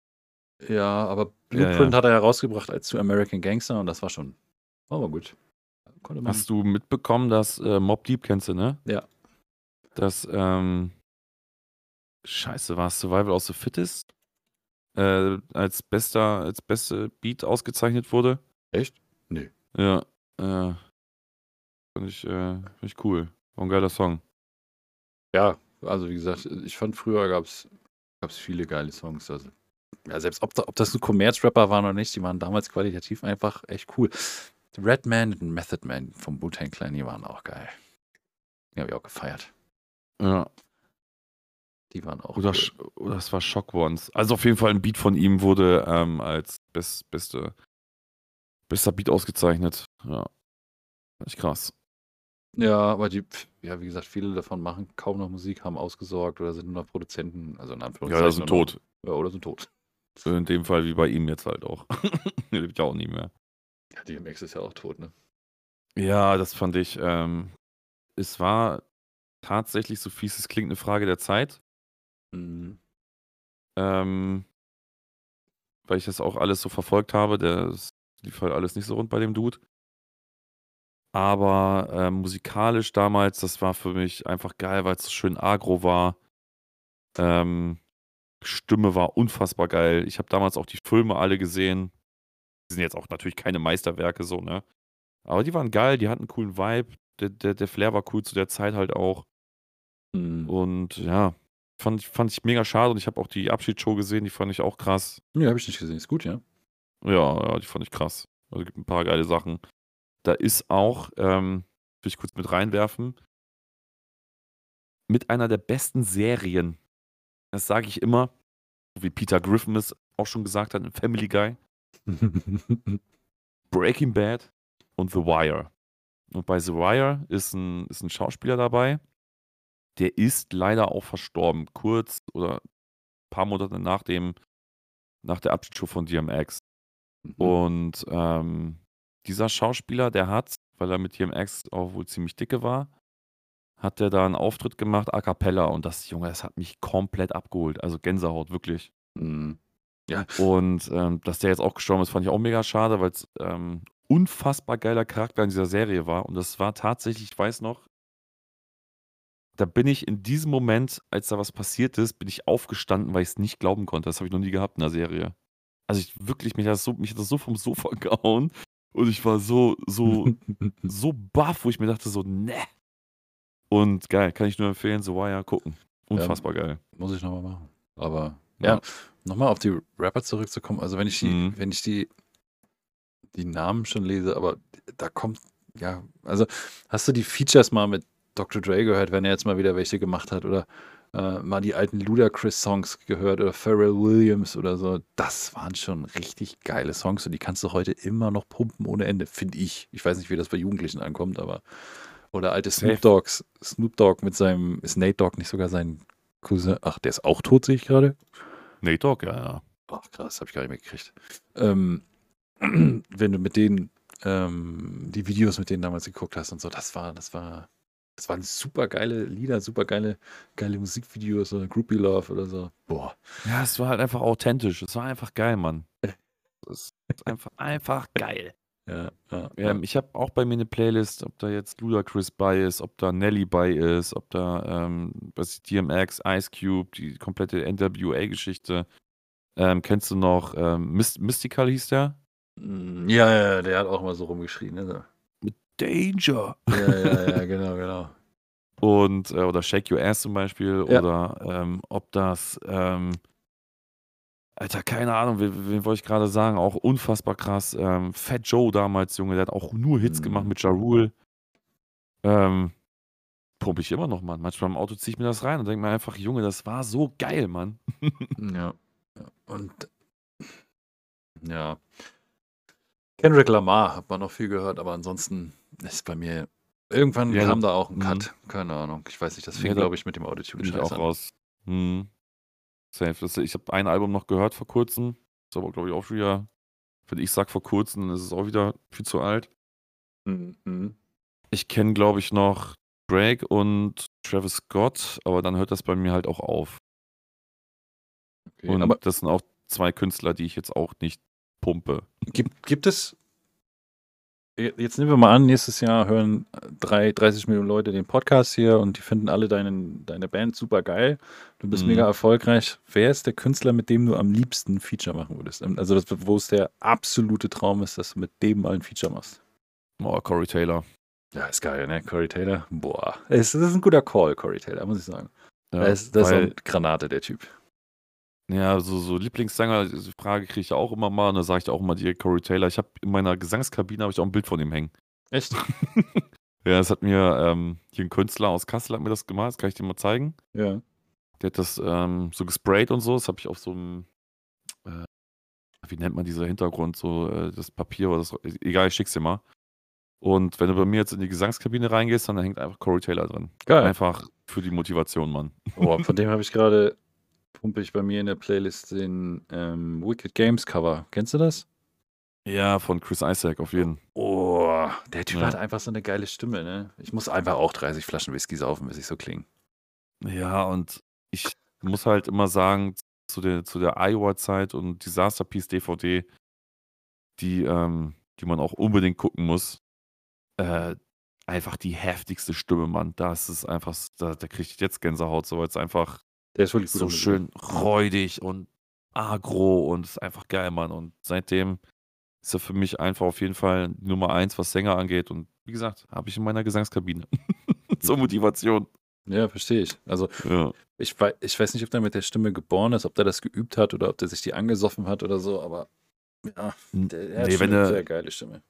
Ja, aber Ja, Blueprint ja. hat er herausgebracht als zu American Gangster und das war schon, war aber gut. Konnte man. Hast du mitbekommen, dass äh, Mob Deep kennst du, ne? Ja. Dass, ähm, Scheiße, war es Survival of the Fittest? Äh, als bester, als beste Beat ausgezeichnet wurde. Echt? Nee. Ja, äh, fand ich, äh, fand ich cool. War ein geiler Song. Ja, also wie gesagt, ich fand früher gab es viele geile Songs. Also, ja, selbst ob, da, ob das ein Commerz-Rapper waren oder nicht, die waren damals qualitativ einfach echt cool. Redman und Method Man vom Wu-Tang Clan, die waren auch geil. Die habe ich auch gefeiert. Ja. Die waren auch Oder, cool. Oder es war Shock Ones. Also auf jeden Fall ein Beat von ihm wurde ähm, als best, beste, bester Beat ausgezeichnet. Ja. Fand ich krass. Ja, aber die, ja, wie gesagt, viele davon machen kaum noch Musik, haben ausgesorgt oder sind nur noch Produzenten, also in Ja, Anführungszeichen. das sind nur noch- tot. Ja, oder sind tot. So in dem Fall wie bei ihm jetzt halt auch. Der lebt ja auch nie mehr. Ja, DMX ist ja auch tot, ne? Ja, das fand ich. Ähm, es war tatsächlich, so fies es klingt, eine Frage der Zeit. Mhm. ähm, weil ich das auch alles so verfolgt habe. Das lief halt alles nicht so rund bei dem Dude. Aber äh, musikalisch damals, das war für mich einfach geil, weil es so schön agro war. Ähm, Stimme war unfassbar geil. Ich habe damals auch die Filme alle gesehen. Die sind jetzt auch natürlich keine Meisterwerke so, ne? Aber die waren geil, die hatten einen coolen Vibe. Der, der, der Flair war cool zu der Zeit halt auch. Mhm. Und ja, fand, ich- fand ich mega schade. Und ich habe auch die Abschiedsshow gesehen, die fand ich auch krass. Nee, habe ich nicht gesehen. Ist gut, ja. Ja, ja, die fand ich krass. Also gibt ein paar geile Sachen. Da ist auch, ähm, will ich kurz mit reinwerfen, mit einer der besten Serien. Das sage ich immer, wie Peter Griffin es auch schon gesagt hat in Family Guy. Breaking Bad und The Wire. Und bei The Wire ist ein, ist ein Schauspieler dabei, der ist leider auch verstorben, kurz oder ein paar Monate nach dem, nach der Abschiedsshow von DMX. Mhm. Und ähm, dieser Schauspieler, der hat, weil er mit DMX auch wohl ziemlich dicke war, hat der da einen Auftritt gemacht, a cappella. Und das, Junge, das hat mich komplett abgeholt. Also Gänsehaut, wirklich. Mhm. Ja. Und ähm, dass der jetzt auch gestorben ist, fand ich auch mega schade, weil es ähm, unfassbar geiler Charakter in dieser Serie war. Und das war tatsächlich, ich weiß noch, da bin ich in diesem Moment, als da was passiert ist, bin ich aufgestanden, weil ich es nicht glauben konnte. Das habe ich noch nie gehabt in der Serie. Also ich wirklich, mich hat das so, mich hat das so vom Sofa gehauen. Und ich war so, so, so baff, wo ich mir dachte, so, ne. Und geil, kann ich nur empfehlen, so Wire gucken. Unfassbar geil. Muss ich nochmal machen. Aber ja, nochmal auf die Rapper zurückzukommen. Also wenn ich die, Mhm. wenn ich die, die Namen schon lese, aber da kommt, ja, also hast du die Features mal mit Dr. Dre gehört, wenn er jetzt mal wieder welche gemacht hat oder äh, mal die alten Ludacris-Songs gehört oder Pharrell Williams oder so. Das waren schon richtig geile Songs und die kannst du heute immer noch pumpen ohne Ende, finde ich. Ich weiß nicht, wie das bei Jugendlichen ankommt, aber oder alte. Snoop Dogs, Snoop Dogg mit seinem, ist Nate Dogg nicht sogar sein Cousin? Ach, der ist auch tot, sehe ich gerade. Nate Dogg, ja, ja. Ach, krass, habe ich gar nicht mehr gekriegt. Ähm, wenn du mit denen ähm, die Videos mit denen damals geguckt hast und so, das war, das war, das waren super geile Lieder, super geile, geile Musikvideos oder Groupie Love oder so. Boah. Ja, es war halt einfach authentisch. Es war einfach geil, Mann. Es ist einfach, einfach geil. Ja, ja, ja. Ähm, ich habe auch bei mir eine Playlist, ob da jetzt Ludacris bei ist, ob da Nelly bei ist, ob da ähm, was ist, DMX, Ice Cube, die komplette NWA-Geschichte. Ähm, kennst du noch ähm, Myst Mystical hieß der? Mm, ja, ja, der hat auch mal so rumgeschrien. Ne? Danger. Ja, ja, ja, genau, genau. Und, äh, oder Shake Your Ass zum Beispiel. Ja. Oder ähm, ob das, ähm, Alter, keine Ahnung, wen, wen wollte ich gerade sagen? Auch unfassbar krass. Ähm, Fat Joe damals, Junge, der hat auch nur Hits Mhm. gemacht mit Ja Rule. Ähm, pumpe ich immer noch, Mann. Manchmal im Auto ziehe ich mir das rein und denke mir einfach, Junge, das war so geil, Mann. Ja. ja. Und ja. Kendrick Lamar hat man noch viel gehört, aber ansonsten ist bei mir. Irgendwann Ja, kam da auch ein mhm. Cut. Keine Ahnung. Ich weiß nicht, das Ja, fing, da glaube ich, mit dem Autotune Bin ich scheiß auch an. raus. Hm. Safe. Das, ich habe ein Album noch gehört vor kurzem. Ist aber, glaube ich, auch wieder, wenn ich sag vor kurzem, dann ist es auch wieder viel zu alt. Mhm. Ich kenne, glaube ich, noch Drake und Travis Scott, aber dann hört das bei mir halt auch auf. Okay. Und das sind auch zwei Künstler, die ich jetzt auch nicht pumpe. gibt, gibt es. Jetzt nehmen wir mal an, nächstes Jahr hören drei, 30 Millionen Leute den Podcast hier und die finden alle deinen, deine Band super geil. Du bist Mhm. mega erfolgreich. Wer ist der Künstler, mit dem du am liebsten ein Feature machen würdest? Also, das, wo es der absolute Traum ist, dass du mit dem mal ein Feature machst? Oh, Corey Taylor. Ja, ist geil, ne? Corey Taylor. Boah. Es, das ist ein guter Call, Corey Taylor, muss ich sagen. Ja, das ist, das ist eine Granate, der Typ. Ja, so, so Lieblingssänger, diese Frage kriege ich ja auch immer mal und da sage ich auch immer direkt Corey Taylor. Ich habe in meiner Gesangskabine habe ich auch ein Bild von ihm hängen. Echt? Ja, das hat mir ähm, hier ein Künstler aus Kassel hat mir das gemalt, das kann ich dir mal zeigen. Ja. Der hat das ähm, so gesprayt und so, das habe ich auf so einem, äh, wie nennt man dieser Hintergrund, so äh, das Papier oder das, egal, ich schick's dir mal. Und wenn du bei mir jetzt in die Gesangskabine reingehst, dann hängt einfach Corey Taylor drin. Geil. Einfach für die Motivation, Mann. Boah, von dem habe ich gerade, pumpe ich bei mir in der Playlist den ähm, Wicked Games Cover. Kennst du das? Ja, von Chris Isaac auf jeden. Oh, der Typ Ja. hat einfach so eine geile Stimme, ne? Ich muss einfach auch 30 Flaschen Whisky saufen, bis ich so klinge. Ja, und ich muss halt immer sagen, zu der, zu der Iowa-Zeit und Disaster Piece DVD, die, ähm, die man auch unbedingt gucken muss. Äh, einfach die heftigste Stimme, Mann. Das ist einfach, da, da kriege ich jetzt Gänsehaut, so weil es einfach Der ist wirklich so schön räudig und agro und ist einfach geil, Mann. Und seitdem ist er für mich einfach auf jeden Fall Nummer eins, was Sänger angeht. Und wie gesagt, habe ich in meiner Gesangskabine. Zur Motivation. Ja, verstehe ich. Also Ja. ich, wei ich weiß nicht, ob der mit der Stimme geboren ist, ob der das geübt hat oder ob der sich die angesoffen hat oder so, aber ja, der, der hat Nee, schon wenn eine er, sehr geile Stimme.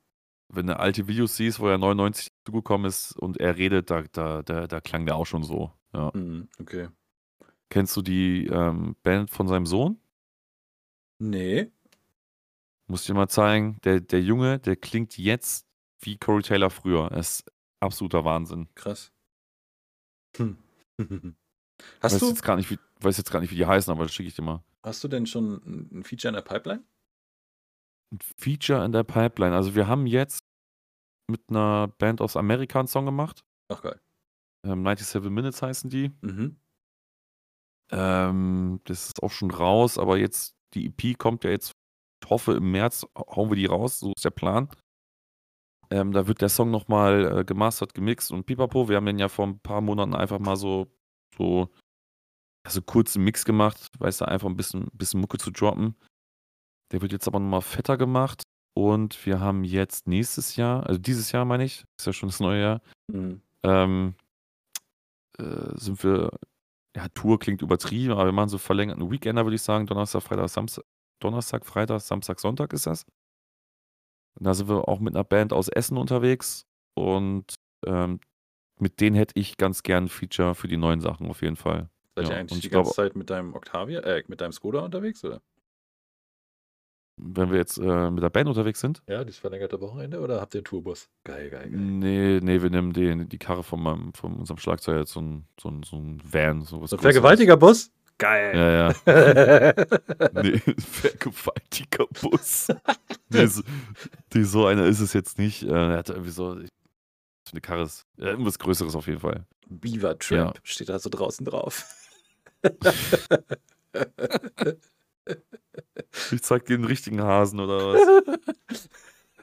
wenn du alte Videos siehst, wo er 99 zugekommen ist und er redet, da, da, da, da klang der auch schon so. Ja. Mhm, okay. Kennst du die ähm, Band von seinem Sohn? Nee. Muss ich dir mal zeigen. Der, der Junge, der klingt jetzt wie Corey Taylor früher. Er ist absoluter Wahnsinn. Krass. Hm. Hast weiß du, jetzt gar nicht, wie, weiß jetzt gar nicht, wie die heißen, aber das schicke ich dir mal. hast du denn schon ein ein Feature in der Pipeline? Ein Feature in der Pipeline. Also wir haben jetzt mit einer Band aus Amerika einen Song gemacht. Ach geil. Ähm, 97 Minutes heißen die. Mhm. Ähm, das ist auch schon raus, aber jetzt, die EP kommt ja jetzt, ich hoffe, im März hauen wir die raus, so ist der Plan. Ähm, da wird der Song nochmal äh, gemastert, gemixt und pipapo. Wir haben den ja vor ein paar Monaten einfach mal so, so, also kurzen Mix gemacht, weißt du, einfach ein bisschen, bisschen Mucke zu droppen. Der wird jetzt aber nochmal fetter gemacht und wir haben jetzt nächstes Jahr, also dieses Jahr meine ich, ist ja schon das neue Jahr, Mhm. ähm, äh, sind wir, ja, Tour klingt übertrieben, aber wir machen so verlängerten Weekender, würde ich sagen. Donnerstag, Freitag, Samstag, Donnerstag, Freitag, Samstag, Sonntag ist das. Und da sind wir auch mit einer Band aus Essen unterwegs und ähm, mit denen hätte ich ganz gern ein Feature für die neuen Sachen auf jeden Fall. Seid ihr Ja, eigentlich und die ich glaube, ganze Zeit mit deinem Octavia, äh, mit deinem Skoda unterwegs, oder? Wenn wir jetzt äh, mit der Band unterwegs sind, Ja, dieses verlängerte Wochenende oder habt ihr einen Tourbus? Geil, geil, geil. nee, nee, wir nehmen den, die Karre von, meinem, von unserem Schlagzeuger, jetzt so ein, so ein, so ein Van, so was ein Größeres. Vergewaltigerbus? Geil. Ja, ja. Nee, vergewaltiger Bus. Nee, so, nee, so einer ist es jetzt nicht. Äh, Er hat irgendwie so, eine Karre, ist, irgendwas Größeres auf jeden Fall. Beaver Tramp steht da so draußen drauf. Ich zeig dir den richtigen Hasen oder was?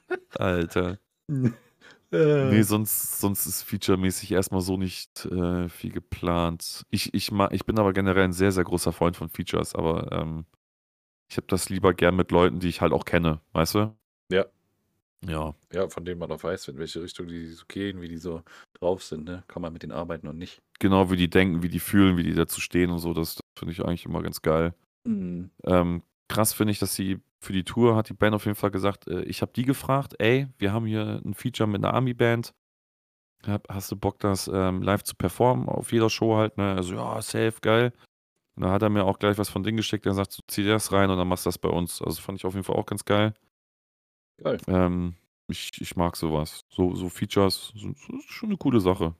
Alter. Nee, sonst, sonst ist featuremäßig erstmal so nicht äh, viel geplant. Ich, ich, ma- ich bin aber generell ein sehr, sehr großer Freund von Features, aber ähm, ich habe das lieber gern mit Leuten, die ich halt auch kenne, weißt du? Ja. Ja, Ja, von denen man auch weiß, in welche Richtung die so gehen, wie die so drauf sind, ne? Kann man mit denen arbeiten und nicht. genau wie die denken, wie die fühlen, wie die dazu stehen und so, das, das finde ich eigentlich immer ganz geil. Mhm. Ähm, krass finde ich, dass sie für die Tour hat die Band auf jeden Fall gesagt, äh, ich habe die gefragt, ey, wir haben hier ein Feature mit einer Army-Band. Hast du Bock, das ähm, live zu performen auf jeder Show halt? Ne? Also ja, safe, geil. Und da hat er mir auch gleich was von Ding geschickt. Er sagt, so, zieh das rein und dann machst du das bei uns. Also fand ich auf jeden Fall auch ganz geil. Geil. Ähm, ich, ich mag sowas. So, so Features, so, so, schon eine coole Sache.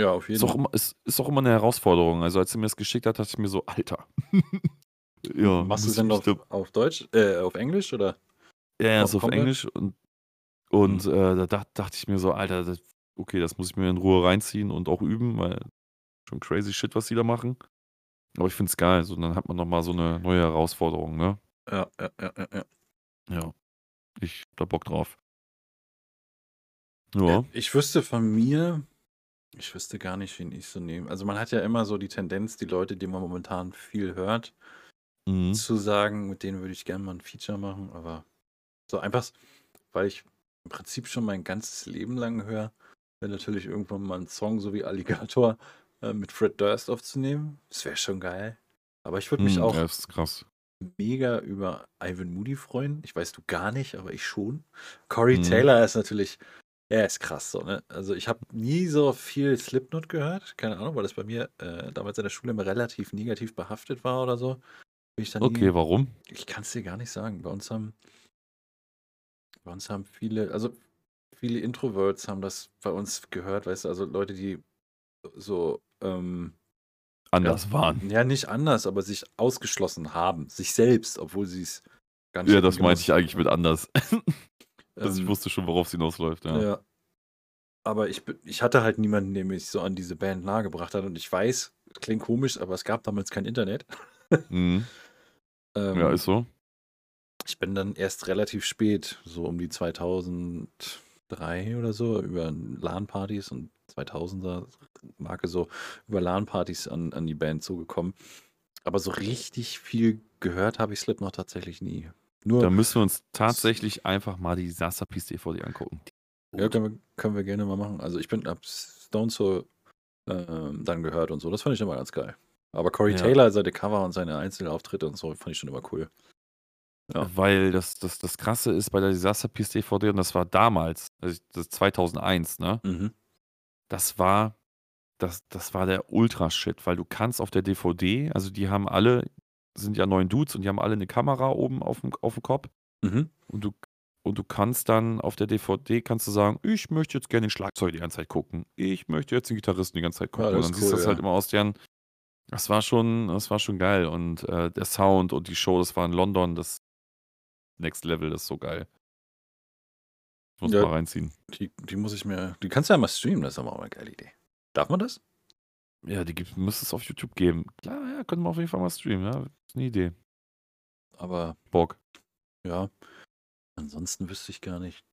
Ja, auf jeden Ist Fall. immer, ist, ist auch immer eine Herausforderung. Also als er mir das geschickt hat, dachte ich mir so, Alter. ja, Machst du es denn auf, auf Deutsch, äh, auf Englisch oder? Ja, ja, Auf ist auf? Englisch und, und äh, da dacht, dachte ich mir so, Alter, das, okay, das muss ich mir in Ruhe reinziehen und auch üben, weil schon crazy shit, was die da machen. Aber ich finde es geil, so dann hat man nochmal so eine neue Herausforderung, ne? Ja, ja, ja, ja. ja. Ja. Ich hab da Bock drauf. Ja. Ich wüsste von mir, ich wüsste gar nicht, wen ich so nehme. Also man hat ja immer so die Tendenz, die Leute, die man momentan viel hört, Mhm. zu sagen, mit denen würde ich gerne mal ein Feature machen, aber so einfach, weil ich im Prinzip schon mein ganzes Leben lang höre, wäre natürlich irgendwann mal ein Song so wie Alligator äh, mit Fred Durst aufzunehmen. Das wäre schon geil. Aber ich würde mich Mhm, auch Ja, ist krass. mega über Ivan Moody freuen. Ich weiß du gar nicht, aber ich schon. Corey Mhm. Taylor ist natürlich, er ist krass so, ne? Also ich habe nie so viel Slipknot gehört. Keine Ahnung, weil das bei mir äh, damals in der Schule immer relativ negativ behaftet war oder so. Bin ich dann Okay, nie, warum? ich kann es dir gar nicht sagen. Bei uns haben, bei uns haben viele, also viele Introverts haben das bei uns gehört, weißt du, also Leute, die so, ähm, Anders waren. ja, nicht anders, aber sich ausgeschlossen haben, sich selbst, obwohl sie es gar nicht Ja, das meinte ich eigentlich mit anders. also ich Ähm, wusste schon, worauf es hinausläuft, ja. Ja. Aber ich, ich hatte halt niemanden, der mich so an diese Band nahegebracht hat. Und ich weiß, klingt komisch, aber es gab damals kein Internet. Mhm. Ja, Ähm, ist so. ich bin dann erst relativ spät, so um die 2003 oder so, über LAN-Partys und 2000er Marke so, über LAN-Partys an, an die Band zugekommen. Aber so richtig viel gehört habe ich Slipknot tatsächlich nie. Nur, Da müssen wir uns tatsächlich einfach mal die Peace DVD angucken. ja, können wir, können wir gerne mal machen. Also ich bin ab Stone Soul ähm, dann gehört und so. Das fand ich immer ganz geil. Aber Corey Ja. Taylor, seine Cover und seine Einzelauftritte und so, fand ich schon immer cool. Ja. Weil das, das, das Krasse ist bei der Disaster Peace DVD, und das war damals, also das ist 2001, ne? Mhm. Das war, das, das war der Ultra-Shit, weil du kannst auf der DVD, also die haben alle, sind ja neun Dudes und die haben alle eine Kamera oben auf dem, auf dem Kopf Mhm. und du, und du kannst dann auf der DVD kannst du sagen, ich möchte jetzt gerne den Schlagzeug die ganze Zeit gucken. Ich möchte jetzt den Gitarristen die ganze Zeit gucken. Ja, und dann ist siehst du cool, das ja. halt immer aus deren. Das war schon, das war schon geil. Und äh, der Sound und die Show, das war in London, das Next Level, das ist so geil. Ich muss Ja. mal reinziehen. Die, die muss ich mir. Die kannst du ja mal streamen, das ist aber auch eine geile Idee. Darf man das? Ja, die gibt, müsste es auf YouTube geben. Klar, ja, können wir auf jeden Fall mal streamen, ja. Ist eine Idee. Aber Bock. ja. Ansonsten wüsste ich gar nicht.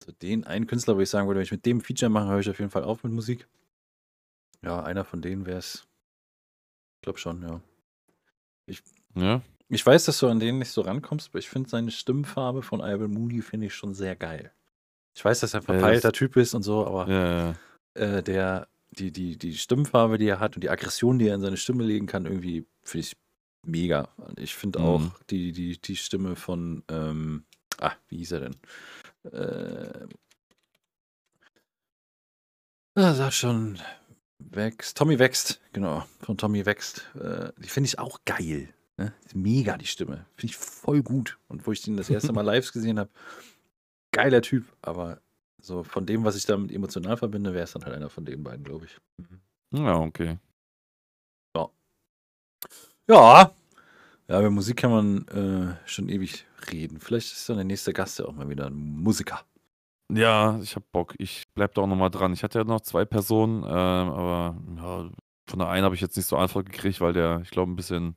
Also den einen Künstler, wo ich sagen würde, wenn ich mit dem Feature mache, höre ich auf jeden Fall auf mit Musik. Ja, einer von denen wäre es. Ich glaube schon, ja. Ja. Ich weiß, dass du an denen nicht so rankommst, aber ich finde seine Stimmfarbe von Albert Moody finde ich schon sehr geil. Ich weiß, dass er ein verpeilter Typ ist und so, aber Ja, ja. äh, der, die, die, die Stimmfarbe, die er hat und die Aggression, die er in seine Stimme legen kann, irgendwie finde ich mega. Ich finde Mhm. auch die, die, die Stimme von, ähm, ah, wie hieß er denn? Äh, ah, sag schon, wächst, Tommy wächst, genau, von Tommy wächst. Äh, die finde ich auch geil. Ne? Mega die Stimme. Finde ich voll gut. Und wo ich den das erste Mal live gesehen habe, geiler Typ, aber so von dem, was ich damit emotional verbinde, wäre es dann halt einer von den beiden, glaube ich. Ja, okay. Ja. Ja, über Musik kann man äh, schon ewig reden. Vielleicht ist dann der nächste Gast ja auch mal wieder ein Musiker. Ja, ich hab Bock. Ich bleib da auch nochmal dran. Ich hatte ja noch zwei Personen, ähm, aber ja, von der einen habe ich jetzt nicht so Antwort gekriegt, weil der, ich glaube, ein bisschen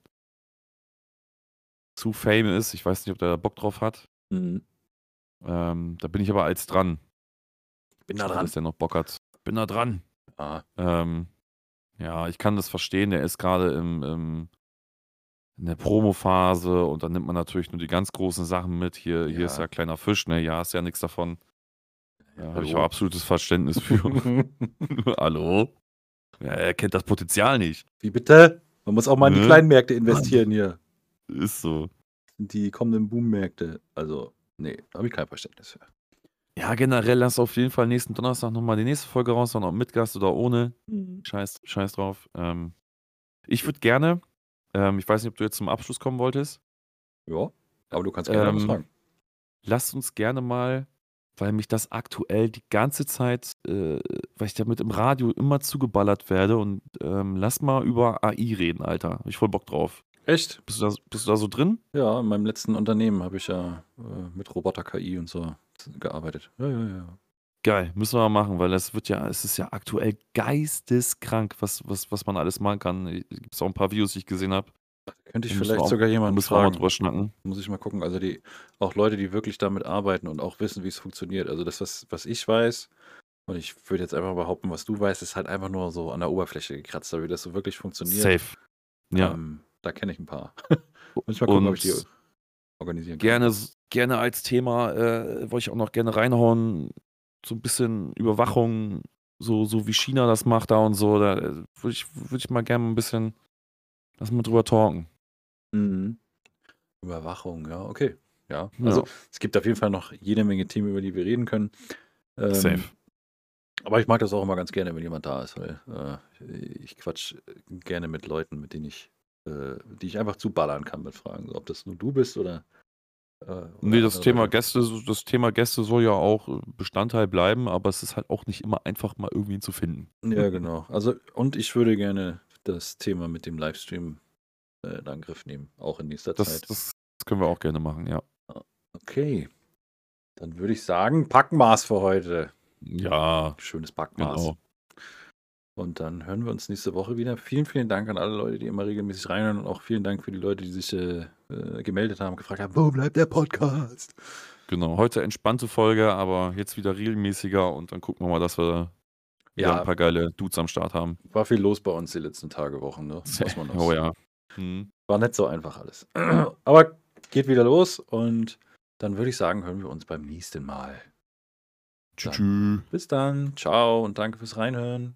zu fame ist. Ich weiß nicht, ob der da Bock drauf hat. Mhm. Ähm, da bin ich aber als dran. Bin da dran. Dass der noch Bock hat. Bin da dran. Ah, Ähm, ja, ich kann das verstehen. Der ist gerade im, im, in der Promo-Phase und dann nimmt man natürlich nur die ganz großen Sachen mit. Hier, hier Ja. ist ja kleiner Fisch, ne? Ja, hast ja nichts davon. Ja, habe ich auch absolutes Verständnis für. Hallo? Ja, er kennt das Potenzial nicht. Wie bitte? Man muss auch mal in die Ne? kleinen Märkte investieren hier. Ist so. Die kommenden Boommärkte. Also, nee, habe ich kein Verständnis für. Ja, generell lass auf jeden Fall nächsten Donnerstag nochmal die nächste Folge raushauen, ob mit Gast oder ohne. Scheiß, scheiß drauf. Ähm, ich würde gerne, ähm, ich weiß nicht, ob du jetzt zum Abschluss kommen wolltest, Ja, aber du kannst gerne was Ähm, fragen. lass uns gerne mal, weil mich das aktuell die ganze Zeit, äh, weil ich damit im Radio immer zugeballert werde und ähm, lass mal über AI reden, Alter. Hab ich voll Bock drauf. Echt? Bist du da, bist du da so drin? Ja, in meinem letzten Unternehmen habe ich ja äh, mit Roboter-KI und so gearbeitet. Ja, ja, ja. Geil, müssen wir mal machen, weil es wird ja, es ist ja aktuell geisteskrank, was, was, was man alles machen kann. Gibt es auch ein paar Videos, die ich gesehen habe. Könnte ich wir vielleicht auch- sogar jemanden müssen wir auch mal fragen. drüber schnacken. Muss ich mal gucken. Also die, auch Leute, die wirklich damit arbeiten und auch wissen, wie es funktioniert. Also das, was, was ich weiß, und ich würde jetzt einfach behaupten, was du weißt, ist halt einfach nur so an der Oberfläche gekratzt, aber wie das so wirklich funktioniert. Safe. Ja. Ähm, da kenne ich ein paar. Muss ich mal gucken, ob ich die organisieren kann. gerne, gerne als Thema, äh, wollte ich auch noch gerne reinhauen, so ein bisschen Überwachung, so, so wie China das macht da und so. Da äh, würde ich, würd ich mal gerne ein bisschen, lass mal drüber talken. Mhm. Überwachung, ja, okay. Ja, Ja. also es gibt auf jeden Fall noch jede Menge Themen, über die wir reden können. Ähm, Safe. Aber ich mag das auch immer ganz gerne, wenn jemand da ist, weil äh, ich quatsch gerne mit Leuten, mit denen ich, äh, die ich einfach zuballern kann mit Fragen. So, ob das nur du bist oder. Äh, oder Nee, das Thema Leute. Gäste, das Thema Gäste soll ja auch äh, Bestandteil bleiben, aber es ist halt auch nicht immer einfach, mal irgendwen zu finden. Ja, genau. Also, und ich würde gerne das Thema mit dem Livestream äh, in Angriff nehmen, auch in nächster Das, Zeit. das, das können wir auch gerne machen, ja. Okay. Dann würde ich sagen, Packmaß für heute. Ja, Schönes Packmaß. genau. Und dann hören wir uns nächste Woche wieder. Vielen, vielen Dank an alle Leute, die immer regelmäßig reinhören und auch vielen Dank für die Leute, die sich äh, äh gemeldet haben, gefragt haben, wo bleibt der Podcast? Genau, heute entspannte Folge, aber jetzt wieder regelmäßiger und dann gucken wir mal, dass wir ja, ein paar geile Dudes am Start haben. War viel los bei uns die letzten Tage, Wochen, ne? Muss man oh ja. Hm. War nicht so einfach alles. aber geht wieder los und dann würde ich sagen, hören wir uns beim nächsten Mal. Tschüss. Bis dann. Ciao und danke fürs Reinhören.